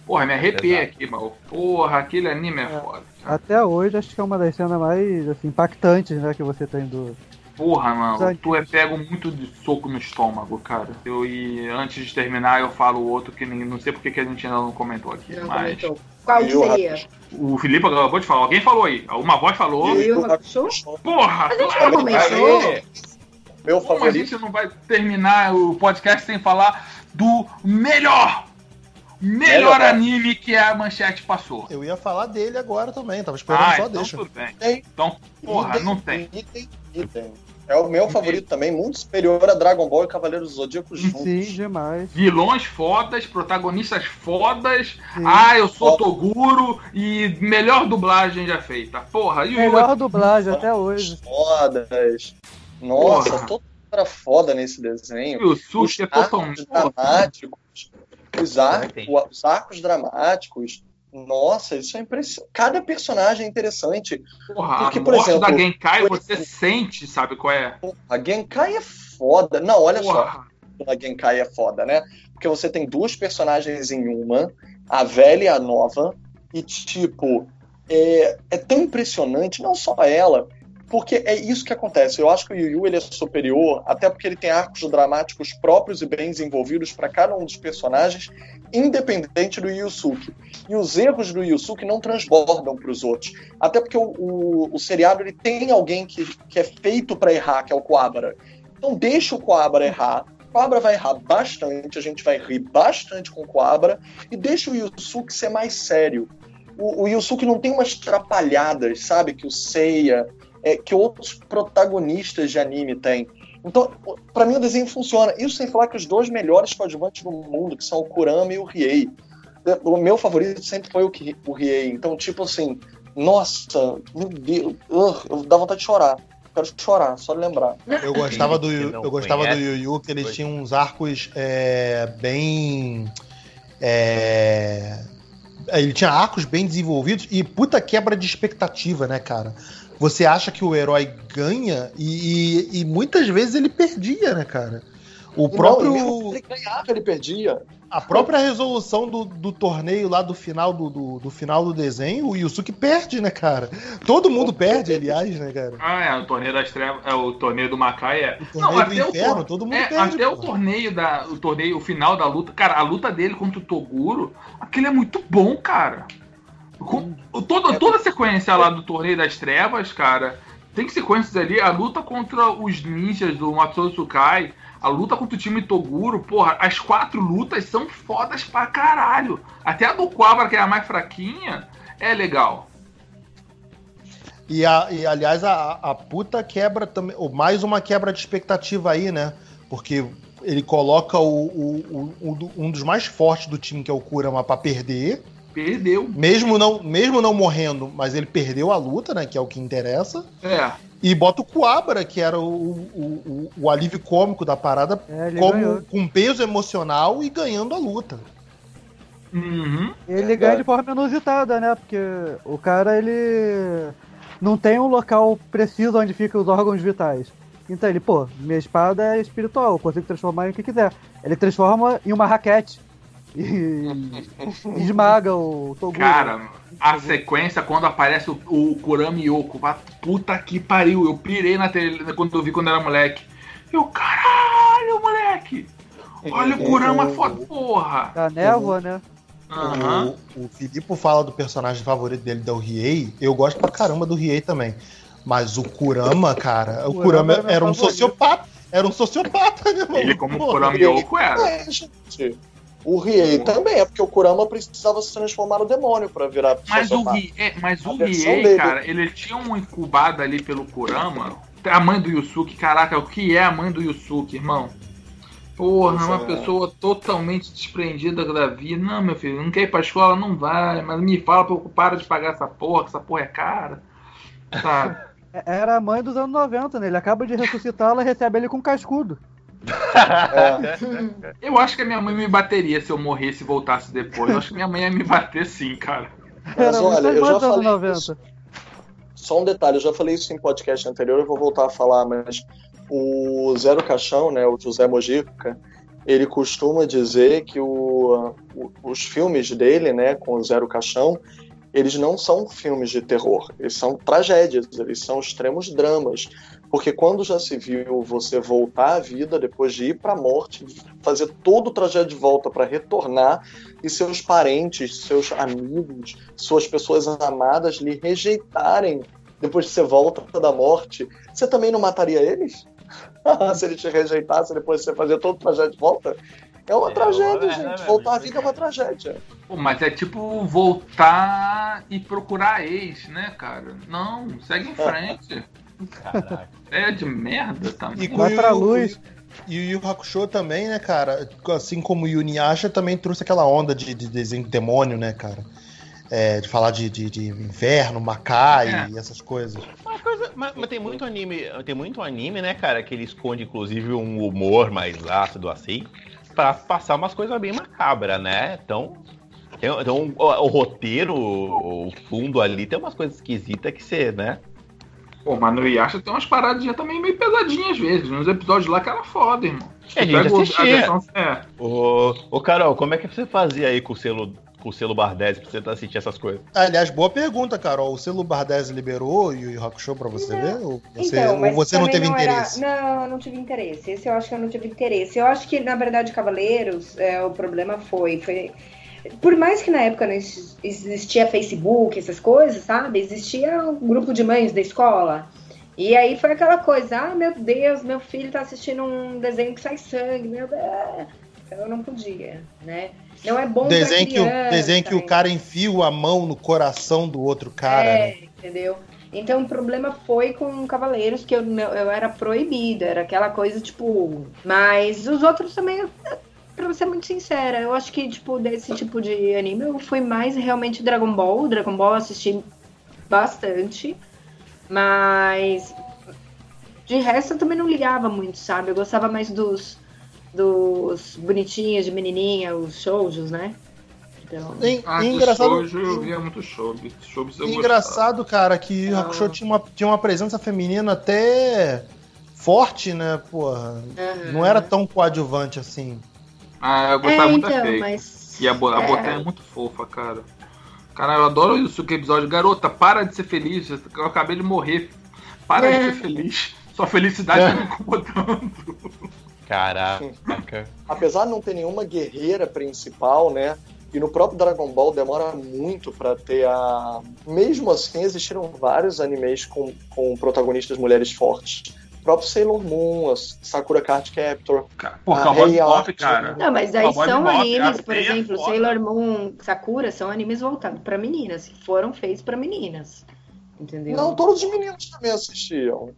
[SPEAKER 1] Porra, me arrepiei
[SPEAKER 2] Exato.
[SPEAKER 1] aqui, maluco. Porra, aquele anime é foda. cara.
[SPEAKER 5] Até hoje acho que é uma das cenas mais assim, impactantes, né, que você tem do.
[SPEAKER 1] Porra, mano, tu é pego muito de soco no estômago, cara. Eu, e antes de terminar, eu falo o outro que nem, não sei porque que a gente ainda não comentou aqui,
[SPEAKER 4] Não
[SPEAKER 1] mas.
[SPEAKER 4] comentou. Qual
[SPEAKER 8] Eu
[SPEAKER 4] seria?
[SPEAKER 1] O Felipe acabou de falar, alguém falou aí. Uma voz falou.
[SPEAKER 4] Yu Hakusho?
[SPEAKER 1] Porra!
[SPEAKER 4] A gente
[SPEAKER 1] claro,
[SPEAKER 4] não comentou.
[SPEAKER 8] Meu
[SPEAKER 1] Como a
[SPEAKER 8] favorito.
[SPEAKER 1] gente não vai terminar o podcast sem falar do melhor, melhor
[SPEAKER 8] Melhor.
[SPEAKER 1] anime que a Manchete passou?
[SPEAKER 3] Eu ia falar dele agora também, tava esperando
[SPEAKER 1] Ah,
[SPEAKER 3] só
[SPEAKER 1] então
[SPEAKER 3] deixa.
[SPEAKER 1] tudo bem.
[SPEAKER 8] Tem.
[SPEAKER 1] Então, porra,
[SPEAKER 8] Idem,
[SPEAKER 1] não tem.
[SPEAKER 8] idem, idem. É o meu favorito também, muito superior a Dragon Ball e Cavaleiros do Zodíaco juntos.
[SPEAKER 5] Sim, demais.
[SPEAKER 1] Vilões fodas, protagonistas fodas.
[SPEAKER 5] Sim.
[SPEAKER 1] Ah, eu sou Toguro e melhor dublagem já feita. Porra, e o
[SPEAKER 5] Melhor dublagem até hoje.
[SPEAKER 8] Fodas. Nossa,
[SPEAKER 1] Porra.
[SPEAKER 8] todo era foda nesse desenho.
[SPEAKER 1] o Sushi é
[SPEAKER 8] os arcos
[SPEAKER 1] totalmente.
[SPEAKER 8] dramáticos. Os, ar-
[SPEAKER 2] Tem.
[SPEAKER 8] os arcos dramáticos. Nossa, isso é impressionante. Cada personagem é interessante.
[SPEAKER 1] Porra,
[SPEAKER 8] Porque,
[SPEAKER 1] a
[SPEAKER 8] por
[SPEAKER 1] morte
[SPEAKER 8] exemplo,
[SPEAKER 1] da Genkai
[SPEAKER 8] foi-
[SPEAKER 1] você sente, sabe qual é?
[SPEAKER 8] A Genkai é foda. Não, olha só.
[SPEAKER 1] Porra.
[SPEAKER 8] A Genkai é foda, né? Porque você tem duas personagens em uma, a velha e a nova, e tipo, é, é tão impressionante, não só ela, porque é isso que acontece. Eu acho que o Yu Yu ele é superior, até porque ele tem arcos dramáticos próprios e bem desenvolvidos para cada um dos personagens, independente do Yusuke. E os erros do Yusuke não transbordam para os outros. Até porque o, o, o, seriado ele tem alguém que, que é feito para errar, que é o Coabra. Então deixa o Coabra errar. O Coabra vai errar bastante, a gente vai rir bastante com o Coabra, e deixa o Yusuke ser mais sério. O, o Yusuke não tem umas trapalhadas, sabe? Que o Seiya, é, que outros protagonistas de anime têm. Então, para mim o desenho funciona. Isso sem falar que os dois melhores coadjuvantes do mundo, que são o Kurama e o Riei. O meu favorito sempre foi o, o Riei. Então, tipo assim, nossa, meu Deus, uh, dá vontade de chorar. Quero chorar, só lembrar.
[SPEAKER 3] Eu gostava do, eu gostava do Yu Yu, que eles tinham uns arcos é, bem. É, ele tinha arcos bem desenvolvidos e puta quebra de expectativa, né, cara? Você acha que o herói ganha e, e, e muitas vezes ele perdia, né, cara? O próprio.
[SPEAKER 8] Não, ele ganhava, ele perdia.
[SPEAKER 3] A própria resolução do, do torneio lá do final do, do, do, final do desenho, o Yusuke perde, né, cara? Todo mundo perde, aliás, né, cara?
[SPEAKER 1] Ah, é, o torneio das trevas, é o torneio do Macai é.
[SPEAKER 3] O torneio
[SPEAKER 1] Não,
[SPEAKER 3] do
[SPEAKER 1] até
[SPEAKER 3] inferno,
[SPEAKER 1] o,
[SPEAKER 3] todo mundo
[SPEAKER 1] é,
[SPEAKER 3] perde.
[SPEAKER 1] Até
[SPEAKER 3] pô.
[SPEAKER 1] o torneio da, o torneio, o final da luta, cara, a luta dele contra o Toguro, aquele é muito bom, cara. Com, todo, toda a sequência lá do torneio das trevas, cara, tem sequências ali, a luta contra os ninjas do Matsuo Sukai, a luta contra o time Toguro, porra, as quatro lutas são fodas pra caralho. Até a do Quabra, que é a mais fraquinha, é legal.
[SPEAKER 3] E, a, e aliás, a, a puta quebra também. ou Mais uma quebra de expectativa aí, né? Porque ele coloca o, o- o- o- um dos mais fortes do time, que é o Kurama, pra perder.
[SPEAKER 1] Perdeu.
[SPEAKER 3] Mesmo não, mesmo não morrendo, mas ele perdeu a luta, né? Que é o que interessa.
[SPEAKER 1] É.
[SPEAKER 3] E bota o Kuabara, que era o, o, o- o alívio cômico da parada,
[SPEAKER 5] É,
[SPEAKER 3] como,
[SPEAKER 5] ganhou.
[SPEAKER 3] com peso emocional e ganhando a luta.
[SPEAKER 1] Uhum.
[SPEAKER 5] Ele ganha de forma inusitada, né? Porque o cara, ele não tem um local preciso onde ficam os órgãos vitais. Então ele, pô, minha espada é espiritual, eu consigo transformar em o que quiser. Ele transforma em uma raquete. E esmaga o Toguro.
[SPEAKER 1] Cara, a sequência quando aparece o, o Kurami Yoko, puta que pariu, eu pirei na tele quando eu vi quando era moleque. Eu, caralho, moleque! Olha o Kurama foda, porra!
[SPEAKER 5] A névoa, né?
[SPEAKER 1] Aham.
[SPEAKER 3] O, o Filipe fala do personagem favorito dele, da Riei. Eu gosto pra caramba do Riei também. Mas o Kurama, cara, o
[SPEAKER 5] Kurama
[SPEAKER 3] Kurama
[SPEAKER 5] era
[SPEAKER 3] era um
[SPEAKER 5] favorito.
[SPEAKER 3] sociopata. Era um sociopata, né, mano?
[SPEAKER 1] Ele como
[SPEAKER 3] Pô,
[SPEAKER 1] Kurami Yoko era.
[SPEAKER 8] É, gente. O Riei também é porque o Kurama precisava se transformar no demônio pra virar
[SPEAKER 1] Mas o,
[SPEAKER 8] sociopata.
[SPEAKER 1] Ri, é, mas o Riei,
[SPEAKER 8] dele.
[SPEAKER 1] cara, ele tinha uma incubada ali pelo Kurama. A mãe do Yusuke, caraca, o que é a mãe do Yusuke, irmão? Porra,
[SPEAKER 8] Pois
[SPEAKER 1] uma
[SPEAKER 8] é.
[SPEAKER 1] pessoa totalmente desprendida da vida. Não, meu filho, não quer ir pra escola? Não vai. Mas me fala pra eu parar de pagar essa porra, que essa porra é cara. Sabe?
[SPEAKER 5] É- Era a mãe dos anos 90, né? Ele acaba de ressuscitá-la e recebe ele com cascudo.
[SPEAKER 1] Eu acho que a minha mãe me bateria se eu morresse e voltasse depois. Eu acho que minha mãe ia me bater sim, cara.
[SPEAKER 8] Mas olha, eu já falei
[SPEAKER 5] 90.
[SPEAKER 8] isso. Só um detalhe, eu já falei isso em podcast anterior, eu vou voltar a falar, mas o Zero Caixão, né, o José Mojica, ele costuma dizer que o- o- os filmes dele, né, com o Zero Caixão, eles não são filmes de terror, eles são tragédias, eles são extremos dramas. Porque quando já se viu você voltar à vida depois de ir para a morte, fazer todo o trajeto de volta para retornar e seus parentes, seus amigos, suas pessoas amadas lhe rejeitarem depois que você volta da morte, você também não mataria eles? se ele te rejeitasse depois de você fazer todo o trajeto de volta? É uma
[SPEAKER 2] É,
[SPEAKER 8] tragédia,
[SPEAKER 2] é,
[SPEAKER 8] gente.
[SPEAKER 2] é,
[SPEAKER 8] Voltar à
[SPEAKER 2] é.
[SPEAKER 8] vida é uma tragédia.
[SPEAKER 1] Pô, mas é tipo voltar e procurar ex, né, cara? Não, segue em frente.
[SPEAKER 2] Caraca.
[SPEAKER 1] É de merda também.
[SPEAKER 3] E com
[SPEAKER 5] Vai
[SPEAKER 3] o
[SPEAKER 5] pra
[SPEAKER 3] Yu-
[SPEAKER 5] luz.
[SPEAKER 3] E o Yu Hakusho também, né, cara? Assim como o Yuniasha também trouxe aquela onda de, de desenho de demônio, né, cara? É, de falar de, de, de inferno, Macai
[SPEAKER 1] É.
[SPEAKER 3] e essas coisas.
[SPEAKER 2] Uma coisa- mas, mas tem muito anime, tem muito anime, né, cara, que ele esconde inclusive um humor mais ácido assim, pra passar umas coisas bem macabras, né? Então, tem, um- o, o roteiro, o fundo ali, tem umas coisas esquisitas que você, né?
[SPEAKER 1] Pô, mas no Yasha tem umas paradinhas também meio pesadinhas às vezes. Nos episódios lá que era foda, irmão.
[SPEAKER 2] É, a gente
[SPEAKER 1] o-
[SPEAKER 2] assistia.
[SPEAKER 1] versão- é.
[SPEAKER 2] Ô, ô Carol, como é que você fazia aí com o selo com o selo Bardese pra você tentar assistir essas coisas.
[SPEAKER 3] Aliás, boa pergunta, Carol. O selo Bardese liberou o Yu Yu Hakusho pra você ver? Ou você,
[SPEAKER 4] Então,
[SPEAKER 3] ou você não teve
[SPEAKER 4] era-
[SPEAKER 3] interesse?
[SPEAKER 4] Não, eu não tive interesse. Esse eu acho que eu não tive interesse. Eu acho que, na verdade, Cavaleiros, é, o problema foi, foi. Por mais que na época não ex- existia Facebook, essas coisas, sabe? Existia um grupo de mães da escola. E aí foi aquela coisa, ah, meu Deus, meu filho tá assistindo um desenho que sai sangue, meu Deus. Eu não podia, né? Não é bom
[SPEAKER 3] Desenho
[SPEAKER 4] pra
[SPEAKER 3] que, o,
[SPEAKER 4] criança,
[SPEAKER 3] desenho que o cara enfia a mão no coração do outro cara.
[SPEAKER 4] é,
[SPEAKER 3] né?
[SPEAKER 4] entendeu? Então o problema foi com Cavaleiros, que eu, eu era proibida, era aquela coisa, tipo. Mas os outros também, pra ser muito sincera, eu acho que, tipo, desse tipo de anime, eu fui mais realmente Dragon Ball. Dragon Ball eu assisti bastante, mas. De resto eu também não ligava muito, sabe? Eu gostava mais dos. Dos bonitinhos de menininha, os shoujos, né? Então.
[SPEAKER 3] E-
[SPEAKER 1] Ah,
[SPEAKER 3] e
[SPEAKER 1] do
[SPEAKER 3] engraçado,
[SPEAKER 1] shoujo, eu via muito shoujo. Shoujo eu
[SPEAKER 3] engraçado, cara, que o Hakusho tinha uma, tinha uma presença feminina até forte, né? Porra.
[SPEAKER 4] Aham.
[SPEAKER 3] Não era tão coadjuvante assim.
[SPEAKER 1] Ah, eu gostava
[SPEAKER 4] É,
[SPEAKER 1] muito da
[SPEAKER 4] então,
[SPEAKER 1] Faye.
[SPEAKER 4] mas.
[SPEAKER 1] E a, bo- a
[SPEAKER 4] É.
[SPEAKER 1] botinha é muito fofa, cara. Cara, eu adoro isso, que episódio. Garota, para de ser feliz. Eu acabei de morrer. Para
[SPEAKER 4] É.
[SPEAKER 1] de ser feliz. Sua felicidade tá me incomodando.
[SPEAKER 2] Caraca.
[SPEAKER 8] apesar de não ter nenhuma guerreira principal, né? E no próprio Dragon Ball demora muito pra ter a. Mesmo assim, existiram vários animes com, com protagonistas mulheres fortes. O próprio Sailor Moon, a Sakura Card Captor.
[SPEAKER 1] Cara,
[SPEAKER 8] Ah,
[SPEAKER 1] Cowboy Bebop, cara.
[SPEAKER 4] Não, mas aí
[SPEAKER 1] Cowboy
[SPEAKER 4] são
[SPEAKER 1] Bebop,
[SPEAKER 4] animes, por
[SPEAKER 1] é
[SPEAKER 4] exemplo,
[SPEAKER 1] foda.
[SPEAKER 4] Sailor Moon, Sakura, são animes voltados pra meninas, que foram feitos pra meninas. Entendeu?
[SPEAKER 8] Não, todos os meninos também assistiam.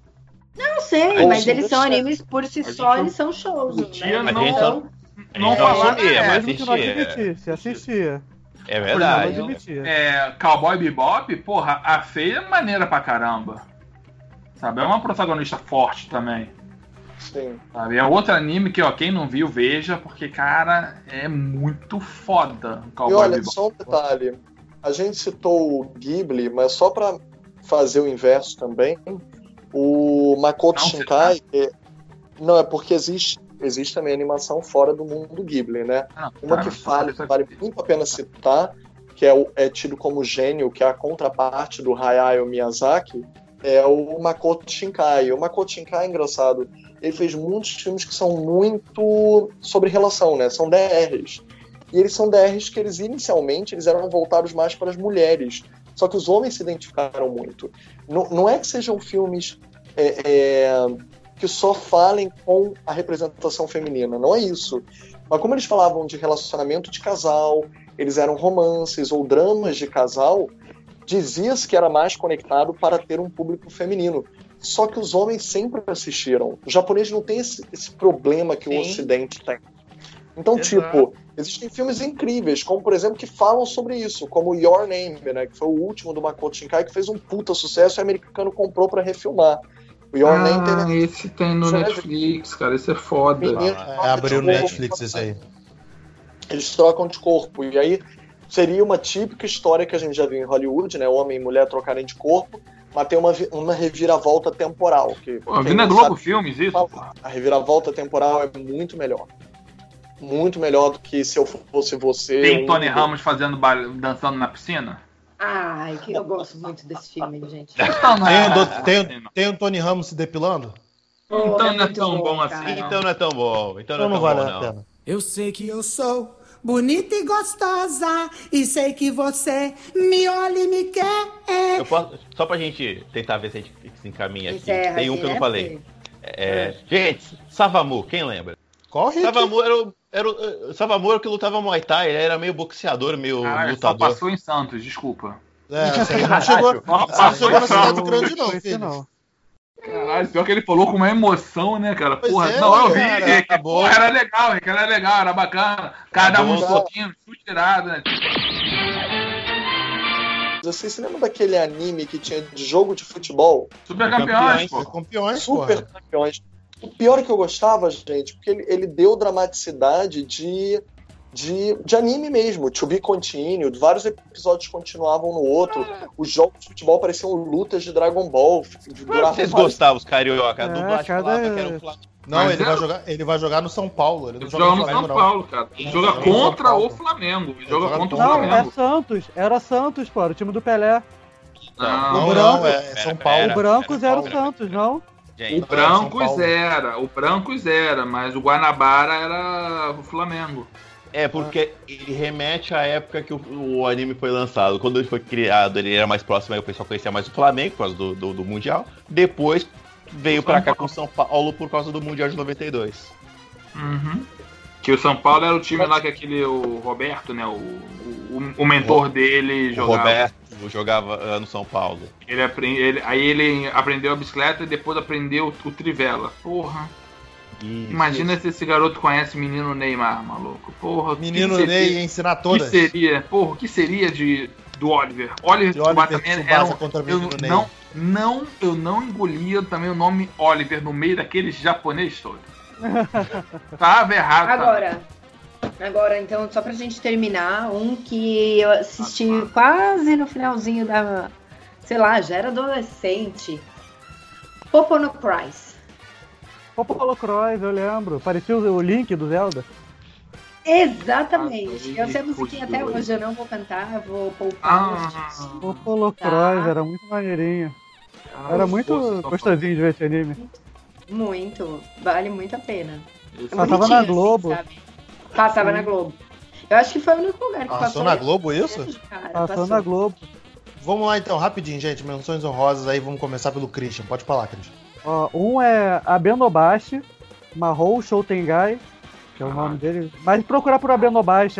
[SPEAKER 4] Não sei,
[SPEAKER 8] Ou
[SPEAKER 4] mas eles são animes por si
[SPEAKER 1] A
[SPEAKER 4] só, eles são shows, né?
[SPEAKER 2] A gente
[SPEAKER 4] Então,
[SPEAKER 2] A
[SPEAKER 1] Não
[SPEAKER 2] gente
[SPEAKER 1] falar,
[SPEAKER 2] assistia,
[SPEAKER 1] né?
[SPEAKER 2] mas
[SPEAKER 5] Mesmo que não
[SPEAKER 2] assistia.
[SPEAKER 5] assistia.
[SPEAKER 2] É
[SPEAKER 5] Não
[SPEAKER 2] verdade.
[SPEAKER 1] É, Cowboy Bebop, porra, a feia é maneira pra caramba. Sabe? É uma protagonista forte também.
[SPEAKER 8] Sim.
[SPEAKER 1] Sabe? É outro anime que, ó, quem não viu, veja, porque, cara, é muito foda o
[SPEAKER 8] E olha,
[SPEAKER 1] Bebop.
[SPEAKER 8] só um detalhe. A gente citou o Ghibli, mas só pra fazer o inverso também, o Makoto
[SPEAKER 1] Não,
[SPEAKER 8] Shinkai. é- Não, é porque existe, existe também animação fora do mundo do Ghibli, né?
[SPEAKER 1] Ah,
[SPEAKER 8] Uma
[SPEAKER 1] cara,
[SPEAKER 8] que vale, vale muito a pena citar, que é, o- é tido como gênio, que é a contraparte do Hayao Miyazaki, é o Makoto Shinkai. O Makoto Shinkai é engraçado. Ele fez muitos filmes que são muito sobre relação, né? São DRs. E eles são DRs que eles inicialmente eles eram voltados mais para as mulheres. Só que os homens se identificaram muito. Não, não é que sejam filmes é, é, que só falem com a representação feminina, não é isso. Mas como eles falavam de relacionamento de casal, eles eram romances ou dramas de casal, dizia-se que era mais conectado para ter um público feminino. Só que os homens sempre assistiram. O japonês não tem esse, esse problema que
[SPEAKER 1] Sim.
[SPEAKER 8] o ocidente tem. Então,
[SPEAKER 1] Exato.
[SPEAKER 8] tipo, existem filmes incríveis, como por exemplo, que falam sobre isso, como Your Name, né, que foi o último do Makoto Shinkai, que fez um puta sucesso e o americano comprou pra refilmar. O Your Name
[SPEAKER 1] Ah,
[SPEAKER 8] tem
[SPEAKER 1] esse tem no
[SPEAKER 8] é-
[SPEAKER 1] Netflix, cara, esse é foda.
[SPEAKER 8] Menino-
[SPEAKER 3] É, abriu no Netflix isso aí.
[SPEAKER 8] eles trocam de corpo. E aí seria uma típica história que a gente já viu em Hollywood, né? Homem e mulher trocarem de corpo, mas tem uma, uma reviravolta temporal. Que,
[SPEAKER 1] Pô, vi na Globo
[SPEAKER 8] sabe-
[SPEAKER 1] Filmes isso.
[SPEAKER 8] A reviravolta temporal é muito melhor. Muito melhor do que se eu fosse você.
[SPEAKER 1] Tem
[SPEAKER 8] um-
[SPEAKER 1] Tony Ramos fazendo dançando na piscina?
[SPEAKER 4] Ai, que eu gosto muito desse filme, gente.
[SPEAKER 1] Então não
[SPEAKER 3] Tem,
[SPEAKER 1] é,
[SPEAKER 3] o do- tem, tem o Tony Ramos se depilando?
[SPEAKER 1] Então não é
[SPEAKER 4] muito
[SPEAKER 1] tão bom assim,
[SPEAKER 2] Então não é tão bom. Então não
[SPEAKER 3] Então
[SPEAKER 2] é
[SPEAKER 3] não
[SPEAKER 2] tão
[SPEAKER 3] vale
[SPEAKER 2] bom,
[SPEAKER 3] a
[SPEAKER 2] não.
[SPEAKER 3] pena.
[SPEAKER 6] Eu sei que eu sou bonita e gostosa e sei que você me olha e me quer.
[SPEAKER 2] Eu posso, só pra gente tentar ver se a gente se encaminha aqui.
[SPEAKER 4] Encerra
[SPEAKER 2] Tem um
[SPEAKER 4] assim,
[SPEAKER 2] que eu não
[SPEAKER 4] né,
[SPEAKER 2] falei.
[SPEAKER 4] Fê?
[SPEAKER 2] É, gente, Savamu, quem lembra?
[SPEAKER 3] Rick?
[SPEAKER 2] Savamu era o, era o, Savamu era o que lutava Muay Thai, ele era meio boxeador, meio
[SPEAKER 1] só
[SPEAKER 2] lutador.
[SPEAKER 1] passou em Santos, desculpa.
[SPEAKER 3] É, não chegou,
[SPEAKER 1] Só
[SPEAKER 3] não
[SPEAKER 1] passou
[SPEAKER 3] na cidade grande, não, filho.
[SPEAKER 5] não.
[SPEAKER 1] Caralho, pior que ele falou com uma emoção, né, cara?
[SPEAKER 3] Pois
[SPEAKER 1] Porra,
[SPEAKER 3] é,
[SPEAKER 1] não, eu vi,
[SPEAKER 3] cara,
[SPEAKER 1] que,
[SPEAKER 3] tá bom.
[SPEAKER 1] porra, era legal, que era legal, era bacana. O cara
[SPEAKER 2] Tá
[SPEAKER 1] dava uns
[SPEAKER 2] bom.
[SPEAKER 1] soquinhos, chute tirado, né?
[SPEAKER 8] Você se lembra daquele anime que tinha de jogo de futebol?
[SPEAKER 1] Super campeões,
[SPEAKER 2] Campeões,
[SPEAKER 1] pô.
[SPEAKER 3] É campeões,
[SPEAKER 8] Super
[SPEAKER 3] porra.
[SPEAKER 8] campeões. O pior é que eu gostava, gente, porque ele, ele deu dramaticidade de, de, de anime mesmo, to be continued, vários episódios continuavam no outro, os jogos de futebol pareciam lutas de Dragon Ball.
[SPEAKER 2] Que
[SPEAKER 8] duravam
[SPEAKER 2] vocês gostavam, os carioca? A
[SPEAKER 5] É,
[SPEAKER 2] dublagem
[SPEAKER 5] cada-
[SPEAKER 2] que era um Flamengo
[SPEAKER 3] Não,
[SPEAKER 1] Mas
[SPEAKER 3] ele
[SPEAKER 1] é-
[SPEAKER 3] vai, jogar, ele vai jogar no São Paulo. Ele não
[SPEAKER 1] Ele
[SPEAKER 3] joga
[SPEAKER 1] joga
[SPEAKER 3] no
[SPEAKER 1] São
[SPEAKER 3] Flamengo, não.
[SPEAKER 1] Paulo, cara. Ele joga
[SPEAKER 3] joga
[SPEAKER 1] contra
[SPEAKER 3] Paulo.
[SPEAKER 1] o Flamengo. Ele
[SPEAKER 3] Ele
[SPEAKER 1] joga
[SPEAKER 3] joga
[SPEAKER 1] contra o
[SPEAKER 3] contra
[SPEAKER 5] Não, é
[SPEAKER 1] Flamengo.
[SPEAKER 5] Santos. Era Santos, pô. Era o time do Pelé.
[SPEAKER 1] Não,
[SPEAKER 3] Não,
[SPEAKER 5] O
[SPEAKER 3] não,
[SPEAKER 5] branco-
[SPEAKER 3] é São Paulo.
[SPEAKER 2] pera.
[SPEAKER 5] o Brancos era o. Santos, não?
[SPEAKER 2] Gente,
[SPEAKER 1] O Brancos
[SPEAKER 3] Paulo.
[SPEAKER 1] era, o Brancos era, mas o Guanabara era o Flamengo.
[SPEAKER 2] É, porque ele remete à época que o, o anime foi lançado. Quando ele foi criado, ele era mais próximo, aí o pessoal conhecia mais o Flamengo por causa do, do, do Mundial. Depois veio pra cá com o São Paulo por causa do Mundial de 92.
[SPEAKER 1] Uhum. Que o São Paulo era o time lá que aquele, o Roberto, né? O, o, o mentor dele
[SPEAKER 2] O
[SPEAKER 1] jogava.
[SPEAKER 2] Roberto jogava ah, no São Paulo.
[SPEAKER 1] Ele aprende, ele- aí ele aprendeu a bicicleta e depois aprendeu o Trivela. Porra.
[SPEAKER 2] Isso.
[SPEAKER 1] Imagina se esse garoto conhece o menino Neymar, maluco. Porra.
[SPEAKER 3] Menino
[SPEAKER 1] seria-
[SPEAKER 3] Ney ia ensinar
[SPEAKER 1] O que
[SPEAKER 3] todas.
[SPEAKER 1] seria? Porra, o que seria de, do Oliver? Oliver
[SPEAKER 3] De Oliver
[SPEAKER 1] Tsubasa era um-
[SPEAKER 3] contra o
[SPEAKER 1] eu
[SPEAKER 3] menino Ney.
[SPEAKER 1] não, não, eu não engolia também o nome Oliver no meio daqueles japonês todos. Tava errado. tá?
[SPEAKER 4] Agora, agora, então, só pra gente terminar, um que eu assisti quase no finalzinho da. Sei lá, já era adolescente. Popono Price.
[SPEAKER 5] Popolo Cross, eu lembro. Parecia o o Link do Zelda.
[SPEAKER 4] Exatamente.
[SPEAKER 1] Ah,
[SPEAKER 4] Eu sei a musiquinha até hoje, eu não vou cantar, eu vou poupar.
[SPEAKER 1] Ah,
[SPEAKER 5] Popolo
[SPEAKER 4] Tá.
[SPEAKER 5] Cross, era muito maneirinho. Era muito gostosinho de ver esse anime.
[SPEAKER 4] Muito. Vale muito a pena. É
[SPEAKER 5] Passava na
[SPEAKER 4] assim,
[SPEAKER 5] Globo.
[SPEAKER 4] sabe? Passava na Globo. Eu acho que foi o único lugar que
[SPEAKER 3] Passou
[SPEAKER 4] passou.
[SPEAKER 3] na Globo isso?
[SPEAKER 4] Cara,
[SPEAKER 5] Passou
[SPEAKER 4] passou.
[SPEAKER 5] na Globo.
[SPEAKER 3] Vamos lá então, rapidinho, gente. Menções honrosas aí, vamos começar pelo Christian. Pode falar, Christian.
[SPEAKER 5] Ó, um é Abenobashi, Mahou Shoutengai, que é o nome dele. Mas procurar por Abenobashi,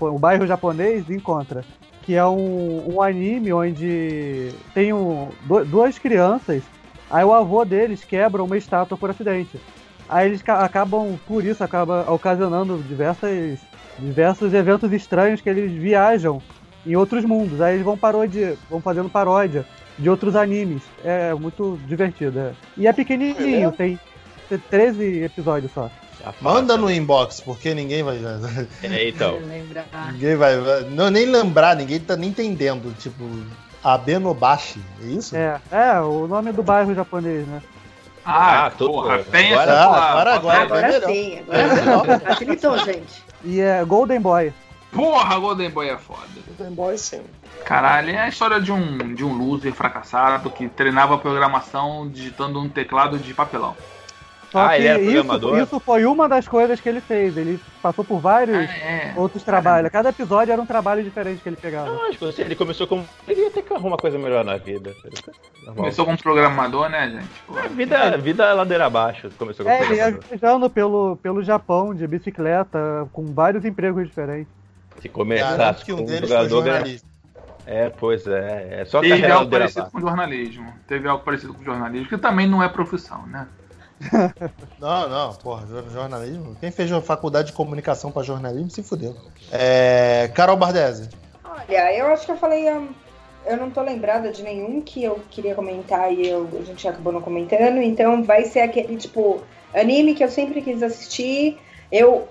[SPEAKER 5] o bairro japonês, encontra. Que é um, um anime onde tem um, du- duas crianças, aí o avô deles quebra uma estátua por acidente. Aí eles ca- acabam, por isso, acaba ocasionando diversas, diversos eventos estranhos que eles viajam em outros mundos. Aí eles vão paródia, vão fazendo paródia de outros animes. É muito divertido. é. E é pequenininho, tem, tem 13 episódios só.
[SPEAKER 3] Manda no inbox, porque ninguém vai.
[SPEAKER 2] É, então.
[SPEAKER 3] Ninguém vai. Não, nem lembrar, ninguém tá nem entendendo. Tipo, Abenobashi, é isso?
[SPEAKER 5] É, é o nome do bairro japonês, né?
[SPEAKER 1] Ah,
[SPEAKER 2] Ah, tô-
[SPEAKER 1] porra, tem
[SPEAKER 2] agora-
[SPEAKER 1] essa
[SPEAKER 3] agora-
[SPEAKER 1] porra.
[SPEAKER 3] agora-
[SPEAKER 4] Agora
[SPEAKER 3] melhor.
[SPEAKER 4] sim, agora sim. Facilitou, gente.
[SPEAKER 5] E é Golden Boy.
[SPEAKER 1] Porra, Golden Boy é foda.
[SPEAKER 8] Game Boy sim.
[SPEAKER 1] Caralho, é a história de um, de um loser fracassado que treinava programação digitando um teclado de papelão.
[SPEAKER 5] Só
[SPEAKER 2] Ah,
[SPEAKER 5] que
[SPEAKER 2] ele era
[SPEAKER 5] isso,
[SPEAKER 2] programador?
[SPEAKER 5] isso foi uma das coisas que ele fez. Ele passou por vários
[SPEAKER 1] É,
[SPEAKER 5] outros trabalhos. Cada episódio era um trabalho diferente que ele pegava.
[SPEAKER 2] Lógico, ele começou como. Ele ia ter que arrumar uma coisa melhor na vida. Normal.
[SPEAKER 1] começou como programador, né, gente? Pô,
[SPEAKER 2] A vida, vida é ladeira abaixo. Começou como
[SPEAKER 5] É, ele ia
[SPEAKER 2] programador.
[SPEAKER 5] viajando pelo, pelo Japão de bicicleta, com vários empregos diferentes.
[SPEAKER 2] Se começasse
[SPEAKER 3] que um deles foi
[SPEAKER 2] jogador.
[SPEAKER 3] jornalista.
[SPEAKER 2] É, pois é. É só
[SPEAKER 1] Teve algo parecido com jornalismo. Teve algo parecido com jornalismo, que também não é profissão, né?
[SPEAKER 3] Não, não, porra, jor- jornalismo. Quem fez faculdade de comunicação pra jornalismo se fudeu. É. Carol Bardesi.
[SPEAKER 4] Olha, eu acho que eu falei. hum, Eu não tô lembrada de nenhum que eu queria comentar e eu, a gente acabou não comentando. Então vai ser aquele, tipo, anime que eu sempre quis assistir. Eu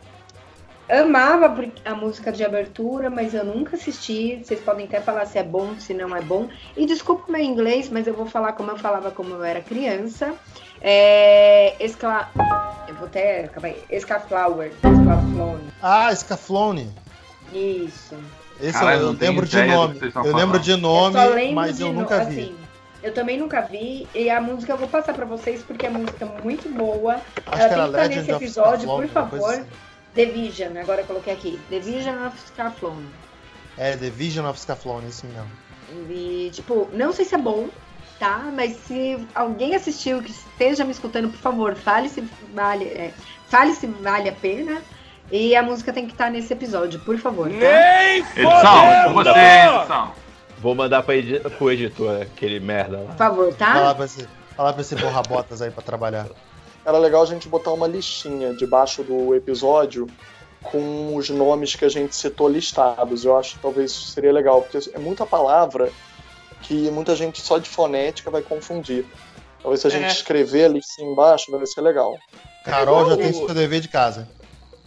[SPEAKER 4] amava a música de abertura, mas eu nunca assisti. Vocês podem até falar se é bom, se não é bom. E desculpa o meu inglês, mas eu vou falar como eu falava como eu era criança. É. Escla... Eu vou até. Calma aí. Escaflower. Escaflone.
[SPEAKER 3] Ah, Scaflone.
[SPEAKER 4] Isso.
[SPEAKER 3] Esse
[SPEAKER 1] Caralho,
[SPEAKER 3] eu
[SPEAKER 1] tenho
[SPEAKER 3] lembro de nome. Eu lembro de nome,
[SPEAKER 4] eu
[SPEAKER 3] mas
[SPEAKER 4] de
[SPEAKER 3] eu
[SPEAKER 4] no-
[SPEAKER 3] nunca vi.
[SPEAKER 4] assim, eu também nunca vi. E a música eu vou passar pra vocês porque é música muito boa.
[SPEAKER 3] Acho
[SPEAKER 4] Ela
[SPEAKER 3] que era
[SPEAKER 4] tem que estar nesse episódio, por favor.
[SPEAKER 3] assim.
[SPEAKER 4] The Vision, agora eu coloquei aqui. The Vision of Scaflone.
[SPEAKER 3] É, The Vision of Scaflone, isso mesmo.
[SPEAKER 4] E, tipo, não sei se é bom, tá? Mas se alguém assistiu que esteja me escutando, por favor, fale se vale, é, fale se vale a pena. E a música tem que estar nesse episódio, por favor, tá?
[SPEAKER 1] Edição, você, edição.
[SPEAKER 2] Vou mandar pra edi pro editor aquele merda lá.
[SPEAKER 4] Por favor,
[SPEAKER 3] Falar
[SPEAKER 4] tá?
[SPEAKER 3] pra esse, falar pra esse borra-botas aí pra trabalhar.
[SPEAKER 8] Era legal a gente botar uma listinha debaixo do episódio com os nomes que a gente citou listados. Eu acho que talvez isso seria legal, porque é muita palavra que muita gente só de fonética vai confundir. Talvez se a gente
[SPEAKER 2] É.
[SPEAKER 8] escrever ali assim embaixo, vai ser legal.
[SPEAKER 3] Carol já tem seu dever de casa.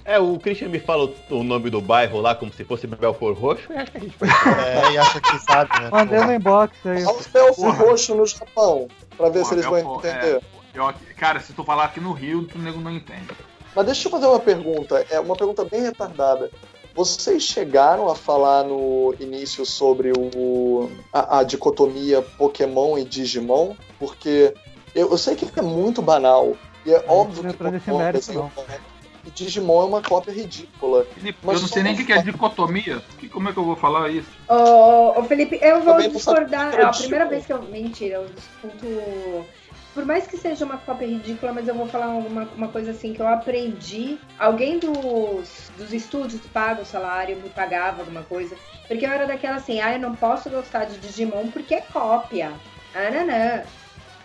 [SPEAKER 2] É, o Christian me fala o, o nome do bairro lá como se fosse Belfort Roxo. Eu acho que a gente vai.
[SPEAKER 3] É, e acha que sabe, né?
[SPEAKER 5] Mandei no inbox aí.
[SPEAKER 8] Olha o Belfo
[SPEAKER 1] Porra.
[SPEAKER 8] roxo no Japão, pra ver
[SPEAKER 1] Porra,
[SPEAKER 8] se eles vão
[SPEAKER 1] Belfort,
[SPEAKER 8] entender.
[SPEAKER 1] Pior que- Cara, se tu falar aqui no Rio, tu nego não entende.
[SPEAKER 8] Mas deixa eu fazer uma pergunta, é uma pergunta bem retardada. Vocês chegaram a falar no início sobre o, a, a dicotomia Pokémon e Digimon? Porque eu, eu sei que é muito banal. E é óbvio que Pokémon
[SPEAKER 5] mérito, não.
[SPEAKER 8] e Digimon é uma cópia ridícula.
[SPEAKER 1] Felipe,
[SPEAKER 8] Mas
[SPEAKER 1] eu não sei nem o que que é dicotomia. Que- Como é que eu vou falar isso?
[SPEAKER 4] Ô, ô, Felipe, eu vou
[SPEAKER 8] Também
[SPEAKER 4] discordar.
[SPEAKER 8] é
[SPEAKER 4] a primeira vez que eu. Mentira, eu discuto. Por mais que seja uma cópia ridícula, mas eu vou falar uma, uma coisa assim que eu aprendi. Alguém dos, dos estúdios paga o salário me pagava alguma coisa. Porque eu era daquela assim, ah, eu não posso gostar de Digimon porque é cópia. Ah, não, não.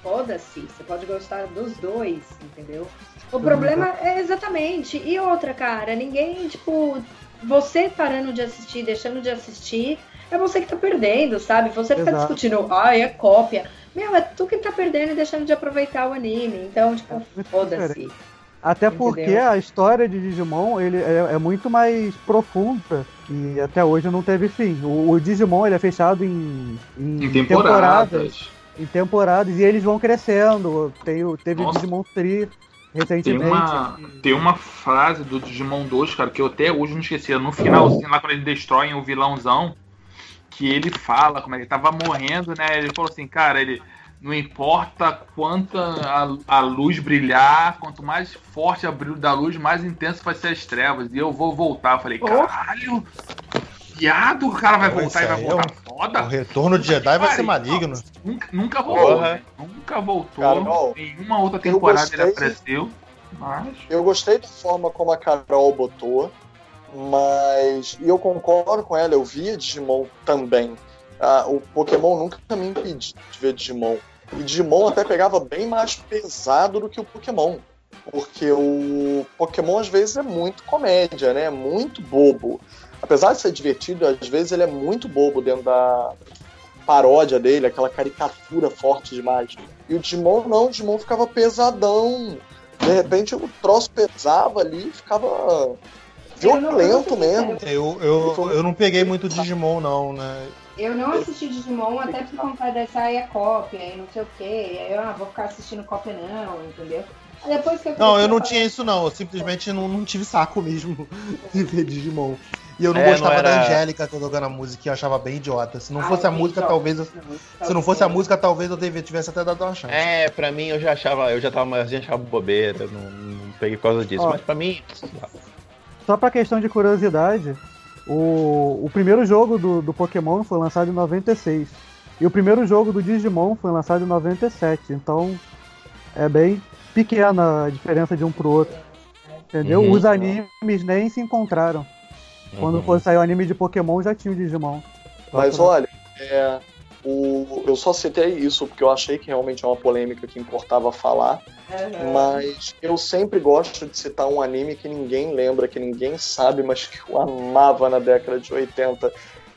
[SPEAKER 4] Foda-se, você pode gostar dos dois, entendeu? O problema é exatamente. E outra, cara, ninguém, tipo, você parando de assistir, deixando de assistir, é você que tá perdendo, sabe? Você fica
[SPEAKER 5] Exato.
[SPEAKER 4] discutindo, ah, é cópia. Meu, é tu que tá perdendo e deixando de aproveitar o anime. Então, tipo,
[SPEAKER 5] É
[SPEAKER 4] foda-se.
[SPEAKER 5] Até porque
[SPEAKER 4] Entendeu?
[SPEAKER 5] a história de Digimon ele é, é muito mais profunda e até hoje não teve fim. O, o Digimon ele é fechado em, em,
[SPEAKER 1] Em temporadas.
[SPEAKER 5] em temporadas e eles vão crescendo. Tem, o- teve o
[SPEAKER 1] Nossa.
[SPEAKER 5] Digimon
[SPEAKER 1] Tem
[SPEAKER 5] recentemente.
[SPEAKER 1] uma, tem uma frase do Digimon 2, cara, que eu até hoje não esqueci. No finalzinho, lá quando eles destroem o vilãozão, que ele fala como é que ele tava morrendo, né? Ele falou assim, cara, ele. Não importa quanta a, a luz brilhar, quanto mais forte o brilho da luz, mais intenso vai ser as trevas. E eu vou voltar. Eu falei, caralho, viado, o cara vai
[SPEAKER 3] Pô,
[SPEAKER 1] voltar e vai voltar
[SPEAKER 3] O
[SPEAKER 1] foda.
[SPEAKER 3] retorno de Jedi vai ser maligno.
[SPEAKER 1] Nunca, nunca voltou, né? Nunca voltou.
[SPEAKER 8] Carol,
[SPEAKER 1] Nenhuma outra temporada ele apareceu. Mas.
[SPEAKER 8] Eu gostei da forma como a Carol botou, mas. Eu concordo com ela, eu via Digimon também. Ah, o Pokémon nunca me impediu de ver Digimon. E Digimon até pegava bem mais pesado do que o Pokémon. Porque o Pokémon às vezes é muito comédia, né? Muito bobo. Apesar de ser divertido, às vezes ele é muito bobo dentro da paródia dele, aquela caricatura forte demais. E o Digimon não, o Digimon ficava pesadão. De repente o troço pesava ali e ficava violento mesmo.
[SPEAKER 3] Eu, eu, eu não peguei muito Digimon, não, né?
[SPEAKER 4] Eu não assisti Digimon até por conta dessa aí é cópia e não sei o que. Aí eu ah, vou ficar assistindo cópia não, entendeu? Depois que eu
[SPEAKER 3] Não, eu não
[SPEAKER 4] a
[SPEAKER 3] tinha isso, não. Eu simplesmente não, não tive saco mesmo de ver Digimon. E eu não
[SPEAKER 2] É,
[SPEAKER 3] gostava
[SPEAKER 2] não
[SPEAKER 3] da
[SPEAKER 2] era-
[SPEAKER 3] Angélica tocando a música e eu achava bem idiota. Se não
[SPEAKER 4] Ah,
[SPEAKER 3] fosse a
[SPEAKER 4] eu
[SPEAKER 3] música,
[SPEAKER 4] vi,
[SPEAKER 3] talvez. eu- Se não fosse a música, talvez eu devia- tivesse até dado uma chance.
[SPEAKER 2] É, pra mim eu já achava, eu já tava mais, achava bobeira, não, não peguei por causa disso.
[SPEAKER 5] Ó.
[SPEAKER 2] Mas pra mim,
[SPEAKER 5] Só pra questão de curiosidade, o, o primeiro jogo do, do Pokémon foi lançado em 96. E o primeiro jogo do Digimon foi lançado em 97. Então é bem pequena a diferença de um pro outro. Entendeu?
[SPEAKER 2] Uhum.
[SPEAKER 5] Os animes nem se encontraram. Quando
[SPEAKER 2] Uhum.
[SPEAKER 5] for sair o anime de Pokémon, já tinha o Digimon.
[SPEAKER 8] Mas olha, é, o, eu só citei isso porque eu achei que realmente é uma polêmica que importava falar.
[SPEAKER 4] Aham.
[SPEAKER 8] Mas eu sempre gosto de citar um anime que ninguém lembra, que ninguém sabe, mas que eu amava na década de 80,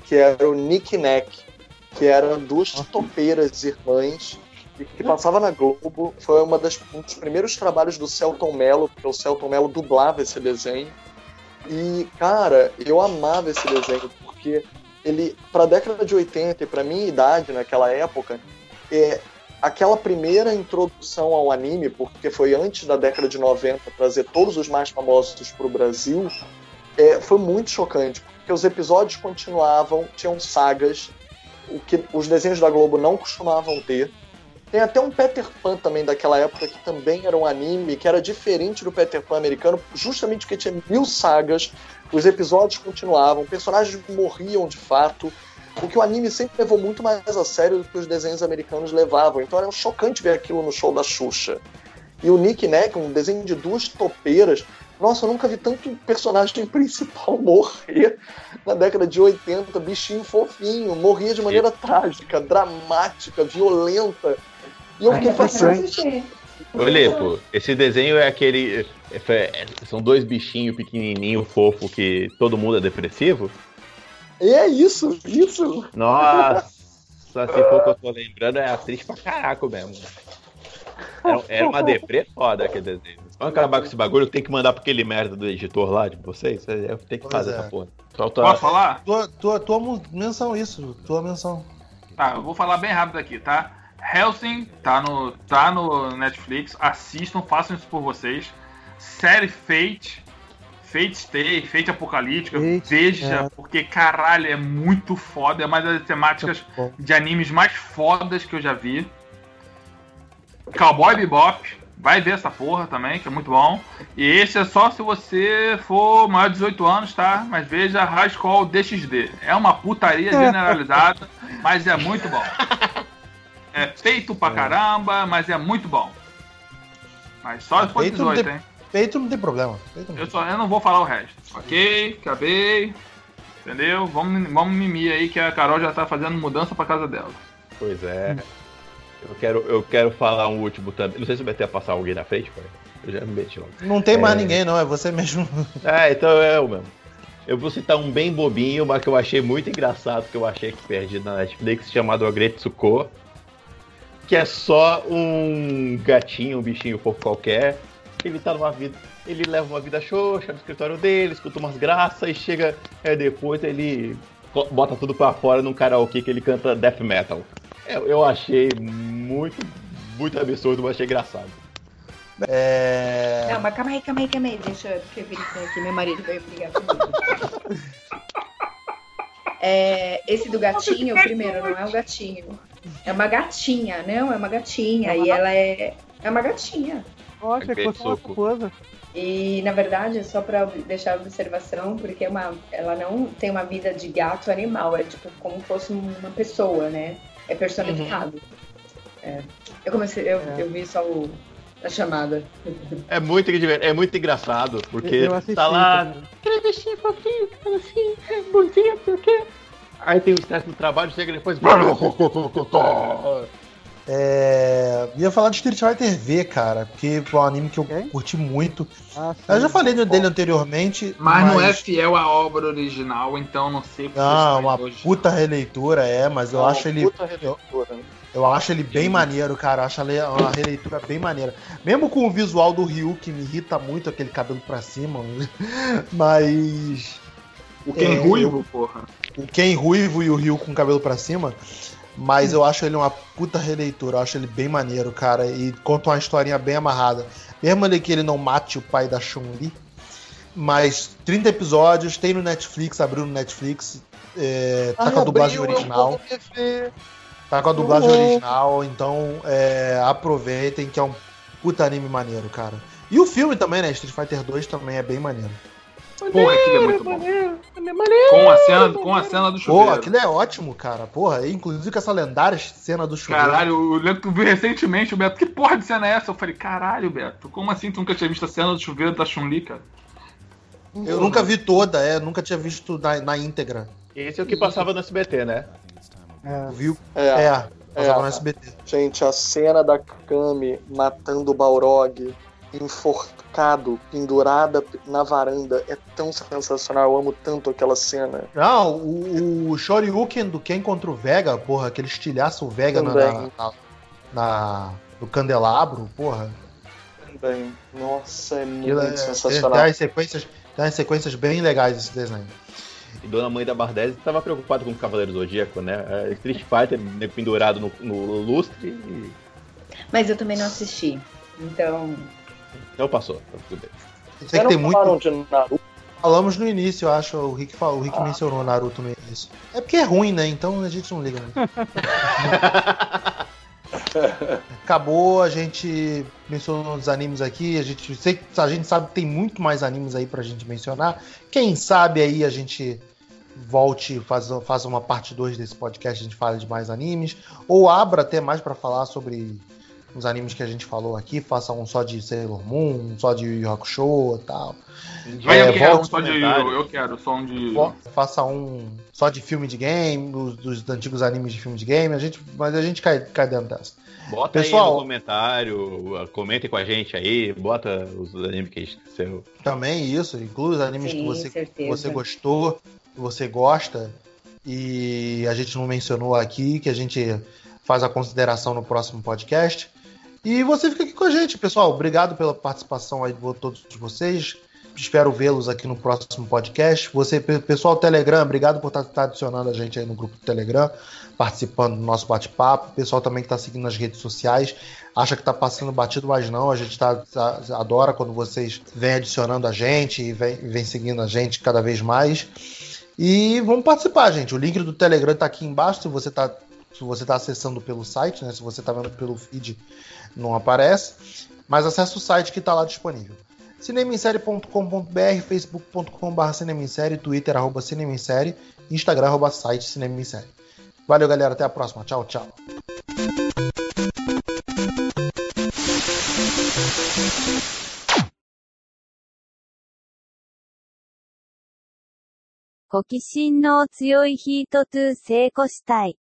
[SPEAKER 8] que era o Nick Nack, que eram duas topeiras irmãs e que passava na Globo. Foi uma das, um dos primeiros trabalhos do Celton Mello, porque o Celton Mello dublava esse desenho. E, cara, eu amava esse desenho, porque ele, pra década de 80 e pra minha idade naquela época, é, aquela primeira introdução ao anime, porque foi antes da década de 90 trazer todos os mais famosos pro Brasil, é, foi muito chocante, porque os episódios continuavam, tinham sagas, o que os desenhos da Globo não costumavam ter. Tem até um Peter Pan também daquela época que também era um anime que era diferente do Peter Pan americano, justamente porque tinha mil sagas, os episódios continuavam, personagens morriam de fato, o que o anime sempre levou muito mais a sério do que os desenhos americanos levavam. Então era chocante ver aquilo no show da Xuxa. E o Nick Nack, um desenho de duas topeiras. Nossa, eu nunca vi tanto personagem principal morrer na década de 80, bichinho fofinho, morria de maneira trágica, dramática, violenta. E eu fiquei
[SPEAKER 4] assisti.
[SPEAKER 2] Olha, pô, esse desenho é aquele. é- é- são dois bichinhos pequenininho, fofo, que todo mundo é depressivo?
[SPEAKER 8] é isso, isso.
[SPEAKER 2] Nossa, se for que eu tô lembrando, é atriz pra caraca mesmo. Era, era uma deprê foda aquele desenho. Vamos acabar com esse bagulho, tem que mandar pra aquele merda do editor lá de vocês. Eu tenho que
[SPEAKER 3] Pois
[SPEAKER 2] fazer
[SPEAKER 3] é.
[SPEAKER 2] essa porra. Falta-
[SPEAKER 1] Posso falar?
[SPEAKER 3] Tua, tua, tua menção, isso. Tua menção.
[SPEAKER 1] Tá, eu vou falar bem rápido aqui, tá? Helsing tá no, tá no Netflix. Assistam, façam isso por vocês. Série Fate. Fate Stay, Fate Apocalíptica.
[SPEAKER 5] Fate,
[SPEAKER 1] Veja,
[SPEAKER 5] é.
[SPEAKER 1] porque caralho, é muito foda. É uma das temáticas de animes mais fodas que eu já vi. Cowboy Bebop. Vai ver essa porra também, que é muito bom. E esse é só se você for maior de 18 anos, tá? Mas veja High School DXD. É uma putaria generalizada, mas é muito bom. É feito pra caramba, mas é muito bom. Mas só
[SPEAKER 3] Feito não
[SPEAKER 1] 18,
[SPEAKER 3] tem-
[SPEAKER 1] hein?
[SPEAKER 3] Peito não tem problema. Não
[SPEAKER 1] Eu, só, eu não vou falar o resto. Ok, acabei. Entendeu? Vamos, vamos mimir aí que a Carol já tá fazendo mudança pra casa dela.
[SPEAKER 2] Pois é. Eu quero, eu quero falar um último também. Não sei se eu meter a passar alguém na frente, pai. Eu já me meti logo.
[SPEAKER 3] Não tem mais
[SPEAKER 2] É.
[SPEAKER 3] ninguém, não. É você mesmo.
[SPEAKER 2] É, então é eu mesmo. Eu vou citar um bem bobinho, mas que eu achei muito engraçado, que eu achei que perdi na Netflix, chamado Agretsuko. Que é só um gatinho, um bichinho fofo qualquer. Ele tá numa vida. Ele leva uma vida xoxa no escritório dele, escuta umas graças e chega. É, depois ele bota tudo pra fora num karaokê que ele canta death metal. Eu, eu achei muito, muito absurdo, mas achei engraçado.
[SPEAKER 3] É.
[SPEAKER 4] Não, mas calma aí, calma aí, calma aí. Deixa eu porque eu verificar aqui. Meu marido veio brigar comigo. É, esse do gatinho, primeiro, não é um gatinho. É uma gatinha, não, é uma gatinha. E ela é. É uma gatinha.
[SPEAKER 5] Nossa,
[SPEAKER 2] Ok,
[SPEAKER 5] que uma coisa.
[SPEAKER 4] E na verdade, é só pra deixar a observação, porque é uma, ela não tem uma vida de gato animal, é tipo como se fosse uma pessoa, né? É personificado. É. Eu comecei, eu, eu vi só o, a chamada.
[SPEAKER 2] É muito, é muito engraçado, porque
[SPEAKER 5] Eu assisti
[SPEAKER 2] tá lá. Aquele bichinho fofinho, assim, é bonzinho, o quê. Aí tem o estresse no trabalho, chega depois.
[SPEAKER 3] É, ia falar de Street Fighter V, cara, porque foi um anime que eu
[SPEAKER 5] Ok.
[SPEAKER 3] curti muito.
[SPEAKER 5] Ah,
[SPEAKER 3] Eu já
[SPEAKER 5] sim.
[SPEAKER 3] falei dele anteriormente,
[SPEAKER 1] Mas, não é fiel à obra original, então não sei porque
[SPEAKER 3] Não,
[SPEAKER 1] está
[SPEAKER 3] uma
[SPEAKER 1] hoje.
[SPEAKER 3] puta releitura, é, mas eu
[SPEAKER 8] Não,
[SPEAKER 3] acho ele.
[SPEAKER 8] puta
[SPEAKER 3] Eu,
[SPEAKER 8] releitura.
[SPEAKER 3] eu acho ele bem maneiro, cara. Eu acho ele uma releitura bem maneira. Mesmo com o visual do Ryu, que me irrita muito, aquele cabelo pra cima. Mas.
[SPEAKER 1] O Ken
[SPEAKER 3] É,
[SPEAKER 1] Ruivo, porra.
[SPEAKER 3] O Ken Ruivo e o Ryu com o cabelo pra cima. Mas eu acho ele uma puta releitura, eu acho ele bem maneiro, cara. E conta uma historinha bem amarrada. Mesmo ele que ele não mate o pai da Chun-Li. Mas 30 episódios, tem no Netflix, abriu no Netflix. é, tá com a dublagem
[SPEAKER 8] Abriu,
[SPEAKER 3] original. Tá com a dublagem
[SPEAKER 8] Uhum.
[SPEAKER 3] original, então é, aproveitem que é um puta anime maneiro, cara. E o filme também, né? Street Fighter 2 também é bem maneiro.
[SPEAKER 1] Porra, aquilo é muito bom. Com a cena, com a cena do
[SPEAKER 3] Pô,
[SPEAKER 1] chuveiro.
[SPEAKER 3] aquilo é ótimo, cara. Porra, inclusive com essa lendária cena do chuveiro.
[SPEAKER 1] Caralho, eu lembro que tu viu recentemente o Beto. Que porra de cena é essa? Eu falei, caralho, Beto, como assim tu nunca tinha visto a cena do chuveiro da Chun-Li, cara?
[SPEAKER 3] Eu nunca vi toda, é, nunca tinha visto na, na íntegra.
[SPEAKER 2] Esse é o que passava no SBT, né?
[SPEAKER 5] É.
[SPEAKER 3] Viu?
[SPEAKER 8] É,
[SPEAKER 3] É, passava
[SPEAKER 8] É.
[SPEAKER 3] no SBT.
[SPEAKER 8] gente, a cena da Kami matando o Balrog, enforcado, pendurada na varanda, é tão sensacional. Eu amo tanto aquela cena.
[SPEAKER 3] Não, o, o Shoryuken do Ken contra o Vega, porra, aquele estilhaço o Vega na, na, na- no candelabro, porra.
[SPEAKER 8] Também. Nossa, é muito
[SPEAKER 3] é-
[SPEAKER 8] sensacional.
[SPEAKER 3] tem umas sequências, tem umas sequências bem legais esse desenho.
[SPEAKER 2] E Dona Mãe da Bardese estava preocupada com o Cavaleiro Zodíaco, né? É, Street Fighter né, pendurado no, no lustre e.
[SPEAKER 4] Mas eu também não assisti. Então.
[SPEAKER 2] Então passou, tá tudo bem.
[SPEAKER 3] Sei
[SPEAKER 8] Vocês
[SPEAKER 3] que tem
[SPEAKER 8] não
[SPEAKER 3] muito.
[SPEAKER 8] de Naruto?
[SPEAKER 3] Falamos no início, eu acho. O Rick, falou, o Rick
[SPEAKER 8] Ah.
[SPEAKER 3] mencionou Naruto no início. É porque é ruim, né? Então a gente não liga. Né? Acabou, a gente mencionou os animes aqui. A gente, sei, a gente sabe que tem muito mais animes aí pra gente mencionar. Quem sabe aí a gente volte, faz, faça uma parte 2 desse podcast, a gente fala de mais animes. Ou abra até mais pra falar sobre os animes que a gente falou aqui. Faça um só de Sailor Moon, um só de Yu Yu Hakusho e tal.
[SPEAKER 1] Vai,
[SPEAKER 3] É,
[SPEAKER 1] eu quero
[SPEAKER 3] volta
[SPEAKER 1] um só de. Eu, quero, só um de.
[SPEAKER 3] Fa- Faça um só de filme de game, dos, dos antigos animes de filme de game, a gente, mas a gente cai, cai dentro dessa.
[SPEAKER 2] Bota aí
[SPEAKER 3] Pessoal-
[SPEAKER 2] no comentário, comentem com a gente aí, bota os animes que a gente seu.
[SPEAKER 3] Também isso, inclui os animes
[SPEAKER 4] Sim,
[SPEAKER 3] que você,
[SPEAKER 4] certeza.
[SPEAKER 3] você gostou, que você gosta, e a gente não mencionou aqui, que a gente faz a consideração no próximo podcast. E você fica aqui com a gente, pessoal. Obrigado pela participação aí de todos vocês. espero vê-los aqui no próximo podcast. Você, pessoal do Telegram, obrigado por estar, estar adicionando a gente aí no grupo do Telegram, participando do nosso bate-papo. Pessoal também que está seguindo nas redes sociais, acha que está passando batido, mas não. A gente tá, tá- adora quando vocês vêm adicionando a gente e vem, vem seguindo a gente cada vez mais. E vamos participar, gente. O link do Telegram está aqui embaixo. Se você está se você tá acessando pelo site, né? Se você está vendo pelo feed, não aparece. Mas acesse o site que está lá disponível. cinemissérie.com.br, facebook.com.br cinemissérie, twitter arroba cinemissérie, instagram arroba site cinemissérie. Valeu, galera. Até a próxima. Tchau, tchau.
[SPEAKER 9] 好奇心の強いヒート2成功したい。